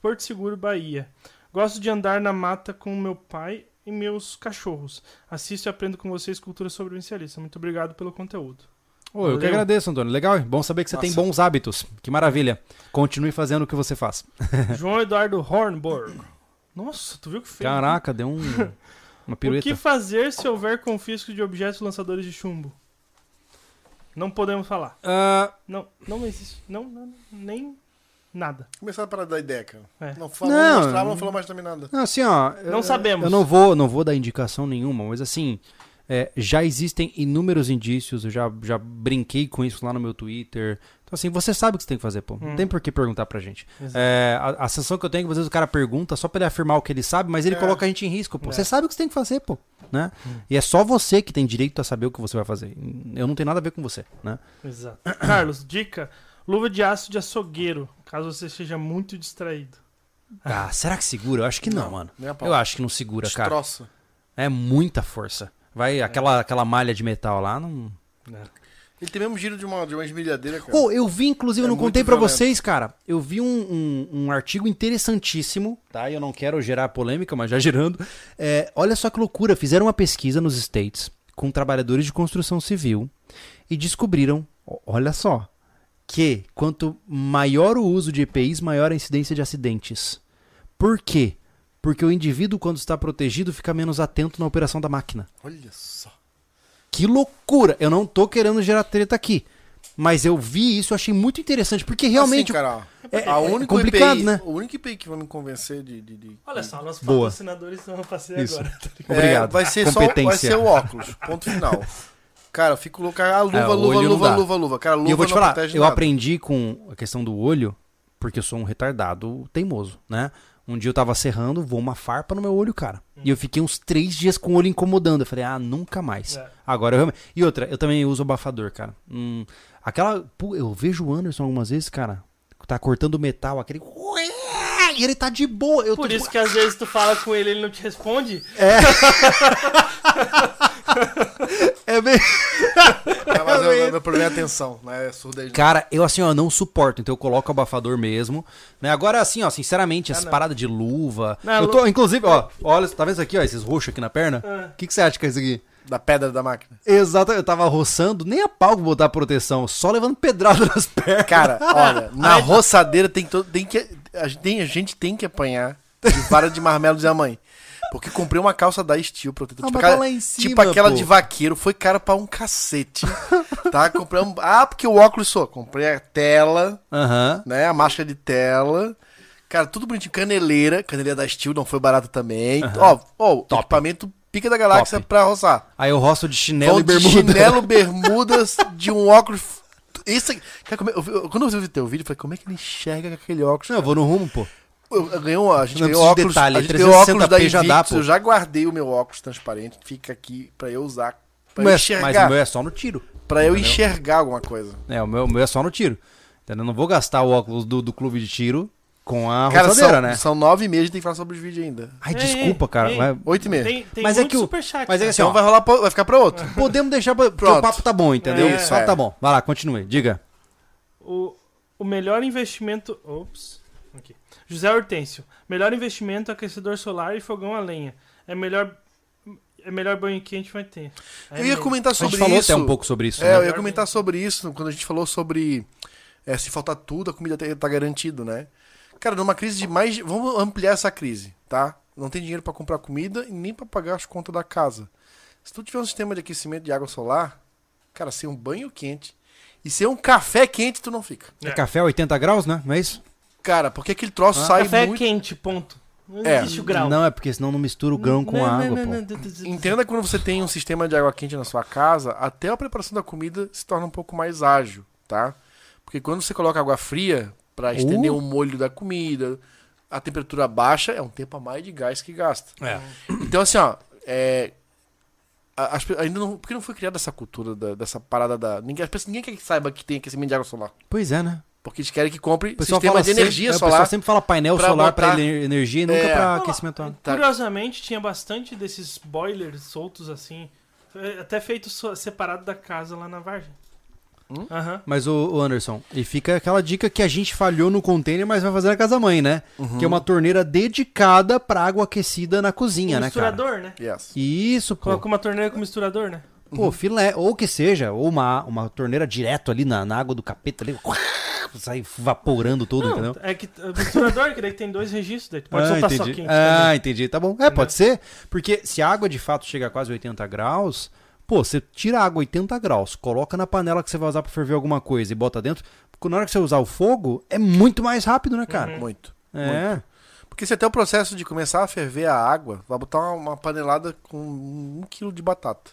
Porto Seguro, Bahia. Gosto de andar na mata com meu pai e meus cachorros. Assisto e aprendo com vocês cultura sobrevivencialista. Muito obrigado pelo conteúdo.
Ô, eu que agradeço, Antônio. Legal, bom saber que você tem
Nossa.
bons hábitos. Que maravilha. Continue fazendo o que você faz.
João Eduardo Hornborg. Nossa, tu viu que feio?
Caraca, deu um, uma
O
pirueta.
que fazer se houver confisco de objetos lançadores de chumbo? Não podemos falar.
Ah,
Não, não existe. Não, não, nem nada.
Começaram a parar da ideia, cara.
É.
Não falou,
Não.
não mostrava, não falou mais também nada.
Não, assim, ó.
Não
eu-
sabemos.
Eu não vou, não vou dar indicação nenhuma, mas assim, é, já existem inúmeros indícios. Eu já, já brinquei com isso lá no meu Twitter. Então, assim, você sabe o que você tem que fazer, pô. Não
Hum.
tem por que perguntar pra gente. É, a, a sensação que eu tenho é que às vezes o cara pergunta só pra ele afirmar o que ele sabe, mas ele
É.
coloca a gente em risco, pô.
É.
Você sabe o que você tem que fazer, pô. Né? E é só você que tem direito a saber o que você vai fazer. Eu não tenho nada a ver com você, né?
Exato. Carlos, dica: luva de aço de açougueiro, caso você seja muito distraído.
Ah, será que segura? Eu acho que não,
Não,
mano. Eu acho que não segura, cara.
Destroça.
É muita força. Vai, aquela, aquela malha de metal lá, não.
Ele tem mesmo giro de uma, de uma esmerilhadeira, cara.
Ô, eu vi, inclusive, eu
É
não contei pra
violento.
vocês, cara. Eu vi um, um, um artigo interessantíssimo, tá? Eu não quero gerar polêmica, mas já gerando. É, olha só que loucura. Fizeram uma pesquisa nos States com trabalhadores de construção civil e descobriram, olha só, que quanto maior o uso de EPIs, maior a incidência de acidentes. Por quê? Porque o indivíduo, quando está protegido, fica menos atento na operação da máquina.
Olha só.
Que loucura! Eu não tô querendo gerar treta aqui. Mas eu vi isso, eu achei muito interessante, porque realmente.
Assim, cara,
é-
a
é
única
complicado,
IPI,
né?
O único IPI que vai me convencer de... de, de-
Olha só, nossos
Boa.
patrocinadores estão passei
Isso.
agora.
É,
Obrigado.
vai ser só vai ser o óculos. Ponto final. Cara, eu fico louco. A luva,
É,
luva, luva, luva, luva. Cara, luva
E eu vou te falar, eu
nada.
aprendi com a questão do olho, porque eu sou um retardado teimoso, né? Um dia eu tava serrando, voou uma farpa no meu olho, cara. E eu fiquei uns três dias com o olho incomodando. Eu falei, ah, nunca mais.
É.
Agora eu realmente. E outra, eu também uso abafador, cara. Hum, aquela. Pô, eu vejo o Anderson algumas vezes, cara. Tá cortando metal, aquele. E ele tá de boa. Eu
Por
tô,
isso que às vezes tu fala com ele e ele não te responde.
É bem.
É, mas o meu problema é a atenção, né? É surdez.
Cara, eu assim, ó, não suporto, então eu coloco o abafador mesmo. Né? Agora, assim, ó, sinceramente, essa
Ah, não.
parada de luva.
Não,
eu tô, inclusive, ó, olha, tá vendo isso aqui, ó, esses roxos aqui na perna?
Ah.
O que, que você acha que é isso aqui?
Da pedra da máquina.
Exato, eu tava roçando, nem a pau botar proteção, só levando pedrada nas pernas.
Cara, olha, na roçadeira tem, to- tem que. A gente, tem, a gente tem que apanhar de vara de marmelo de mãe. Porque comprei uma calça da Steel protetor.
Ah,
tipo, aquela,
tá lá em cima,
tipo aquela de vaqueiro. Foi cara pra um cacete. tá? Comprei um. Ah, porque o óculos só. Comprei a tela,
Aham.
né? A máscara de tela. Cara, tudo bonitinho. Caneleira. Caneleira da Steel não foi barata também. Ó, ó, equipamento pica da galáxia
Top.
pra roçar.
Aí eu roço de chinelo
Vão
e
de
bermuda.
chinelo, bermudas, de um óculos. Isso aqui- cara, como eu quando eu vi o teu vídeo, eu falei, como é que ele enxerga com aquele óculos?
Não, eu vou no rumo, pô.
Eu, um, a gente
Não
ganhou óculos,
detalhe,
a gente ganhou óculos da
360p já dá,
Invictus,
pô.
eu já guardei o meu óculos transparente, fica aqui pra eu usar, pra eu
Mas,
enxergar,
mas o meu é só no tiro.
pra eu enxergar alguma coisa.
É, o meu, o meu é só no tiro. Entendeu? Eu não vou gastar o óculos do, do clube de tiro com a
Cara,
roçadeira,
são,
né?
são nove e meia, a gente tem que falar sobre os vídeos ainda.
Ai,
Ei,
desculpa, cara.
ei,
mas
Oito e meia.
Tem, tem
Mas é que o-
superchat.
mas é que assim,
Então
ó,
vai rolar, pra- vai ficar pra outro.
Podemos deixar pra, porque o papo tá bom, entendeu?
É,
o papo
é.
tá bom. Vai lá, continue. Diga.
O, o melhor investimento. Ops. José Hortêncio. Melhor investimento: aquecedor solar e fogão a lenha. É melhor. É melhor banho quente vai ter. É
Eu ia comentar
A
sobre
gente falou
isso.
até um pouco sobre isso,
É, eu
né?
ia comentar sobre isso quando a gente falou sobre é, se faltar tudo, a comida tá, tá garantido, né? Cara, numa crise de mais. Vamos ampliar essa crise, tá? Não tem dinheiro pra comprar comida e nem pra pagar as contas da casa. Se tu tiver um sistema de aquecimento de água solar, cara, sem um banho quente e sem um café quente, tu não fica.
É café 80 graus, né? Não é isso?
Cara, porque aquele troço
Ah,
sai
Café
muito.
é quente, ponto. Não
É.
existe o grau.
Não, é porque senão não mistura o grão com
Não,
a
não,
água,
não,
pô.
Entenda que quando você tem um sistema de água quente na sua casa, até a preparação da comida se torna um pouco mais ágil, tá? Porque quando você coloca água fria pra estender
Uh.
o molho da comida, a temperatura baixa é um tempo a mais de gás que gasta.
É.
Então assim, ó, é as ainda não, porque não foi criada essa cultura da- dessa parada da ninguém, as pessoas, ninguém quer que saiba que tem aquecimento de água solar,
Pois é, né?
Porque eles querem que compre
O
sistema de energia
sempre, é, O
solar.
pessoal sempre fala painel
pra
solar ener- energia e nunca
É.
pra
Não,
aquecimento.
Tá.
Curiosamente, tinha bastante desses boilers soltos assim. é, Até feito separado da casa lá na Vargem.
Hum?
Aham.
Mas o, o Anderson, e fica aquela dica que a gente falhou no container, mas vai fazer na casa mãe, né?
Uhum.
Que é uma torneira dedicada pra água aquecida na cozinha,
Um
né, cara?
misturador, né?
Yes.
Isso, pô.
Coloca uma torneira com misturador, né?
Pô, filé, ou que seja, ou uma, uma torneira direto ali na, na água do capeta ali, sai vaporando tudo,
Não,
entendeu?
é que uh, misturador, que daí tem dois registros, daí tu pode
ah,
soltar
entendi.
só quente
ah,
também.
entendi. Tá bom. É, pode ser. Porque se a água de fato chega a quase 80 graus, pô, você tira a água 80 graus, coloca na panela que você vai usar pra ferver alguma coisa e bota dentro. Porque na hora que você usar o fogo, é muito mais rápido, né, cara?
Muito.
É.
Porque se até o processo de começar a ferver a água, vai botar uma, uma panelada com um quilo de batata.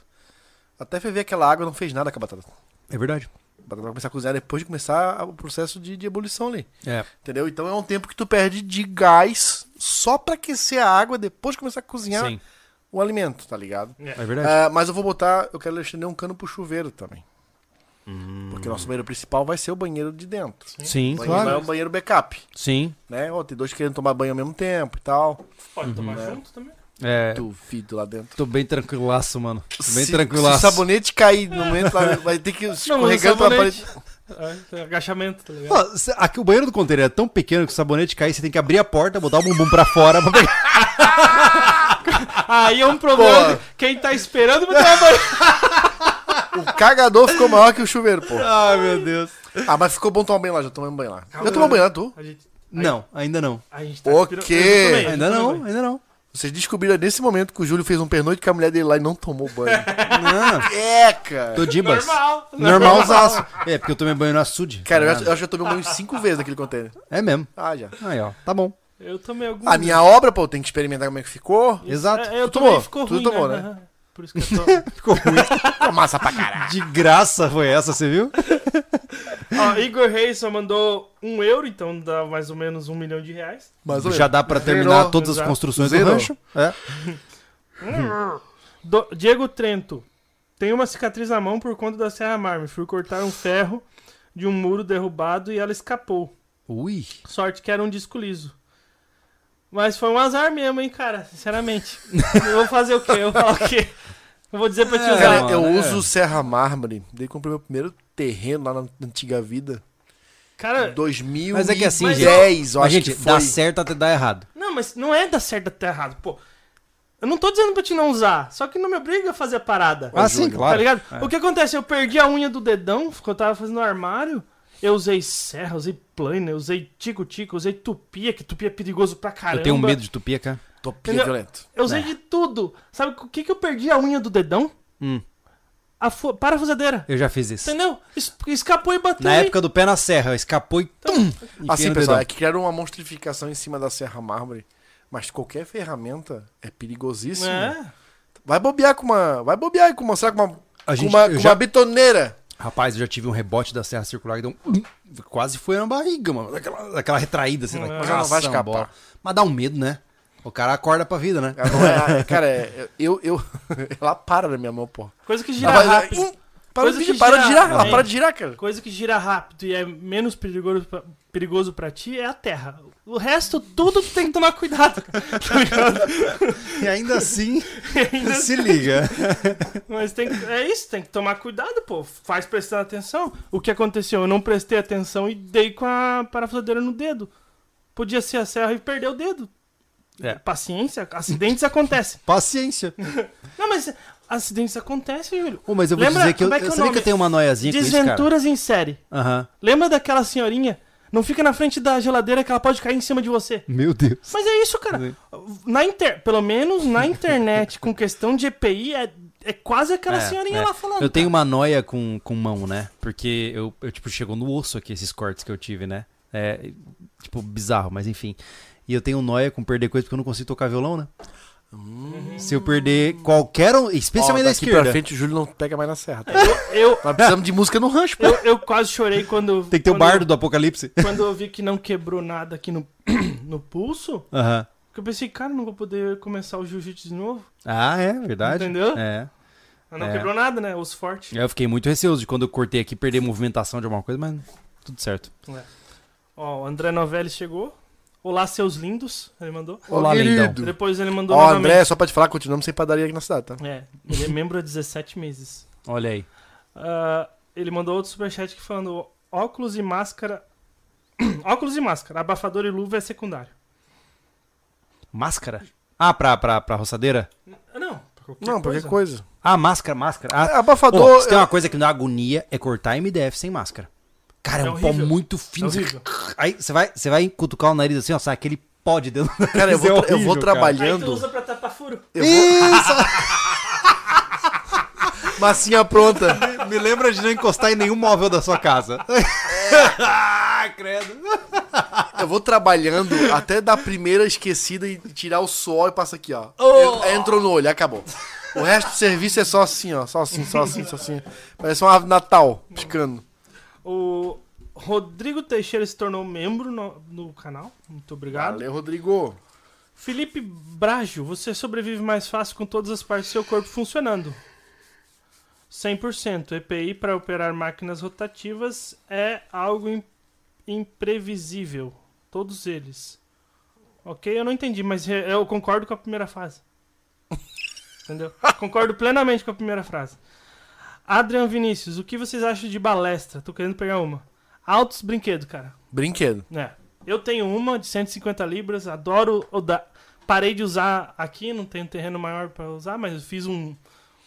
Até ferver aquela água não fez nada com a batata.
É verdade.
A batata vai começar a cozinhar depois de começar o processo de, de ebulição ali.
É.
Entendeu? Então é um tempo que tu perde de gás só pra aquecer a água depois de começar a cozinhar
Sim,
o alimento, tá ligado?
É.
é verdade.
Ah, mas eu vou botar, eu quero estender um cano pro chuveiro também. Porque o nosso banheiro principal vai ser o banheiro de dentro.
Sim,
banheiro vai
claro.
é o banheiro backup,
Sim.
né? Ó, tem dois querendo tomar banho ao mesmo tempo e tal.
Pode tomar
Uhum.
junto também.
É,
Duvido lá dentro.
tô bem tranquilaço, mano. Tô bem
se, se
tranquilaço.
o sabonete cair no momento, lá, vai ter que escorregando pela
sabonete.
parede.
É, agachamento, tá ligado?
Pô, cê- aqui o banheiro do container é tão pequeno que o sabonete cair, você tem que abrir a porta, botar o bumbum pra fora pra pegar.
Aí é um problema.
Pô.
Quem tá esperando vai tomar banho.
O cagador ficou maior que o chuveiro, pô.
Ai, meu Deus.
Ah, mas ficou bom tomar banho lá, já tomamos banho lá.
Calma,
Já tomou banho lá, tu?
A gente,
Não, ainda não.
a gente tá
O quê?
Ainda não, ainda não.
Vocês descobriram nesse momento que o Júlio fez um pernoite com a mulher dele lá e não tomou banho.
Não,
é, cara.
tô dibas.
Normal.
Normalzaço. É, porque eu tomei banho no açude.
Cara, eu acho, eu acho que eu tomei banho cinco vezes naquele container.
É mesmo.
Ah, já.
Aí, ó, tá bom.
Eu tomei algum.
A minha obra, pô, tem que experimentar como é que ficou.
Exato.
É, eu
Tu
tomei,
tomou?
ficou
Tu
ruim,
tomou,
né?
né?
Aham. Por isso que eu tô...
Ficou ruim.
Ficou massa pra caralho.
De graça foi essa, você viu?
Ó, Igor Reis só mandou um euro, então dá mais ou menos um milhão de reais.
Mais ou
Já dá pra
Zerou.
terminar todas as
exato.
construções
Zerou.
do rancho. É.
Do- Diego Trento. Tem uma cicatriz na mão por conta da Serra Mármore. Fui cortar um ferro de um muro derrubado e ela escapou.
Ui.
Sorte que era um disco liso. Mas foi um azar mesmo, hein, cara? Sinceramente. eu vou fazer o quê? Eu vou o quê? Eu vou dizer pra te
É,
usar.
Cara, eu
é.
uso Serra Mármore. Daí comprei meu primeiro terreno lá na antiga vida.
Cara,
2010,
Mas é que assim,
eu
Mas,
acho
gente,
que foi.
dá certo até dar errado.
não, mas não é dar certo até errado. Pô, eu não tô dizendo pra te não usar. Só que não me obriga a fazer a parada.
Ah, sim, claro.
Tá ligado?
É.
O que acontece? Eu perdi a unha do dedão, que eu tava fazendo no armário. Eu usei serra, usei plana, eu usei tico-tico, usei tupia, que tupia é perigoso pra caramba.
Eu tenho medo de tupia, cara.
Topia
Entendeu?
violento.
Eu usei
É.
de tudo. Sabe o que que eu perdi a unha do dedão?
Hum,
A fu- parafusadeira.
eu já fiz isso.
Entendeu? Es- Escapou e bateu.
Na
aí.
época do pé na serra, escapou e tum! enfiei
Assim, pessoal,
dedão.
é que criaram uma monstrificação em cima da Serra Mármore. Mas qualquer ferramenta é perigosíssima.
É.
Vai bobear com uma. Vai bobear com uma. Será com uma.
A
com
gente-
uma,
eu
com
já-
uma bitoneira.
Rapaz, eu já tive um rebote da Serra Circular que deu um... Quase foi na barriga, mano. Daquela, daquela retraída, assim. Daquela
mas ela vai escapar.
Mas dá um medo, né? O cara acorda pra vida, né?
É- cara, é- eu, eu. Ela para na minha mão, pô.
Coisa que gira
Ela vai-
rápido.
Hum, Para,
Coisa
de,
que
para de
gira-
girar. Ela para de girar, cara.
Coisa que gira rápido e é menos perigoso pra, perigoso pra ti é a terra. O resto, tudo tu tem que tomar cuidado. Tá ligado?
E ainda assim,
Ainda
se liga.
Mas tem que- é isso, tem que tomar cuidado, pô. Faz prestando atenção. O que aconteceu? Eu não prestei atenção e dei com a parafusadeira no dedo. Podia ser a serra e perder o dedo.
É.
Paciência, acidentes acontecem.
Paciência.
Não, mas acidentes acontecem, Júlio.
Ô, mas eu vou
Lembra-
dizer que eu,
como é que
eu
é nome?
eu tenho uma noiazinha com isso, cara.
Desventuras em série.
Aham.
Lembra daquela senhorinha? Não fica na frente da geladeira que ela pode cair em cima de você.
Meu Deus.
Mas é isso, cara. Na inter... Pelo menos na internet, com questão de EPI, é, é quase aquela
É,
senhorinha
é.
lá falando.
Eu tenho uma noia com, com mão, né? Porque eu, eu, tipo, chegou no osso aqui esses cortes que eu tive, né? É, tipo, bizarro, mas enfim. E eu tenho noia com perder coisa porque eu não consigo tocar violão, né? Se eu perder qualquer um, especialmente da esquerda.
pra frente o Júlio não pega mais na serra. tá?
Eu,
Nós precisamos de música no rancho, pô.
eu, eu quase chorei quando.
Tem que ter o
quando-
bardo do apocalipse.
Quando eu vi que não quebrou nada aqui no, no pulso,
Aham.
que eu pensei, cara, não vou poder começar o jiu-jitsu de novo.
Ah, é, verdade.
Entendeu?
É.
Mas não
É.
quebrou nada, né? Os fortes.
Eu fiquei muito receoso de quando eu cortei aqui perder movimentação de alguma coisa, mas tudo certo.
Ó, o André Novelli chegou. Olá, seus lindos. Ele mandou.
Olá, lindão.
Depois ele mandou
Ó,
novamente.
André, só pra te falar, continuamos sem padaria aqui na cidade, tá?
É, ele é membro há 17 meses.
Olha aí.
Ah, ele mandou outro superchat que falando óculos e máscara. óculos e máscara, abafador e luva é secundário.
Máscara? Ah, pra, pra, pra roçadeira?
Não, pra qualquer
Não, qualquer
coisa.
coisa.
Ah, máscara, máscara. Ah,
É, abafador.
Ô, se tem uma coisa que me dá agonia é cortar MDF sem máscara. Cara, é,
É
um pó
horrível.
muito
É
fino.
horrível.
Aí você vai, você vai cutucar o nariz assim, ó, sai aquele pó de dentro. do
Cara, eu
nariz,
vou,
é
tra- eu vou
horrível, cara.
Aí tu
trabalhando.
usa pra tapar furo.
Eu vou...
Isso!
Massinha pronta.
me lembra de não encostar em nenhum móvel da sua casa. ah, credo.
Eu vou trabalhando até dar a primeira esquecida e tirar o suor e passa aqui, ó.
Oh.
En- Entrou no olho, acabou. O resto do serviço é só assim, ó. Só assim, só assim, só assim. Parece uma árvore Natal, piscando.
O Rodrigo Teixeira se tornou membro no, no canal. Muito obrigado.
Valeu, Rodrigo.
Felipe Brajo, você sobrevive mais fácil com todas as partes do seu corpo funcionando. 100%. EPI para operar máquinas rotativas é algo im- imprevisível. Todos eles. Ok? Eu não entendi, mas eu concordo com a primeira frase. Entendeu? Concordo plenamente com a primeira frase. Adrian Vinícius, o que vocês acham de balestra? Tô querendo pegar uma. Altos brinquedos, cara.
Brinquedo.
É. Eu tenho uma de 150 libras, adoro. o da- Parei de usar aqui, não tenho terreno maior pra usar, mas eu fiz um.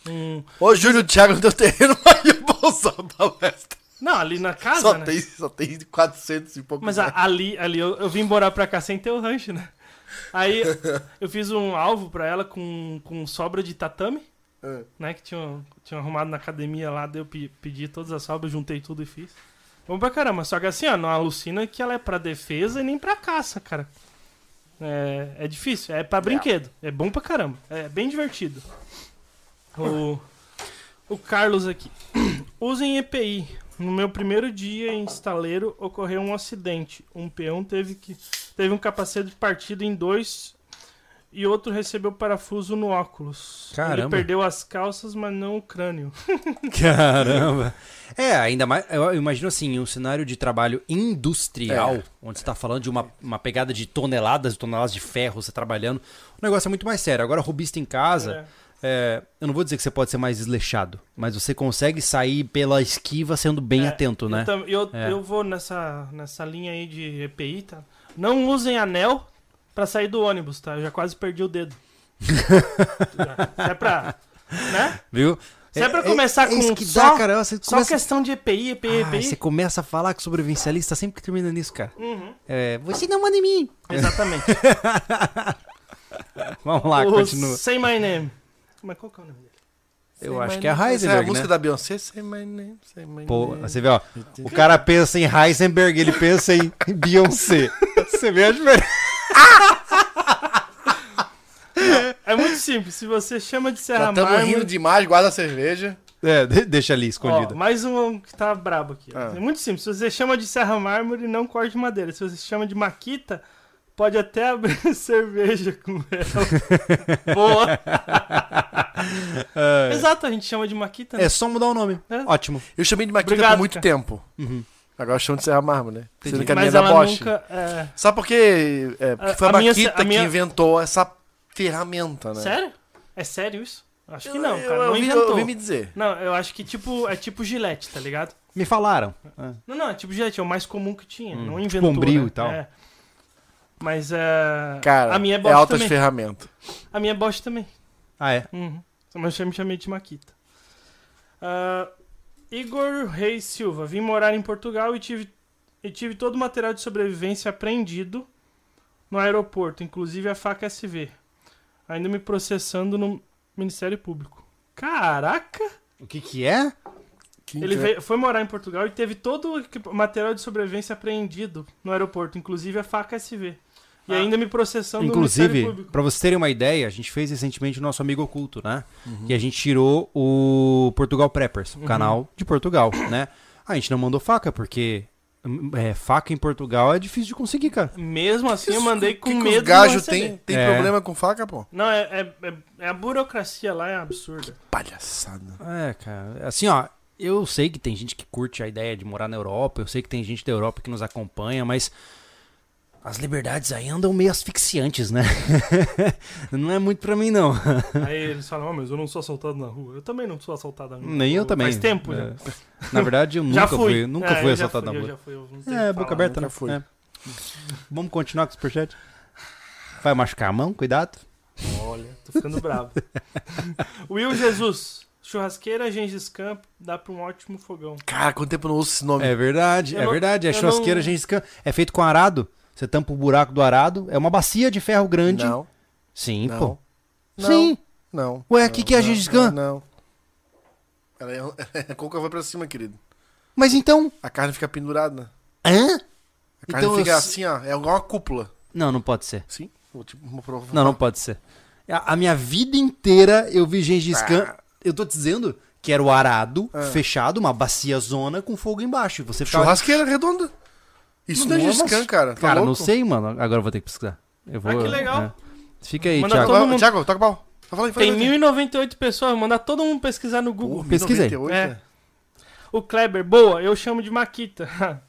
um...
Ô, Júlio Thiago no teu terreno, mas eu vou usar a palestra.
Não, ali na casa,
Só
né?
tem, só tem 400 e pouco.
Mas a- ali, ali eu, eu vim morar pra cá sem ter o rancho, né? Aí eu fiz um alvo pra ela com, com sobra de tatame,
É.
né? Que tinha, tinha arrumado na academia lá, daí eu pe- pedi todas as sobras, juntei tudo e fiz. Bom pra caramba, só que assim, ó, não alucina que ela é pra defesa e nem pra caça, cara. É, é difícil, é pra brinquedo. É bom pra caramba, é bem divertido. O, o Carlos aqui. Usem EPI. No meu primeiro dia em estaleiro ocorreu um acidente. Um peão teve que teve um capacete partido em dois e outro recebeu parafuso no óculos. Ele
Caramba.
perdeu as calças, mas não o crânio.
Caramba. É, ainda mais. Eu imagino assim, um cenário de trabalho industrial,
É.
onde você tá falando de uma, uma pegada de toneladas e toneladas de ferro, você trabalhando. O negócio é muito mais sério. Agora, robista em casa, é, eu não vou dizer que você pode ser mais desleixado, mas você consegue sair pela esquiva sendo bem
É,
atento, né?
Eu, tam- eu,
É.
eu vou nessa, nessa linha aí de EPI, tá? Não usem anel pra sair do ônibus, tá? Eu já quase perdi o dedo. É pra. Né?
Viu?
Se é pra começar com
isso que
só-
dá, cara. Você
Só
começa...
questão de EPI, EPI,
Ah,
EPI.
você começa a falar com sobrevivencialista sempre que termina nisso, cara.
Uhum,
É, você não manda em mim.
exatamente.
Vamos lá,
o
continua.
Say My Name. Mas qual que é o nome dele?
Eu
Say
acho que é a
name. Essa é a
Heisenberg,
música
né?
da Beyoncé. Say my name, say my
Pô,
name.
você vê, ó. O cara pensa em Heisenberg, ele pensa em Beyoncé. Você vê a diferença?
É muito simples. Se você chama de
Já
Serra
estamos
Mármore...
rindo demais, guarda a cerveja.
É, de- deixa ali
Ó,
escondida.
mais um que tá brabo aqui.
Ah.
É muito simples. Se você chama de Serra Mármore, não corte madeira. Se você chama de Maquita, pode até abrir cerveja com ela. Boa!
É.
Exato, a gente chama de Maquita. né?
É só mudar o nome.
É.
Ótimo.
Eu chamei de Maquita
Obrigado,
por muito
cara.
tempo.
Uhum.
Agora chamo de Serra Mármore, né?
Entendi.
Sendo que a minha é da Bosch.
nunca. é,
Sabe por quê? É, porque
A-
foi a,
a minha-
Maquita
minha-
que inventou essa ferramenta, né?
Sério? É sério isso? Acho que
Eu-
não,
eu,
cara.
eu,
não inventou.
eu ouvi me dizer.
Não, eu acho que tipo, é tipo gilete, tá ligado?
Me falaram. É.
Não, não, é tipo gilete, é o mais comum que tinha.
Hum,
não
tipo
inventou.
Bombril
né?
e tal.
É. Mas é.
Cara,
a minha é
é
Bosch
altas
também.
ferramentas.
A minha é Bosch também.
Ah, é?
Uhum. Mas eu me chamei de Maquita. Ah, Igor Reis Silva. Vim morar em Portugal e tive, e tive todo o material de sobrevivência apreendido no aeroporto, inclusive a faca SV. Ainda me processando no Ministério Público. Caraca!
O que que é?
Quem
Ele
que é?
veio- foi morar em Portugal e teve todo o material de sobrevivência apreendido no aeroporto, inclusive a faca SV. E
Ah.
ainda me processando
Inclusive, pra vocês terem uma ideia, a gente fez recentemente o nosso amigo oculto, né?
Uhum.
E a gente tirou o Portugal Preppers, o
Uhum.
canal de Portugal, né? A gente não mandou faca, porque hum, é, faca em Portugal é difícil de conseguir, cara.
Mesmo assim, eu mandei com
que que
medo
gajos
não receber.
tem, tem
É.
problema com faca, pô?
Não, é, é, é- é a burocracia lá é absurda.
Palhaçada.
É, cara. Assim, ó, eu sei que tem gente que curte a ideia de morar na Europa, eu sei que tem gente da Europa que nos acompanha, mas as liberdades aí andam meio asfixiantes, né? não é muito pra mim, não.
Aí eles falam, oh, mas eu não sou assaltado na rua. Eu também não sou assaltado na rua.
Nem eu também.
Faz tempo já.
É. Na verdade, eu
Já
nunca
fui.
fui, nunca
É,
fui
já
assaltado
fui,
na
eu
rua.
já fui,
É, boca
falar,
aberta, né?
fui.
É. Vamos continuar com o superchat? Vai machucar a mão? Cuidado.
Olha, tô ficando bravo. Will Jesus. Churrasqueira Gengis Khan dá pra um ótimo fogão.
Cara, quanto tempo eu não ouço esse nome?
É verdade,
Eu
é
não-
verdade. É churrasqueira
não-
Gengis Khan. É feito com arado. Você tampa o buraco do arado. É uma bacia de ferro grande.
Não,
Sim,
Não.
pô.
Não.
Sim.
não.
Ué,
não,
que que é
não,
Gengis Khan?
Não. Ela é, a coca vai pra cima, querido.
Mas então.
A carne fica pendurada.
Hã?
A carne
Então
fica
eu-
assim, ó. É igual uma cúpula.
Não, não pode ser.
Sim? Vou, vou provar.
Não, não pode ser. A, a minha vida inteira eu vi Gengis Khan.
Ah.
Eu tô dizendo que era o arado
Ah.
fechado, uma bacia zona com fogo embaixo. Você ficava.
Churrasqueira redonda. Isso não é
Não,
Khan,
mas-
cara. Tá
Cara, não
louco?
sei, mano. Agora eu vou ter que pesquisar. Eu vou,
Ah, que legal.
é. Fica aí,
Manda
Thiago.
mundo-
Thiago, toca o pau. Fala aí, fala
Tem
aí.
1098 pessoas, manda todo mundo pesquisar no Google.
Pô,
Pesquisei.
1098,
É.
né?
O Kleber, boa, eu chamo de Maquita.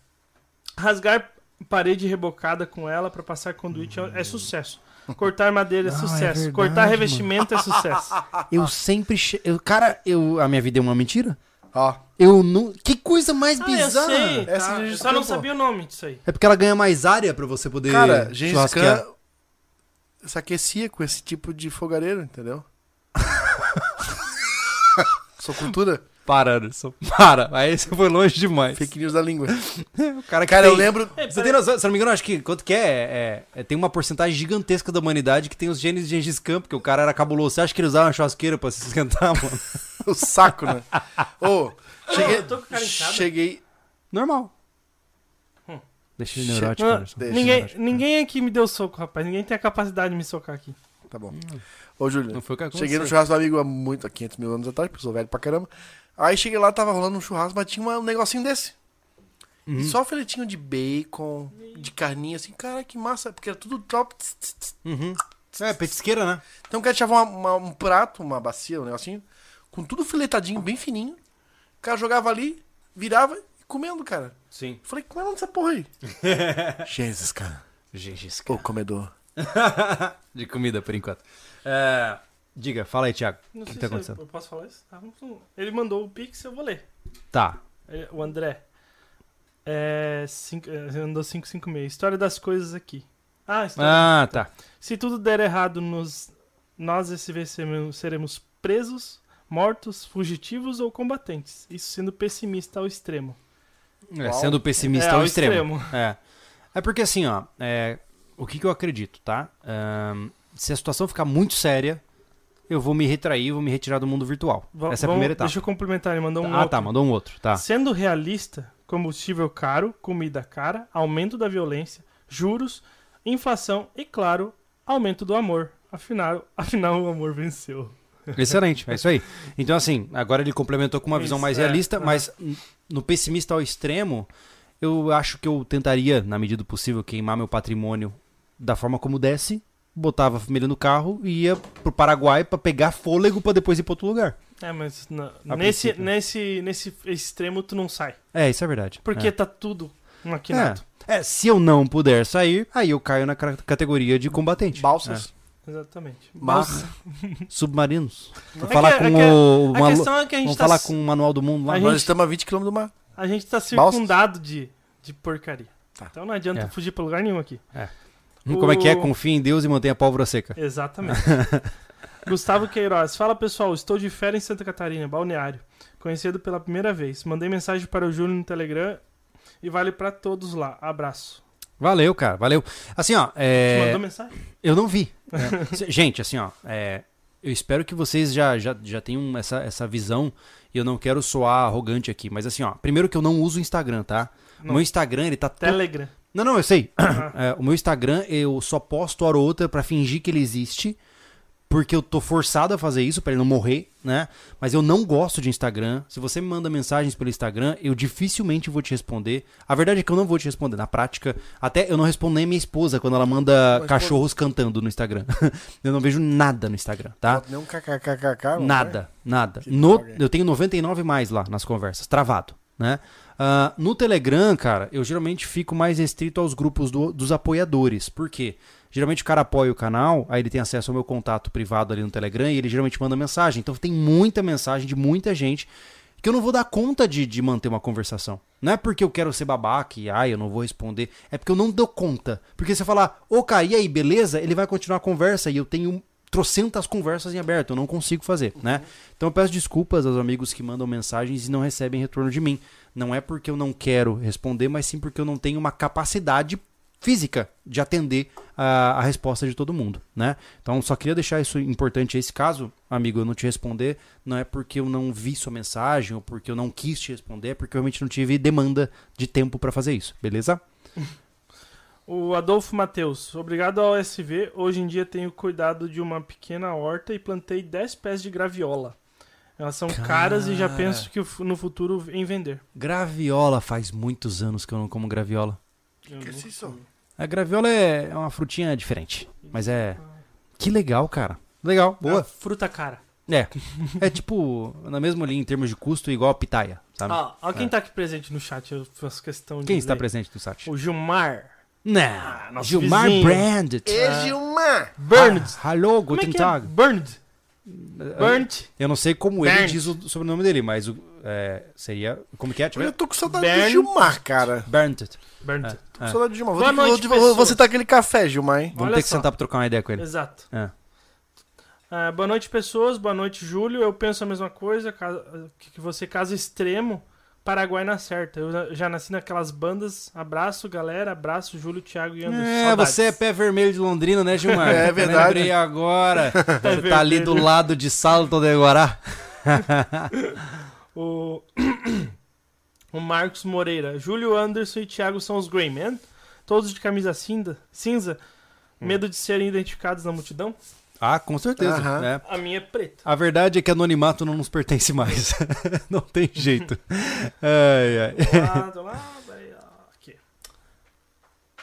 Rasgar parede rebocada com ela pra passar conduíte é, é sucesso. Cortar madeira é
Não, é
sucesso.
verdade,
Cortar
mano.
revestimento é sucesso.
Eu sempre. che- Eu, cara, eu, a minha vida é uma mentira?
Ó,
Eu não. Que coisa mais
Ah, eu
bizarra!
sei.
Essa
tá?
é
Eu só não sabia o nome disso aí.
É porque ela ganha mais área pra você poder.
cara, Gengis. Khan se aquecia com esse tipo de fogareiro, entendeu? Sou cultura.
Para, Anderson. Para. Aí você foi longe demais.
Fake news da língua.
O cara
Cara, eu
tem-
lembro.
Você tem noção, se eu não me engano, acho que quanto que é, é- é- Tem uma porcentagem gigantesca da humanidade que tem os genes de Gengis Khan, porque o cara era cabuloso. Você acha que ele usava uma churrasqueira pra se esquentar, mano?
O saco, né? Ô, cheguei.
eu tô com cara inchada.
cheguei.
Normal.
Hum.
Deixa ele neurótico, Anderson.
Deixa,
ninguém,
neurótico.
ninguém aqui me deu soco, rapaz. Ninguém tem a capacidade de me socar aqui.
Tá bom. Ô, Júlio.
Não foi o que
Cheguei no churrasco do amigo há muito, há 500 mil anos atrás, porque eu sou velho pra caramba. Aí cheguei lá, tava rolando um churrasco, mas tinha uma- um negocinho desse.
Uhum.
Só filetinho de bacon, de carninha, assim, cara, que massa, porque era tudo top. tss, tss, tss.
Uhum. É, petisqueira, né?
Então o cara uma- uma- um prato, uma bacia, um negocinho, com tudo filetadinho, bem fininho. O cara jogava ali, virava e comendo, cara.
Sim.
Falei, como é o nome dessa porra aí? Jesus, cara.
Gengis
O comedor.
De comida, por enquanto. É, diga, fala aí, Thiago.
Não
O que
sei
tá
se
acontecendo?
eu, posso falar isso. Tá, Ele mandou o Pix, eu vou ler.
Tá.
É, O André. É, cinco, é, andou 556. História das coisas aqui. Ah, história.
Ah, tá.
Se tudo der errado, nos, nós SV seremos, seremos presos, mortos, fugitivos ou combatentes. Isso sendo pessimista ao extremo.
É, sendo pessimista
É,
ao
ao
extremo.
extremo.
É. É porque assim, ó, é, o que, que eu acredito, tá? Ahn, se a situação ficar muito séria, eu vou me retrair, vou me retirar do mundo virtual.
Va-
Essa é a
vamos-
primeira etapa.
Deixa eu complementar, ele mandou um
ah,
outro.
tá, mandou um outro, tá.
Sendo realista, combustível caro, comida cara, aumento da violência, juros, inflação e, claro, aumento do amor. Afinal, afinal o amor venceu.
Excelente, é isso aí. Então, assim, agora ele complementou com uma visão
Isso,
mais
é,
realista,
aham.
mas no pessimista ao extremo, eu acho que eu tentaria, na medida do possível, queimar meu patrimônio da forma como desse, botava a família no carro e ia pro Paraguai pra pegar fôlego pra depois ir pra outro lugar.
É, mas
A
nesse,
princípio.
nesse, nesse extremo tu não sai.
É, isso é verdade.
Porque
é.
tá tudo maquinado.
É, se eu não puder sair, aí eu caio na ca- categoria de combatente.
Balsas.
Exatamente.
Mar.
É. Submarinos. Vou
É
falar
que-
com
é que-
o.
A questão é que a gente
Vamos
tá,
falar com o Manual do Mundo lá.
A
Nós
gente-
estamos a 20 km do mar.
a gente tá
Balsas.
circundado de, de porcaria.
Tá.
Então não adianta
É.
fugir pra lugar nenhum aqui.
Hum, Como é que é?
o-
Confia em Deus e mantenha a pólvora seca.
Exatamente. Gustavo Queiroz. Fala pessoal, estou de férias em Santa Catarina, balneário. Conhecido pela primeira vez. Mandei mensagem para o Júlio no Telegram e vale pra todos lá. Abraço.
Valeu, cara, valeu. Assim, ó, é,
mandou mensagem?
eu não vi. É. Gente, assim, ó, é, eu espero que vocês já, já, já tenham essa, essa visão e eu não quero soar arrogante aqui, mas assim, ó, primeiro que eu não uso o Instagram, tá? O
Não.
meu Instagram, ele tá...
Telegram.
Não, não, eu sei. É, o meu Instagram, eu só posto hora ou outra pra fingir que ele existe, porque eu tô forçado a fazer isso pra ele não morrer, né? Mas eu não gosto de Instagram. Se você me manda mensagens pelo Instagram, eu dificilmente vou te responder. A verdade é que eu não vou te responder. Na prática, até eu não respondo nem a minha esposa quando ela manda
Mas,
cachorros cantando no Instagram. eu não vejo nada no Instagram, tá?
Um kkkk. não
Nada, nada. No, eu tenho 99 mais lá nas conversas, travado, né? Ah, no Telegram, cara, eu geralmente fico mais restrito aos grupos do- dos apoiadores. Por quê? Geralmente o cara apoia o canal, aí ele tem acesso ao meu contato privado ali no Telegram e ele geralmente manda mensagem. Então tem muita mensagem de muita gente que eu não vou dar conta de, de manter uma conversação. Não é porque eu quero ser babaca e ai, eu não vou responder. É porque eu não dou conta. Porque se eu falar, ô cara, e aí, beleza? Ele vai continuar a conversa e eu tenho trocentas conversas em aberto. Eu não consigo fazer, né? Então eu peço desculpas aos amigos que mandam mensagens e não recebem retorno de mim. Não é porque eu não quero responder, mas sim porque eu não tenho uma capacidade física de atender a, a resposta de todo mundo, né? Então só queria deixar isso importante esse caso, amigo, eu não te responder, não é porque eu não vi sua mensagem ou porque eu não quis te responder, é porque eu realmente não tive demanda de tempo pra fazer isso, beleza?
O Adolfo Matheus. Obrigado ao SV. Hoje em dia tenho cuidado de uma pequena horta e plantei 10 pés de graviola. Elas são caras e já
Cara.
penso que no futuro em vender.
Graviola faz muitos anos que eu não como graviola.
Eu
Que se isso?
A graviola é é uma frutinha diferente, mas é que legal, cara. Legal,
Boa.
boa.
fruta cara.
É. É tipo, na mesma linha em termos de custo, igual a pitaia, sabe?
Ó, ó quem
É.
tá aqui presente no chat, eu faço questão de
Quem está
ler.
presente no site?
O Gilmar.
Não,
nosso
Gilmar
vizinho.
Branded.
E Gilmar!
Burned.
Ah, Hello,
é
guten
que é?
Tag.
Burnt.
Eu não sei como ele
Bernd.
diz o sobrenome dele, mas o, é, seria. Como que é? Deixa eu
tô com saudade
Bernd.
do Gilmar, cara.
Branded.
Burnt.
É,
Tô com
é.
saudade do Gilmar. Vou,
Boa
ter que-
noite,
vou, vou, vou citar aquele café, Gilmar, hein?
Vamos
Olha
ter que
só.
sentar pra trocar uma ideia com ele.
Exato.
É.
Ah, boa noite, pessoas. Boa noite, Júlio. Eu penso a mesma coisa, que você, caso extremo, Paraguai na certa. Eu já- nasci naquelas bandas. Abraço, galera. Abraço, Júlio, Thiago e Anderson.
É,
Saudades.
você é pé vermelho de Londrina, né, Gilmar?
É
Eu
verdade.
Lembrei agora. Você tá ali do lado de Salto de Guará.
O... o Marcos Moreira. Júlio, Anderson e Thiago são os Greymen. Todos de camisa cinza. cinza.
Hum.
Medo de serem identificados na multidão?
Ah, com certeza. Né?
A minha é preta.
A verdade é que anonimato não nos pertence mais. não tem jeito. Ai, ai.
Lá, do lado, aí, ó, aqui.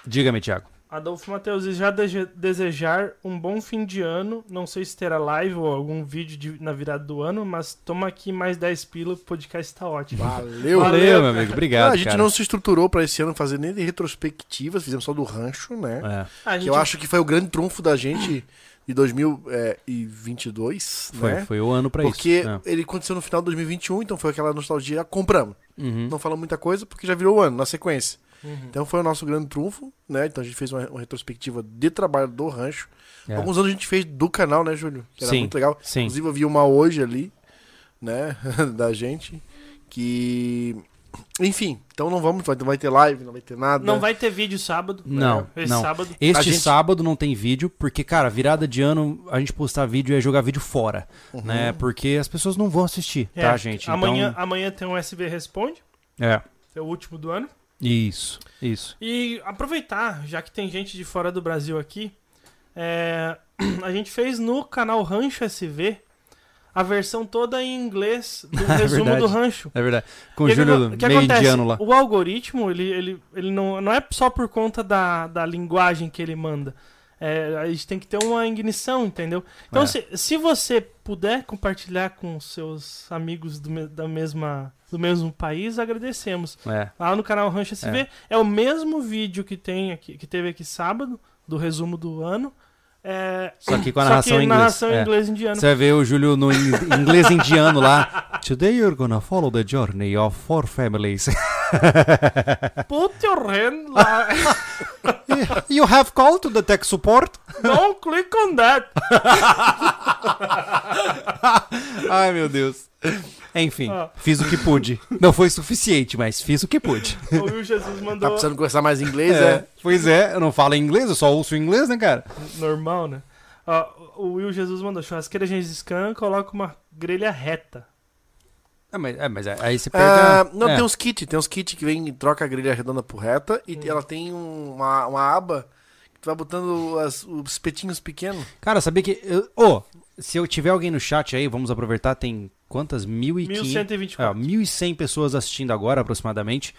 Diga-me, Thiago.
Adolfo Matheus, e já desejar um bom fim de ano. Não sei se terá live ou algum vídeo de- na virada do ano, mas toma aqui mais 10 pila, o podcast tá ótimo.
Valeu.
Valeu,
Valeu,
meu amigo. Obrigado,
Ah, a gente
cara.
não se estruturou pra esse ano fazer nem de retrospectivas, fizemos só do rancho, né?
É.
Que
gente,
eu acho que foi o grande trunfo da gente de 2022,
Foi,
né?
foi o ano pra
Porque
isso. É.
ele aconteceu no final de 2021, então foi aquela nostalgia, compramos.
Uhum.
Não falamos muita coisa porque já virou o ano, na sequência.
Uhum.
Então foi o nosso grande trunfo, né? Então a gente fez uma, uma retrospectiva de trabalho do rancho.
É.
Alguns anos a gente fez do canal, né, Júlio? Que era
Sim,
muito legal.
Sim.
Inclusive eu vi uma hoje ali, né, da gente, que... Enfim, então não vamos, vai, não vai ter live, não vai ter nada.
Não vai ter vídeo sábado.
Não,
né? Esse
não.
sábado.
Este
gente-
sábado não tem vídeo, porque, cara, virada de ano, a gente postar vídeo é jogar vídeo fora,
Uhum.
né? Porque as pessoas não vão assistir,
É,
tá, gente?
Amanhã, amanhã tem um SV Responde,
Então, é.
é o último do ano.
Isso, isso.
E aproveitar, já que tem gente de fora do Brasil aqui, É, a gente fez no canal Rancho SV a versão toda em inglês do
É
resumo
verdade.
do rancho.
É verdade. Com o
que
Júlio
aco- que
meio
acontece?
indiano lá.
O algoritmo, ele, ele, ele não, não é só por conta da, da linguagem que ele manda. É, a gente tem que ter uma ignição, entendeu? Então,
É.
se, se você puder compartilhar com seus amigos do, da mesma, do mesmo país, agradecemos.
É.
Lá no canal Rancho SV é. o mesmo vídeo que tem aqui, que teve aqui sábado, do resumo do ano. É,
Só que com a narração em inglês.
narração
É.
inglês indiano.
Você vai ver o Júlio no in- inglês indiano lá. Today you're gonna follow the journey of four families.
Put your hand lá.
you have called to the tech support?
Don't click on that.
Ai, meu Deus. Enfim,
Ah.
fiz o que pude. Não foi suficiente, mas fiz o que pude.
O Will Jesus
Tá
mandou.
precisando conversar mais inglês,
É,
é?
Pois é, eu não falo inglês, eu só ouço inglês, né, cara?
Normal, né? Ó, o Will Jesus mandou churrasqueira Gengis Khan, coloca uma grelha reta.
É, mas, é, mas aí você perde.
Ah,
a-
não,
é.
tem uns kits, tem uns kits que vem, troca a grelha redonda por reta e ela tem um- uma, uma aba que tu vai botando as- os espetinhos pequenos.
Cara, sabia que. eu- Ô, se eu tiver alguém no chat aí, vamos aproveitar, tem quantas? 1.500.
1124.
É, 1.100 pessoas assistindo agora, aproximadamente.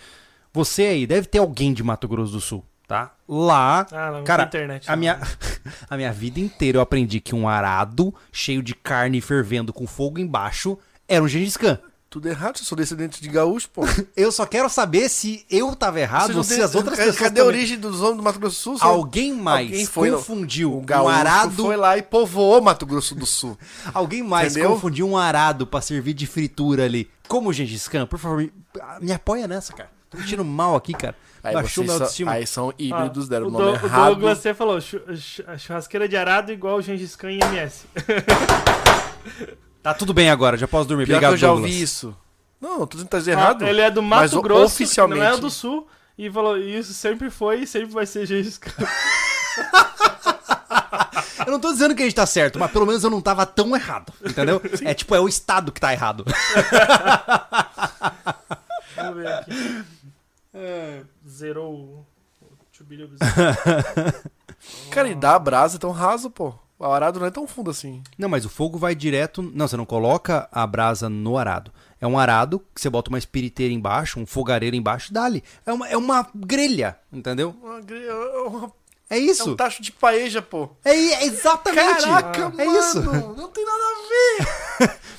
Você aí, deve ter alguém de Mato Grosso do Sul, tá? Lá.
Ah, não,
Cara,
internet.
A minha, a minha vida inteira eu aprendi que um arado cheio de carne fervendo com fogo embaixo era um Gengis Khan.
Tudo errado, eu sou descendente de gaúcho, pô.
Eu só quero saber se eu tava errado ou
não
se
têm-
as outras
cadê,
pessoas
Cadê a origem dos homens do Mato Grosso do Sul?
Alguém mais
Alguém foi
confundiu
O
um
gaúcho
arado
foi lá e povoou Mato Grosso do Sul.
Alguém mais
Entendeu?
confundiu um arado pra servir de fritura ali. Como o Gengis Khan? Por favor, me, me apoia nessa, cara. Tô me sentindo mal aqui, cara.
Aí,
Baixou
são,
autoestima.
aí são híbridos,
Ah,
deram o
o,
nome
Do- o
errado.
Douglas você falou, chu- chu- churrasqueira de arado igual o Gengis Khan e MS.
Tá tudo bem agora, já posso dormir.
Pior
Obrigado,
eu já
Douglas.
ouvi isso. Não, dizendo que tá dizendo errado.
Ah, ele é do
mas
Mato
o-
Grosso,
oficialmente-
não é do Sul, e falou, isso sempre foi e sempre vai ser Gengis Khan.
Eu não tô dizendo que a gente tá certo, mas pelo menos eu não tava tão errado, entendeu? é tipo, é o Estado que tá errado.
Vamos ver aqui. Zerou o...
Cara, e dá a brasa é tão raso, pô. O arado não é tão fundo assim.
Não, mas o fogo vai direto. Não, você não coloca a brasa no arado. É um arado que você bota uma espiriteira embaixo, um fogareiro embaixo, dali. É uma, é uma grelha, entendeu?
Uma gre- é uma-
É
É
isso.
um tacho de paeja, pô.
É, é exatamente.
Caraca,
é
mano.
isso.
Não tem nada a ver.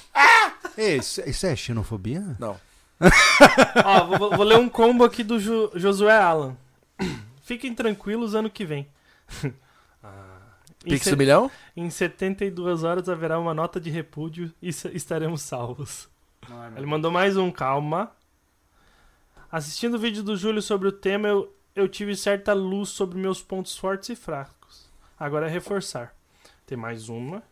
É, isso. Isso é xenofobia?
Não.
Ó, vou, vou- ler um combo aqui do Ju- Josué Alan. Fiquem tranquilos ano que vem. Em,
Pix do milhão?
em 72 horas haverá uma nota de repúdio e estaremos salvos. Ele mandou mais um, calma. Assistindo o vídeo do Júlio sobre o tema, eu, eu tive certa luz sobre meus pontos fortes e fracos. Agora é reforçar. Tem mais uma.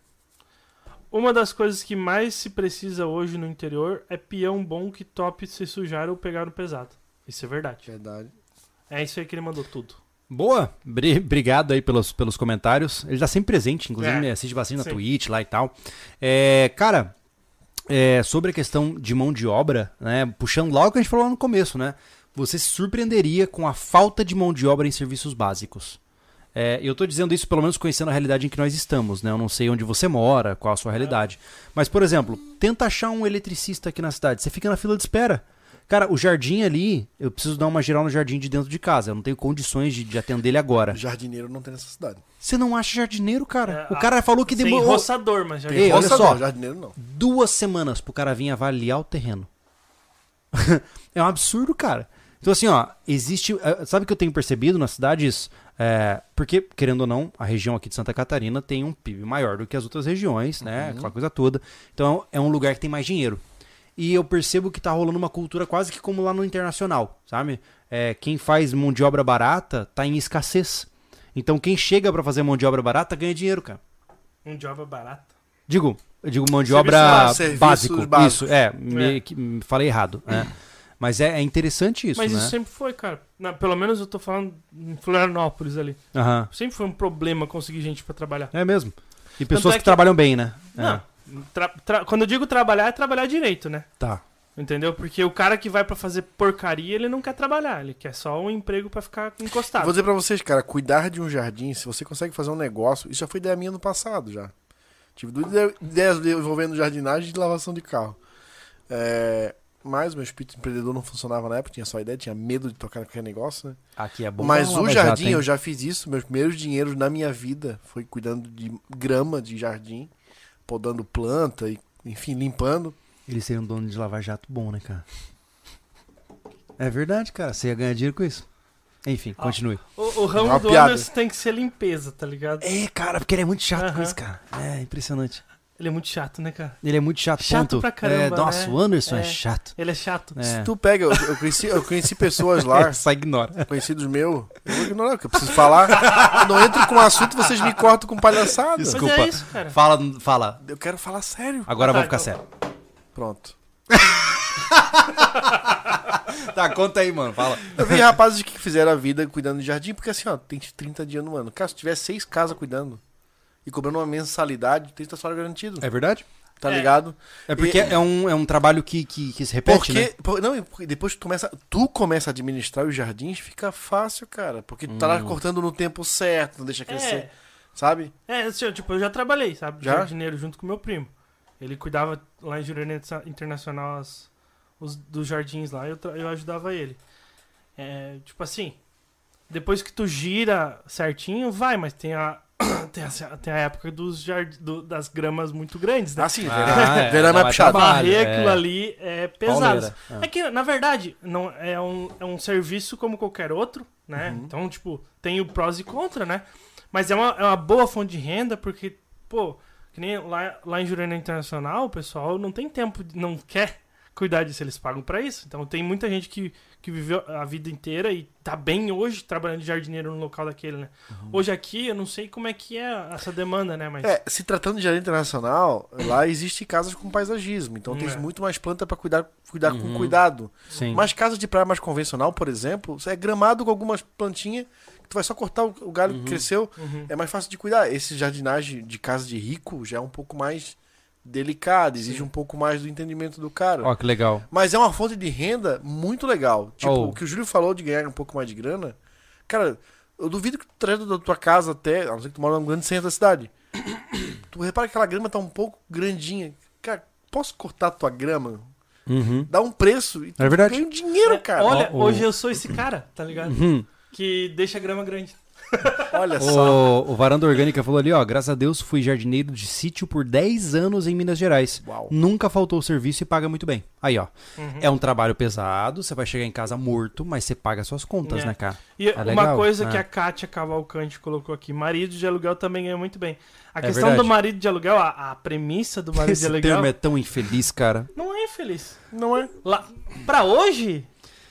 Uma das coisas que mais se precisa hoje no interior é peão bom que tope se sujar ou pegar no pesado. Isso é verdade.
Verdade.
É isso aí que ele mandou tudo.
Boa, Bri- obrigado aí pelos, pelos comentários. Ele tá sempre presente, inclusive
É,
me assiste bastante na
sim.
Twitch lá e tal. É, cara, é, sobre a questão de mão de obra, né? Puxando logo o que a gente falou lá no começo, né? Você se surpreenderia com a falta de mão de obra em serviços básicos. É, eu tô dizendo isso pelo menos conhecendo a realidade em que nós estamos, né? Eu não sei onde você mora, qual a sua realidade. Mas, por exemplo, tenta achar um eletricista aqui na cidade. Você fica na fila de espera. Cara, o jardim ali, eu preciso dar uma geral no jardim de dentro de casa. Eu não tenho condições de, de atender ele agora.
Jardineiro não tem necessidade.
Você não acha jardineiro, cara?
É,
o cara falou que
Sem
demorou
roçador, mas já
Ei, olha só.
jardineiro não.
duas semanas pro cara vir avaliar o terreno. é um absurdo, cara. Então, assim, ó, existe. eh, Sabe o que eu tenho percebido nas cidades? É, porque, querendo ou não, a região aqui de Santa Catarina tem um PIB maior do que as outras regiões, né? Aquela coisa toda. Então, é um lugar que tem mais dinheiro. E eu percebo que tá rolando uma cultura quase que como lá no internacional, sabe? É, quem faz mão de obra barata tá em escassez. Então, quem chega pra fazer mão de obra barata ganha dinheiro, cara.
um job barato.
Digo, eu digo mão de
Serviço-
obra
ah,
básico.
básicos.
Isso, é, me,
É.
que- me falei errado. né? Mas é, é interessante isso,
mas
né?
isso sempre foi, cara. Na- pelo menos eu tô falando em Florianópolis ali.
Aham.
Sempre foi um problema conseguir gente pra trabalhar.
É mesmo. E pessoas
é
que,
que-
trabalham bem, né? É.
Não. Tra- tra- quando eu digo trabalhar, é trabalhar direito, né?
Tá.
Entendeu? Porque o cara que vai pra fazer porcaria, ele não quer trabalhar, ele quer só um emprego pra ficar encostado.
Vou dizer pra vocês, cara, cuidar de um jardim, se você consegue fazer um negócio, isso já foi ideia minha no passado já. Tive duas ide- ideias envolvendo jardinagem e de lavação de carro. É, mas meu espírito empreendedor não funcionava na época, tinha só ideia, tinha medo de tocar naquele negócio, né?
Aqui é bom.
Mas o jardim,
hein?
eu já fiz isso. Meus primeiros dinheiros na minha vida foi cuidando de grama de jardim, podando planta e, enfim, limpando.
Ele seria um dono de Lava Jato bom, né, cara? É verdade, cara. Você ia ganhar dinheiro com isso. Enfim,
Ah.
continue.
O, o ramo
Uma
do
piada.
Anderson tem que ser limpeza, tá ligado?
É, cara, porque ele é muito chato com isso, cara. É impressionante.
Ele é muito chato, né, cara?
Ele é muito chato,
Chato
ponto.
pra caramba,
É, nossa,
né?
o Anderson é,
É.
chato.
Ele é chato.
É.
Se tu pega, eu, eu conheci, eu conheci pessoas lá,
Só ignora.
conhecidos meus, eu vou ignorar, porque eu preciso falar. Quando eu entro com assunto, vocês me cortam com palhaçada.
Mas
Desculpa.
é isso, cara.
Fala, fala.
Eu quero falar sério.
Agora
tá,
vamos ficar
então.
sério.
Pronto.
Tá, conta aí, mano. Fala.
Eu vi rapazes que fizeram a vida cuidando de jardim, porque assim, ó, tem 30 dias no ano. Cara, se tiver seis casas cuidando e cobrando uma mensalidade, 30 salário garantido.
É verdade?
Tá
É.
ligado?
É porque
E-
é, um, é um trabalho que, que, que se repete,
Porque,
né?
por- não, porque depois que tu começa, tu começa a administrar os jardins, fica fácil, cara. Porque tu tá
Hum.
lá cortando no tempo certo, não deixa crescer,
É,
sabe?
é, assim, tipo, eu já trabalhei, sabe?
Já?
Jardineiro junto com meu primo. Ele cuidava lá em Jurerê Internacional as- os, dos jardins lá, eu, eu ajudava ele. É, tipo assim, depois que tu gira certinho, vai, mas tem a, tem a, tem a época dos jard, do- das gramas muito grandes, né?
Ah, sim,
Ah,
verão,
é,
verão é mais puxado.
Varrer
é.
aquilo ali é pesado.
Ah.
É que, na verdade, não, é, um, é um serviço como qualquer outro, né?
Uhum.
Então, tipo, tem o prós e contra, né? Mas é uma, é uma boa fonte de renda, porque, pô, que nem lá, lá em Jurerê Internacional, o pessoal não tem tempo, não quer cuidar disso, eles pagam pra isso. Então tem muita gente que, que viveu a vida inteira e tá bem hoje trabalhando de jardineiro no local daquele, né? Hoje aqui, eu não sei como é que é essa demanda, né? Mas
Uhum. É, se tratando de jardim internacional, lá existe casas com paisagismo. Então tem
É.
muito mais planta pra cuidar, cuidar com
Uhum.
cuidado.
Sim.
Mas casa de praia mais convencional, por exemplo, é gramado com algumas plantinhas que tu vai só cortar o, o galho
Uhum.
que cresceu.
Uhum.
É mais fácil de cuidar. Esse jardinagem de casa de rico já é um pouco mais delicado, exige um pouco mais do entendimento do cara.
Ó, que legal.
Mas é uma fonte de renda muito legal. Tipo,
Oh.
o que o Júlio falou de ganhar um pouco mais de grana. Cara, eu duvido que tu traga da tua casa até. A não ser que tu mora num grande centro da cidade. tu repara que aquela grama tá um pouco grandinha. Cara, posso cortar tua grama?
Uhum.
Dá um preço e tu
É verdade.
ganha um dinheiro,
É,
cara.
Olha,
Ó, o-
hoje eu sou esse cara, tá ligado?
Uhum.
Que deixa a grama grande.
Olha só.
O, o Varanda Orgânica falou ali, ó. Graças a Deus fui jardineiro de sítio por 10 anos em Minas Gerais.
Uau.
Nunca faltou serviço e paga muito bem. Aí, ó.
Uhum.
É um trabalho pesado, você vai chegar em casa morto, mas você paga suas contas,
É.
né, cara?
E
É
uma
legal,
coisa
é.
que a Kátia Cavalcante colocou aqui: marido de aluguel também ganha muito bem. A
É
questão
verdade.
do marido de aluguel, a, a premissa do marido de
Esse
aluguel,
termo é tão infeliz, cara.
não é infeliz.
Não é?
Lá, pra hoje,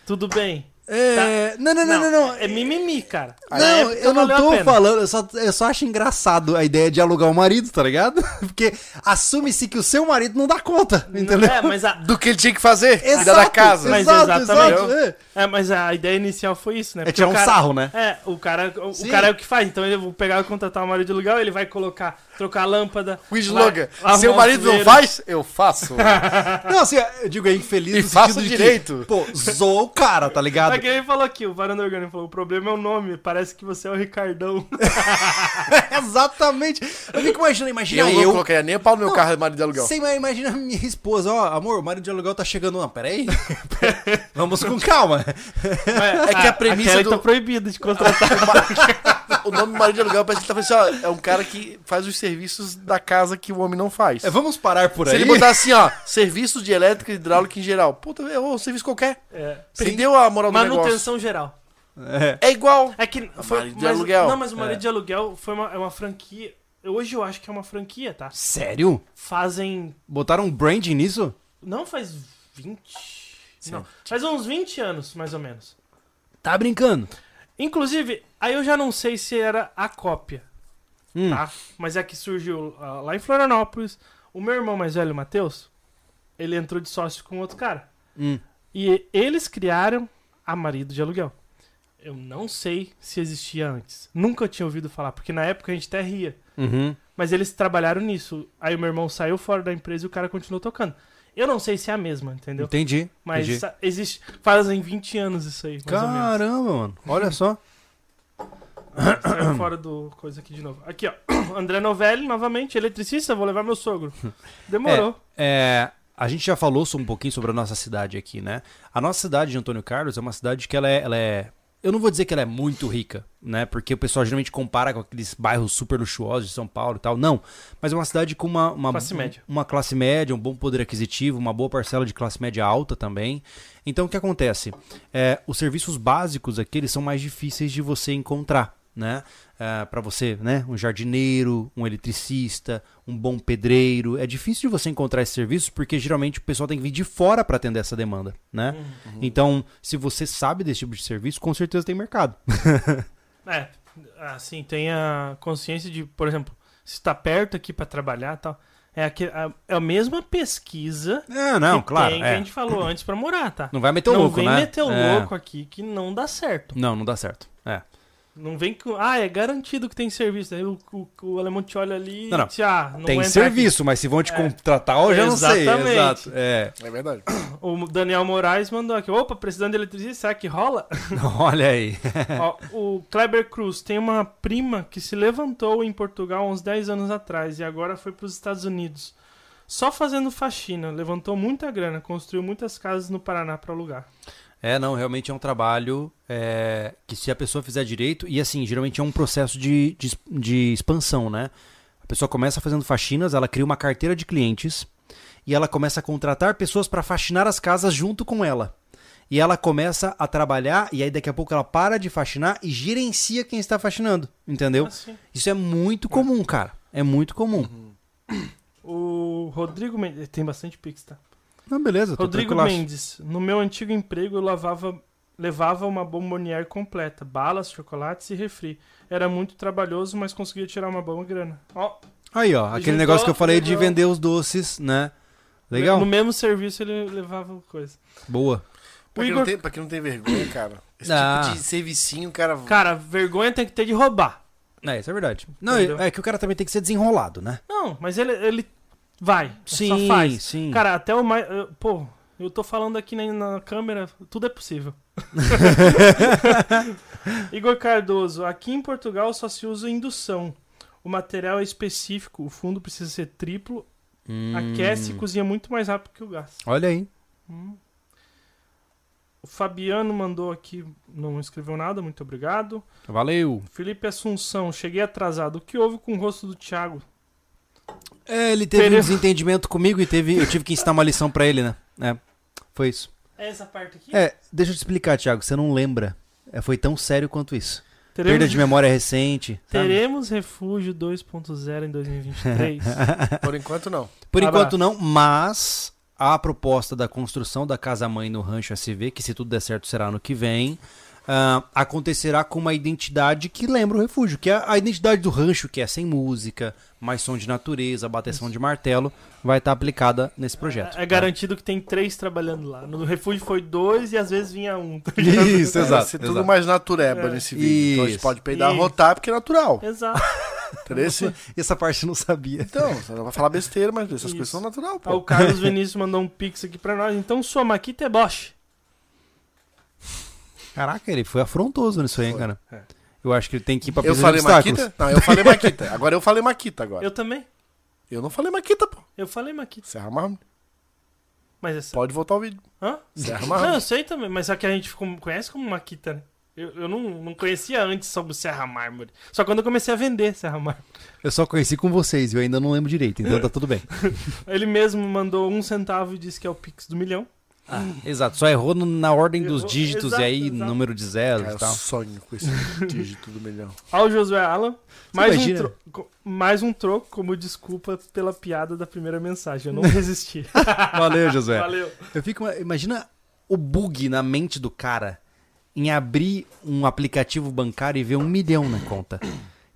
tudo bem.
É... Não, não, não, não, não.
É mimimi, cara. Na
Não,
época
eu não
valeu a
tô falando, eu só, eu só acho engraçado a ideia de alugar o marido, tá ligado? Porque assume-se que o seu marido não dá conta, entendeu?
É, mas a,
Do que ele tinha que fazer? Cuidar da casa.
Mas
exato,
exatamente.
exato, é.
é, mas a ideia inicial foi isso, né?
É
Porque
tirar
o
um
cara-
sarro, né?
É, o cara, o, o cara é o que faz. Então eu vou pegar e contratar o marido de aluguel, ele vai colocar, trocar a lâmpada.
O slogan.
arrumar
Seu
o
marido não faz? Eu faço.
Não, assim, eu digo, é infeliz
E
no
faço direito.
Que, pô, zoa o cara, tá ligado?
É que ele falou aqui, o Varanda Orgânico falou, o problema é o nome, parece que você é o Ricardão.
Exatamente. Eu fico imaginando, imagina
eu
eu.
não colocaria nem o pau no meu
Não.
carro de marido de aluguel.
Você imagina a minha esposa, ó, amor, o marido de aluguel tá chegando. Não, peraí. Vamos com calma.
É que a premissa
Kelly
do-
tá proibida de contratar.
O nome marido de aluguel parece que ele tá falando assim, ó, é um cara que faz os serviços da casa que o homem não faz.
É, vamos parar por
Se
aí.
ele botar assim, ó, serviços de elétrica e hidráulica em geral. Puta, é um serviço qualquer.
É.
Perdeu a moral do negócio.
Manutenção geral.
É.
É igual.
É que foi,
marido de
mas-
aluguel.
Não, mas o marido
É.
de aluguel foi uma, é uma franquia. Hoje eu acho que é uma franquia, tá?
Sério?
Fazem.
Botaram um branding nisso?
Não faz 20. Não. Faz uns 20 anos, mais ou menos.
Tá brincando.
Inclusive, aí eu já não sei se era a cópia,
Hum.
tá? Mas é que surgiu ah, lá em Florianópolis. O meu irmão mais velho, Matheus, ele entrou de sócio com outro cara.
Hum.
E eles criaram a marido de aluguel. Eu não sei se existia antes. Nunca tinha ouvido falar, porque na época a gente até ria.
Uhum.
Mas eles trabalharam nisso. Aí o meu irmão saiu fora da empresa e o cara continuou tocando. Eu não sei se é a mesma, entendeu?
Entendi.
Mas
entendi.
existe. Fazem 20 anos isso aí.
Caramba, mano. Olha só.
Saiu fora do coisa aqui de novo. Aqui, ó. André Novelli, novamente, eletricista, vou levar meu sogro. Demorou.
É, a gente já falou um pouquinho sobre a nossa cidade aqui, né? A nossa cidade de Antônio Carlos é uma cidade que ela é, ela é- Eu não vou dizer que ela é muito rica, né? Porque o pessoal geralmente compara com aqueles bairros super luxuosos de São Paulo e tal. Não. Mas é uma cidade com uma, uma
Classe média.
Uma classe média, um bom poder aquisitivo, uma boa parcela de classe média alta também. Então o que acontece? É, os serviços básicos aqui eles são mais difíceis de você encontrar, né? para você, né? Um jardineiro, um eletricista, um bom pedreiro. É difícil de você encontrar esses serviços porque geralmente o pessoal tem que vir de fora para atender essa demanda, né? Então, se você sabe desse tipo de serviço, com certeza tem mercado.
É, assim, tenha consciência de, por exemplo, se tá perto aqui pra trabalhar e tal. É, aque- a, é a mesma pesquisa
É, não,
que
claro.
tem que
é.
a gente falou antes pra morar, tá?
Não vai meter o
não
louco,
vem
né?
meter o
É.
louco aqui que não dá certo.
Não, não dá certo. É.
Não vem com. Ah, é garantido que tem serviço. Aí o, o, o alemão te olha ali
Não, não.
e te, ah, não
tem serviço, mas se vão te
É.
contratar, eu já não sei.
Exatamente.
Exato. É.
É verdade.
aqui. O Daniel Moraes mandou aqui. Opa, precisando de eletricista, será que rola?
Olha aí.
Ó, o Kleber Cruz tem uma prima que se levantou em Portugal há uns 10 anos atrás e agora foi para os Estados Unidos. Só fazendo faxina, levantou muita grana, construiu muitas casas no Paraná para alugar.
É, não, realmente é um trabalho é, que se a pessoa fizer direito, e assim, geralmente é um processo de, de, de expansão, né? A pessoa começa fazendo faxinas, ela cria uma carteira de clientes e ela começa a contratar pessoas para faxinar as casas junto com ela. E ela começa a trabalhar, e aí daqui a pouco ela para de faxinar e gerencia quem está faxinando, entendeu?
Assim.
Isso é muito comum, cara. É muito comum.
O Rodrigo Mendes. Tem bastante pix, tá?
Não, beleza, tô
Rodrigo
tranquilaço.
Mendes. No meu antigo emprego eu lavava, levava uma bomboniere completa, balas, chocolates e refri. Era muito trabalhoso, mas conseguia tirar uma boa grana. Ó,
Aí, ó, aquele
Juntou,
negócio que eu falei de vender os doces, né? Legal?
No mesmo serviço ele levava coisa.
Boa.
Pra quem,
Igor-
tem, pra quem não tem vergonha, cara. Esse
Ah.
tipo de servicinho, cara.
Cara, vergonha tem que ter de roubar.
É, isso é verdade. Não,
Entendeu?
é que o cara também tem que ser desenrolado, né?
Não, mas ele, ele vai.
Sim,
só faz.
sim.
Cara, até o mais. Pô, eu tô falando aqui na, na câmera, tudo é possível. Igor Cardoso, aqui em Portugal só se usa indução. O material é específico, o fundo precisa ser triplo,
Hum,
aquece e cozinha muito mais rápido que o gás.
Olha aí.
O Fabiano mandou aqui, não escreveu nada, muito obrigado.
Valeu.
Felipe Assunção, cheguei atrasado. O que houve com o rosto do Thiago?
É, ele teve um desentendimento comigo e teve, eu tive que ensinar uma lição pra ele, né? É, foi isso.
É essa parte aqui?
É, deixa eu te explicar, Thiago, você não lembra. É, foi tão sério quanto isso. Perda
Teremos,
de memória recente. sabe?
teremos Refúgio 2.0 em 2023.
Por enquanto, não.
Por enquanto não, mas a proposta da construção da casa-mãe no Rancho SV, que se tudo der certo será ano que vem, ah, acontecerá com uma identidade que lembra o refúgio, que é a identidade do rancho, que é sem música, mais som de natureza, bateção de martelo, vai estar aplicada nesse projeto.
É garantido que tem três trabalhando lá. No refúgio foi dois e às vezes vinha um. tá?
Isso,
Vai
exato.
ser tudo
exato.
mais natureba
É.
nesse vídeo. Então a gente
Isso.
pode peidar
Isso.
rotar porque é natural.
Exato.
Entendeu? Esse-
Essa parte eu não sabia.
Então, você não vai falar besteira, mas essas
Isso.
coisas são natural, pô.
o Carlos Vinícius mandou um pix aqui pra nós. Então sua Maquita é Bosch.
Caraca, ele foi afrontoso nisso aí, hein, cara.
É.
Eu acho que ele tem que ir pra
Eu
pista de
falei
obstáculos.
Maquita? Não, eu falei Maquita. Agora eu falei Maquita agora.
Eu também.
Eu não falei Maquita, pô.
Eu falei Maquita.
Serra Mármore.
Mas essa.
Pode voltar o vídeo.
Hã?
Serra
Não, eu
Mármore.
sei também, mas só que a gente conhece como Maquita, né? Eu, eu não, não conhecia antes sobre o Serra Mármore. Só quando eu comecei a vender Serra Mármore.
Eu só conheci com vocês e eu ainda não lembro direito, então tá tudo bem.
Ele mesmo mandou um centavo e disse que é o Pix do milhão.
Exato, só errou no- na ordem dos
Errou,
dígitos
exato,
e aí
exato.
número de zeros
Cara,
e
eu
tal.
sonho com esse dígito do milhão.
Ao Josué Alan, mais um,
imagina?
tro- mais um troco como desculpa pela piada da primeira mensagem. Eu não resisti.
Valeu, Josué.
Valeu.
Eu fico, imagina o bug na mente do cara em abrir um aplicativo bancário e ver um milhão na conta.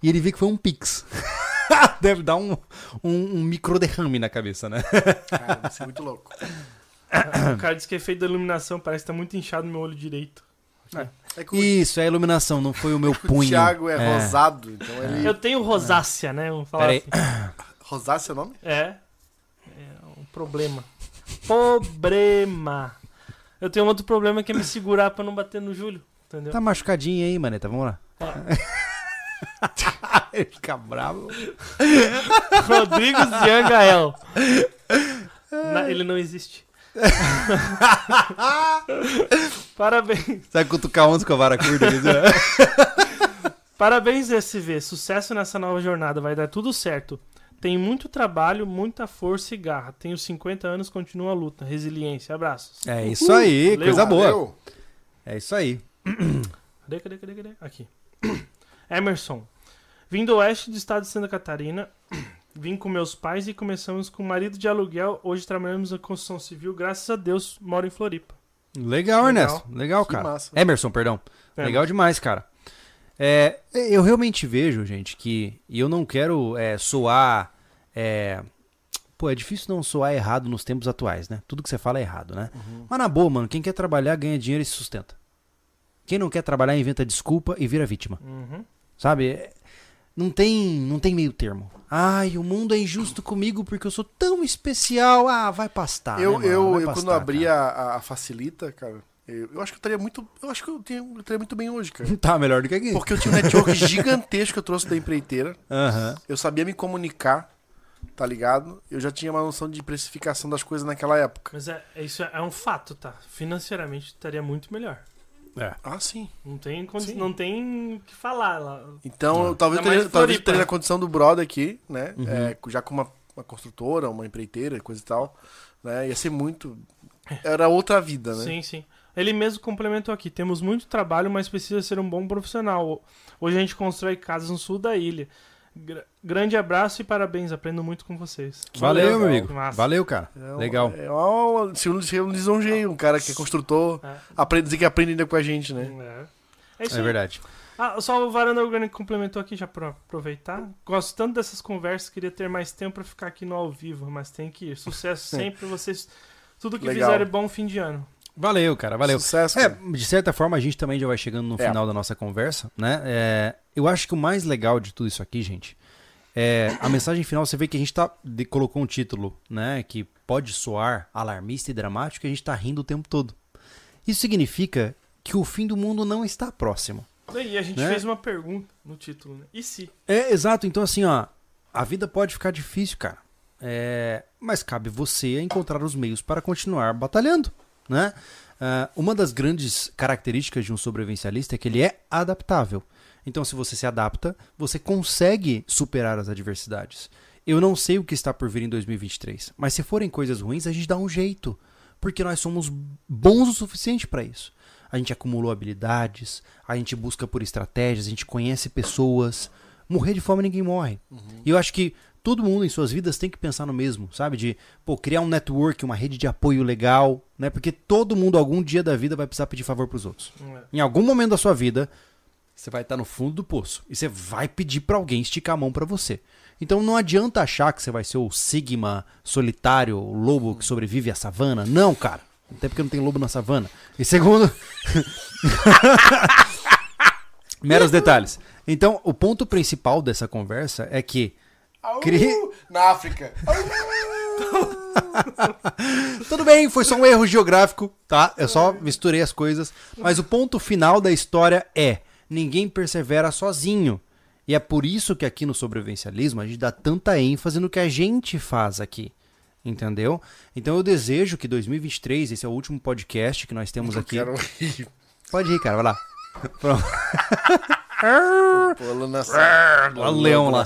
E ele vê que foi um Pix. Deve dar um, um, um micro derrame na cabeça, né?
Cara, vai ser muito louco.
O cara disse que é efeito da iluminação, parece que tá muito inchado no meu olho direito.
É que o,
Isso, é a iluminação, não foi o meu
o
punho.
Thiago é, rosado, então ele.
Eu tenho rosácea, né? Vamos falar
Peraí.
assim.
Rosáceo é o nome?
É. É um problema. Problema. Eu tenho outro problema que é me segurar pra não bater no Júlio. Entendeu?
Tá machucadinho aí, maneta. Vamos lá. Ele fica bravo.
Rodrigo Ziangael. Ele não existe. Parabéns.
Sabe cutucar onde com a vara curta?
Parabéns, SV. Sucesso nessa nova jornada. Vai dar tudo certo. Tem muito trabalho, muita força e garra. Tenho 50 anos, continua a luta. Resiliência. Abraços.
É isso aí,
Valeu.
coisa boa.
Valeu.
É isso aí.
Cadê, cadê, cadê, cadê? Aqui. Emerson. Vim do oeste do estado de Santa Catarina. Vim com meus pais e começamos com marido de aluguel. Hoje trabalhamos na construção civil. Graças a Deus, moro em Floripa.
Legal,
Legal.
Ernesto. Legal,
Que
cara.
massa.
Emerson, perdão.
É,
Legal demais, cara. É, eu realmente vejo, gente, que. E eu não quero é, soar. é, pô, é difícil não soar errado nos tempos atuais, né? Tudo que você fala é errado, né? Mas na boa, mano, quem quer trabalhar ganha dinheiro e se sustenta. Quem não quer trabalhar inventa desculpa e vira vítima.
Uhum.
Sabe? Não tem, não tem meio termo. Ai, o mundo é injusto comigo porque eu sou tão especial. Ah, vai pastar.
eu,
né,
eu,
Vai
eu
pastar,
quando abri a, a Facilita, cara, eu, eu acho que eu estaria muito. Eu acho que eu, tenho, eu estaria muito bem hoje, cara.
Tá melhor do que aqui.
Porque eu tinha um network gigantesco que eu trouxe da empreiteira.
Aham.
Eu sabia me comunicar, tá ligado? Eu já tinha uma noção de precificação das coisas naquela época.
Mas é, é- isso é, é um fato, tá? Financeiramente estaria muito melhor.
É.
Ah, sim.
Não tem
Sim.
não tem o que falar lá.
Então, eu talvez,
Ainda
teria, talvez eu teria a condição do brother aqui, né?
Uhum.
É, já com uma, uma construtora, uma empreiteira, coisa e tal. Né? Ia ser muito. Era outra vida, né?
Sim, sim. Ele mesmo complementou aqui. Temos muito trabalho, mas precisa ser um bom profissional. Hoje a gente constrói casas no sul da ilha. Gra- grande abraço e parabéns. Aprendo muito com vocês.
Valeu,
legal.
meu amigo.
Massa.
Valeu, cara.
É um-
Legal.
É uma, se eu, se eu lisonjeio um cara que é construtor,
É,
aprende, dizer que aprende ainda com a gente, né?
é. É isso
É verdade.
Ah, só o Varanda Orgânico complementou aqui já pra aproveitar. Gosto tanto dessas conversas, queria ter mais tempo pra ficar aqui no ao vivo, mas tem que ir. Sucesso sempre, vocês. Tudo que
Legal.
fizerem bom fim de ano.
Valeu, cara. Valeu.
Sucesso.
É,
cara.
de certa forma, a gente também já vai chegando no
É.
final da nossa conversa, né? É, eu acho que o mais legal de tudo isso aqui, gente, é a mensagem final. Você vê que a gente tá, de- colocou um título, né? Que pode soar alarmista e dramático, e a gente tá rindo o tempo todo. Isso significa que o fim do mundo não está próximo.
E a gente
Né?
fez uma pergunta no título, né? E se?
É, exato. Então, assim, ó, a vida pode ficar difícil, cara. É, mas cabe você encontrar os meios para continuar batalhando, né? Ah, uma das grandes características de um sobrevivencialista é que ele é adaptável. Então, se você se adapta, você consegue superar as adversidades. Eu não sei o que está por vir em 2023, mas se forem coisas ruins, a gente dá um jeito, porque nós somos bons o suficiente para isso. A gente acumulou habilidades, a gente busca por estratégias, a gente conhece pessoas. Morrer de fome ninguém morre. E eu acho que todo mundo em suas vidas tem que pensar no mesmo, sabe? De pô, criar um network, uma rede de apoio legal, né? Porque todo mundo algum dia da vida vai precisar pedir favor pros outros.
É.
Em algum momento da sua vida, você vai estar no fundo do poço e você vai pedir pra alguém esticar a mão pra você. Então não adianta achar que você vai ser o Sigma solitário, o lobo que sobrevive à savana. Não, cara. Até porque não tem lobo na savana. E segundo. Meros detalhes. Então, o ponto principal dessa conversa é que. Cri-!
Na África.
Tudo bem, foi só um erro geográfico, tá? Eu só misturei as coisas. Mas o ponto final da história é: ninguém persevera sozinho. E é por isso que aqui no sobrevivencialismo a gente dá tanta ênfase no que a gente faz aqui. Entendeu? Então eu desejo que 2023, esse é o último podcast que nós temos aqui.
Quero ir.
Pode ir, cara, vai lá. Pronto.
Pula na
Olha o leão lá.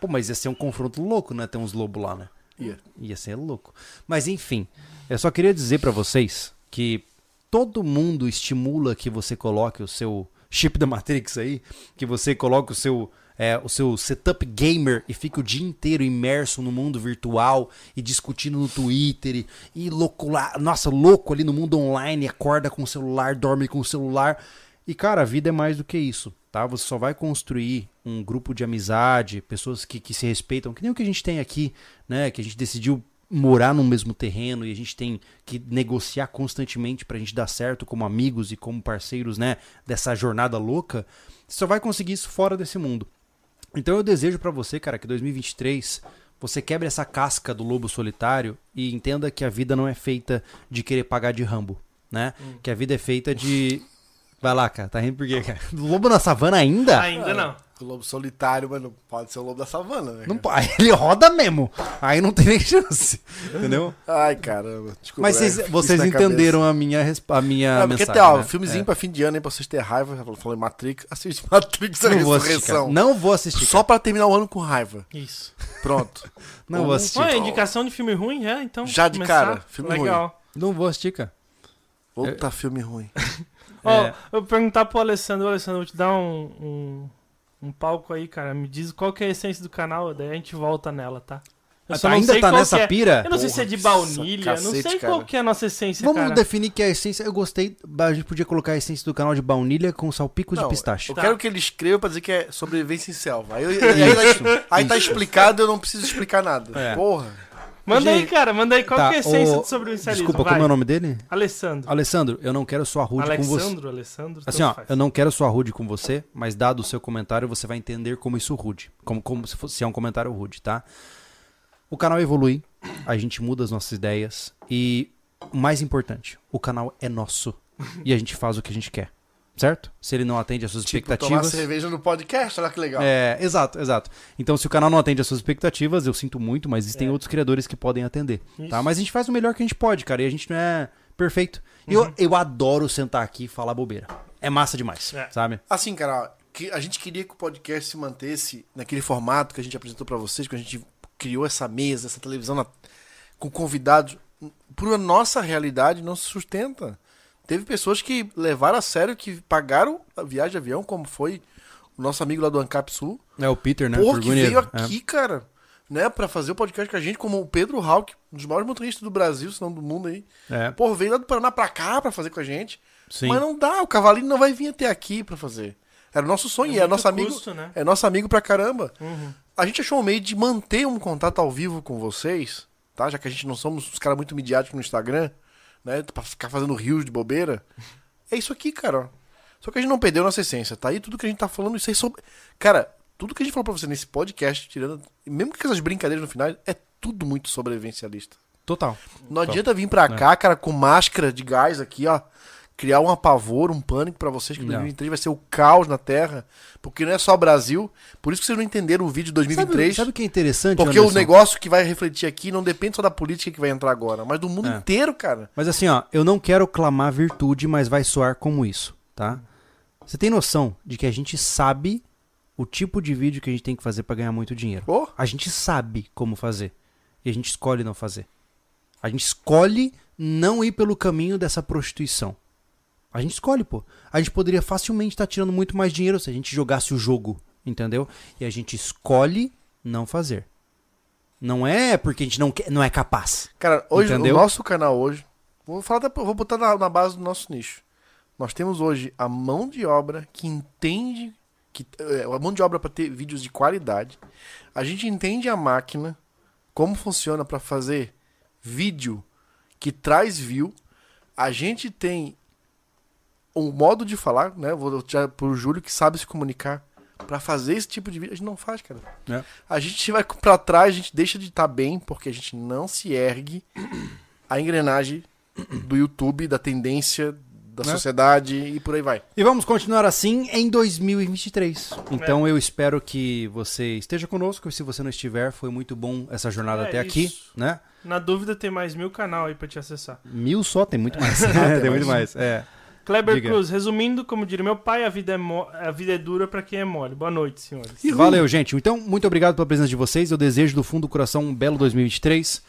Pô, mas ia ser um confronto louco, né? Ter uns lobos lá, né?
Ia.
Ia ser louco. Mas enfim, eu só queria dizer pra vocês que todo mundo estimula que você coloque o seu chip da Matrix aí, que você coloque o seu é, o seu setup gamer e fique o dia inteiro imerso no mundo virtual e discutindo no Twitter e, e louco lá, nossa, louco ali no mundo online, acorda com o celular, dorme com o celular. E cara, a vida é mais do que isso, tá? Você só vai construir um grupo de amizade, pessoas que, que se respeitam, que nem o que a gente tem aqui, né? Que a gente decidiu morar no mesmo terreno e a gente tem que negociar constantemente pra gente dar certo como amigos e como parceiros, né? Dessa jornada louca. Você só vai conseguir isso fora desse mundo. Então eu desejo pra você, cara, que 2023 Você quebre essa casca do lobo solitário e entenda que a vida não é feita de querer pagar de Rambo, né? Que a vida é feita de. Vai lá, cara, tá rindo por quê, cara? Lobo na savana ainda?
Ainda não.
O lobo solitário, mas não pode ser o lobo da savana, né?
Não pode. Ele roda mesmo. Aí não tem nem chance. Entendeu?
Ai, caramba. Desculpa,
Mas
é,
vocês, entenderam
cabeça.
a minha, a minha
Não, porque
mensagem.
tem, ó,
né?
um filmezinho
É.
pra fim de ano aí pra vocês terem raiva. Em Matrix. Assiste Matrix a
Não vou.
Ressurreição.
Não vou assistir.
Só pra terminar o ano com raiva.
Isso.
Pronto.
Não vou assistir.
Olha, indicação de filme ruim, é? Então.
Já de
começar.
cara, filme
Legal.
Não vou assistir, cara.
Outra filme ruim.
Ó,
É.
eu vou perguntar pro Alessandro, Ô, Alessandro, eu vou te dar um, um, um palco aí, cara. Me diz qual que é a essência do canal, daí a gente volta nela, tá? Eu
Ah, tá,
não
ainda tá nessa
é.
pira?
Eu não sei se é de
Porra,
baunilha, não
cacete,
sei
cara.
qual que é a nossa essência,
Vamos
cara.
definir que a essência. Eu gostei. A gente podia colocar a essência do canal de baunilha com salpico de
Não,
pistache.
Eu
Tá.
quero que ele escreva pra dizer que é sobrevivência em selva. Aí, eu- aí, aí, aí tá explicado, eu não preciso explicar nada.
É.
Porra.
Manda aí, cara, manda aí qual
tá,
que é a essência
ô,
do sobrevivencialismo.
Desculpa,
vai.
como é o nome dele?
Alessandro.
Alessandro, eu não quero soar rude com você.
Alexandro, Alessandro.
Assim, ó,
faz.
eu não quero soar rude com você, mas dado o seu comentário, você vai entender como isso rude. Como, como se, fosse, se é um comentário rude, tá? O canal evolui, a gente muda as nossas ideias e, o mais importante, o canal é nosso e a gente faz o que a gente quer, certo? Se ele não atende às suas
Tipo, tomar
expectativas...
cerveja no podcast, olha que legal.
É, exato, exato. Então, se o canal não atende às suas expectativas, eu sinto muito, mas existem
É.
outros criadores que podem atender,
Isso.
tá? Mas a gente faz o melhor que a gente pode, cara, e a gente não é perfeito. E
Uhum.
Eu, eu adoro sentar aqui e falar bobeira. É massa demais,
É.
sabe?
Assim, cara, que a gente queria que o podcast se mantesse naquele formato que a gente apresentou pra vocês, que a gente criou essa mesa, essa televisão na- com convidados. Por a nossa realidade não se sustenta. Teve pessoas que levaram a sério, que pagaram a viagem de avião, como foi o nosso amigo lá do Ancap Sul.
É o Peter, né?
Porra, que veio aqui, cara, né, pra fazer o podcast com a gente, como o Pedro Hawk, um dos maiores motoristas do Brasil, se não do mundo aí.
É. é.
Porra, veio lá do Paraná pra cá pra fazer com a gente.
Sim.
Mas não dá, o Cavalinho não vai vir até aqui pra fazer. Era o nosso sonho,
É
é, nosso amigo.
custo, né?
É nosso amigo pra caramba.
Uhum.
A gente achou um meio de manter um contato ao vivo com vocês, tá? Já que a gente não somos os caras muito midiáticos no Instagram, né? Pra ficar fazendo rios de bobeira. É isso aqui, cara. Só que a gente não perdeu nossa essência, tá? aí tudo que a gente tá falando, isso aí sobre. Cara, tudo que a gente falou pra você nesse podcast, tirando. Mesmo com essas brincadeiras no final, é tudo muito sobrevivencialista.
Total.
Não adianta vir pra cá, cara, com máscara de gás aqui, ó. Criar um apavor, um pânico pra vocês que
Não.
2023 vai ser o caos na Terra. Porque não é só o Brasil. Por isso que vocês não entenderam o vídeo de 2023.
Sabe, o que é interessante,
porque
Anderson?
o negócio que vai refletir aqui não depende só da política que vai entrar agora, mas do mundo
É.
inteiro, cara.
Mas assim, ó, eu não quero clamar virtude, mas vai soar como isso, tá? Você tem noção de que a gente sabe o tipo de vídeo que a gente tem que fazer pra ganhar muito dinheiro.
Ô,
A gente sabe como fazer. E a gente escolhe não fazer. A gente escolhe não ir pelo caminho dessa prostituição. A gente escolhe, pô. A gente poderia facilmente estar tirando muito mais dinheiro se a gente jogasse o jogo, entendeu? E a gente escolhe não fazer. Não é porque a gente não, quer, não é capaz.
cara, hoje
Entendeu?
o nosso canal hoje, vou falar, vou botar na, na base do nosso nicho. Nós temos hoje a mão de obra que entende que é, a mão de obra para ter vídeos de qualidade. A gente entende a máquina, como funciona para fazer vídeo que traz view. A gente tem um modo de falar, né? Vou tirar pro Júlio que sabe se comunicar para fazer esse tipo de vídeo. A gente não faz, cara.
É.
A gente vai pra trás, a gente deixa de estar bem porque a gente não se ergue a engrenagem do YouTube, da tendência da
Né?
sociedade e por aí vai.
E vamos continuar assim em 2023. Então eu espero que você esteja conosco. E se você não estiver, foi muito bom essa jornada
É
até aqui,
isso.
né?
Na dúvida, tem mais mil canal aí pra te acessar.
Mil só, tem muito mais. tem muito mais. É.
Kleber
Diga.
Cruz, resumindo, como diria meu pai, a vida é, mo- a vida é dura pra quem é mole. Boa noite, senhores.
Valeu, gente. Então, muito obrigado pela presença de vocês. Eu desejo do fundo do coração um belo 2023.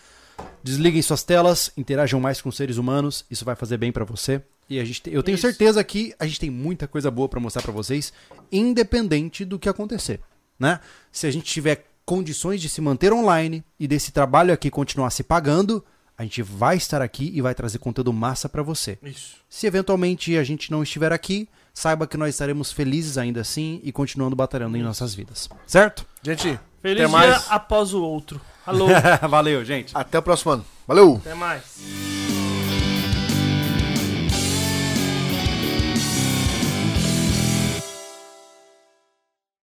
Desliguem suas telas, interajam mais com os seres humanos. Isso vai fazer bem pra você. E a gente, te- eu tenho
Isso.
certeza que a gente tem muita coisa boa pra mostrar pra vocês, independente do que acontecer, né? Se a gente tiver condições de se manter online e desse trabalho aqui continuar se pagando, a gente vai estar aqui e vai trazer conteúdo massa pra você.
Isso.
Se eventualmente a gente não estiver aqui, saiba que nós estaremos felizes ainda assim e continuando batalhando em nossas vidas. Certo?
Gente,
Feliz
Até
dia
mais.
após o outro. Alô,
Valeu, gente.
até o próximo ano. Valeu!
até mais.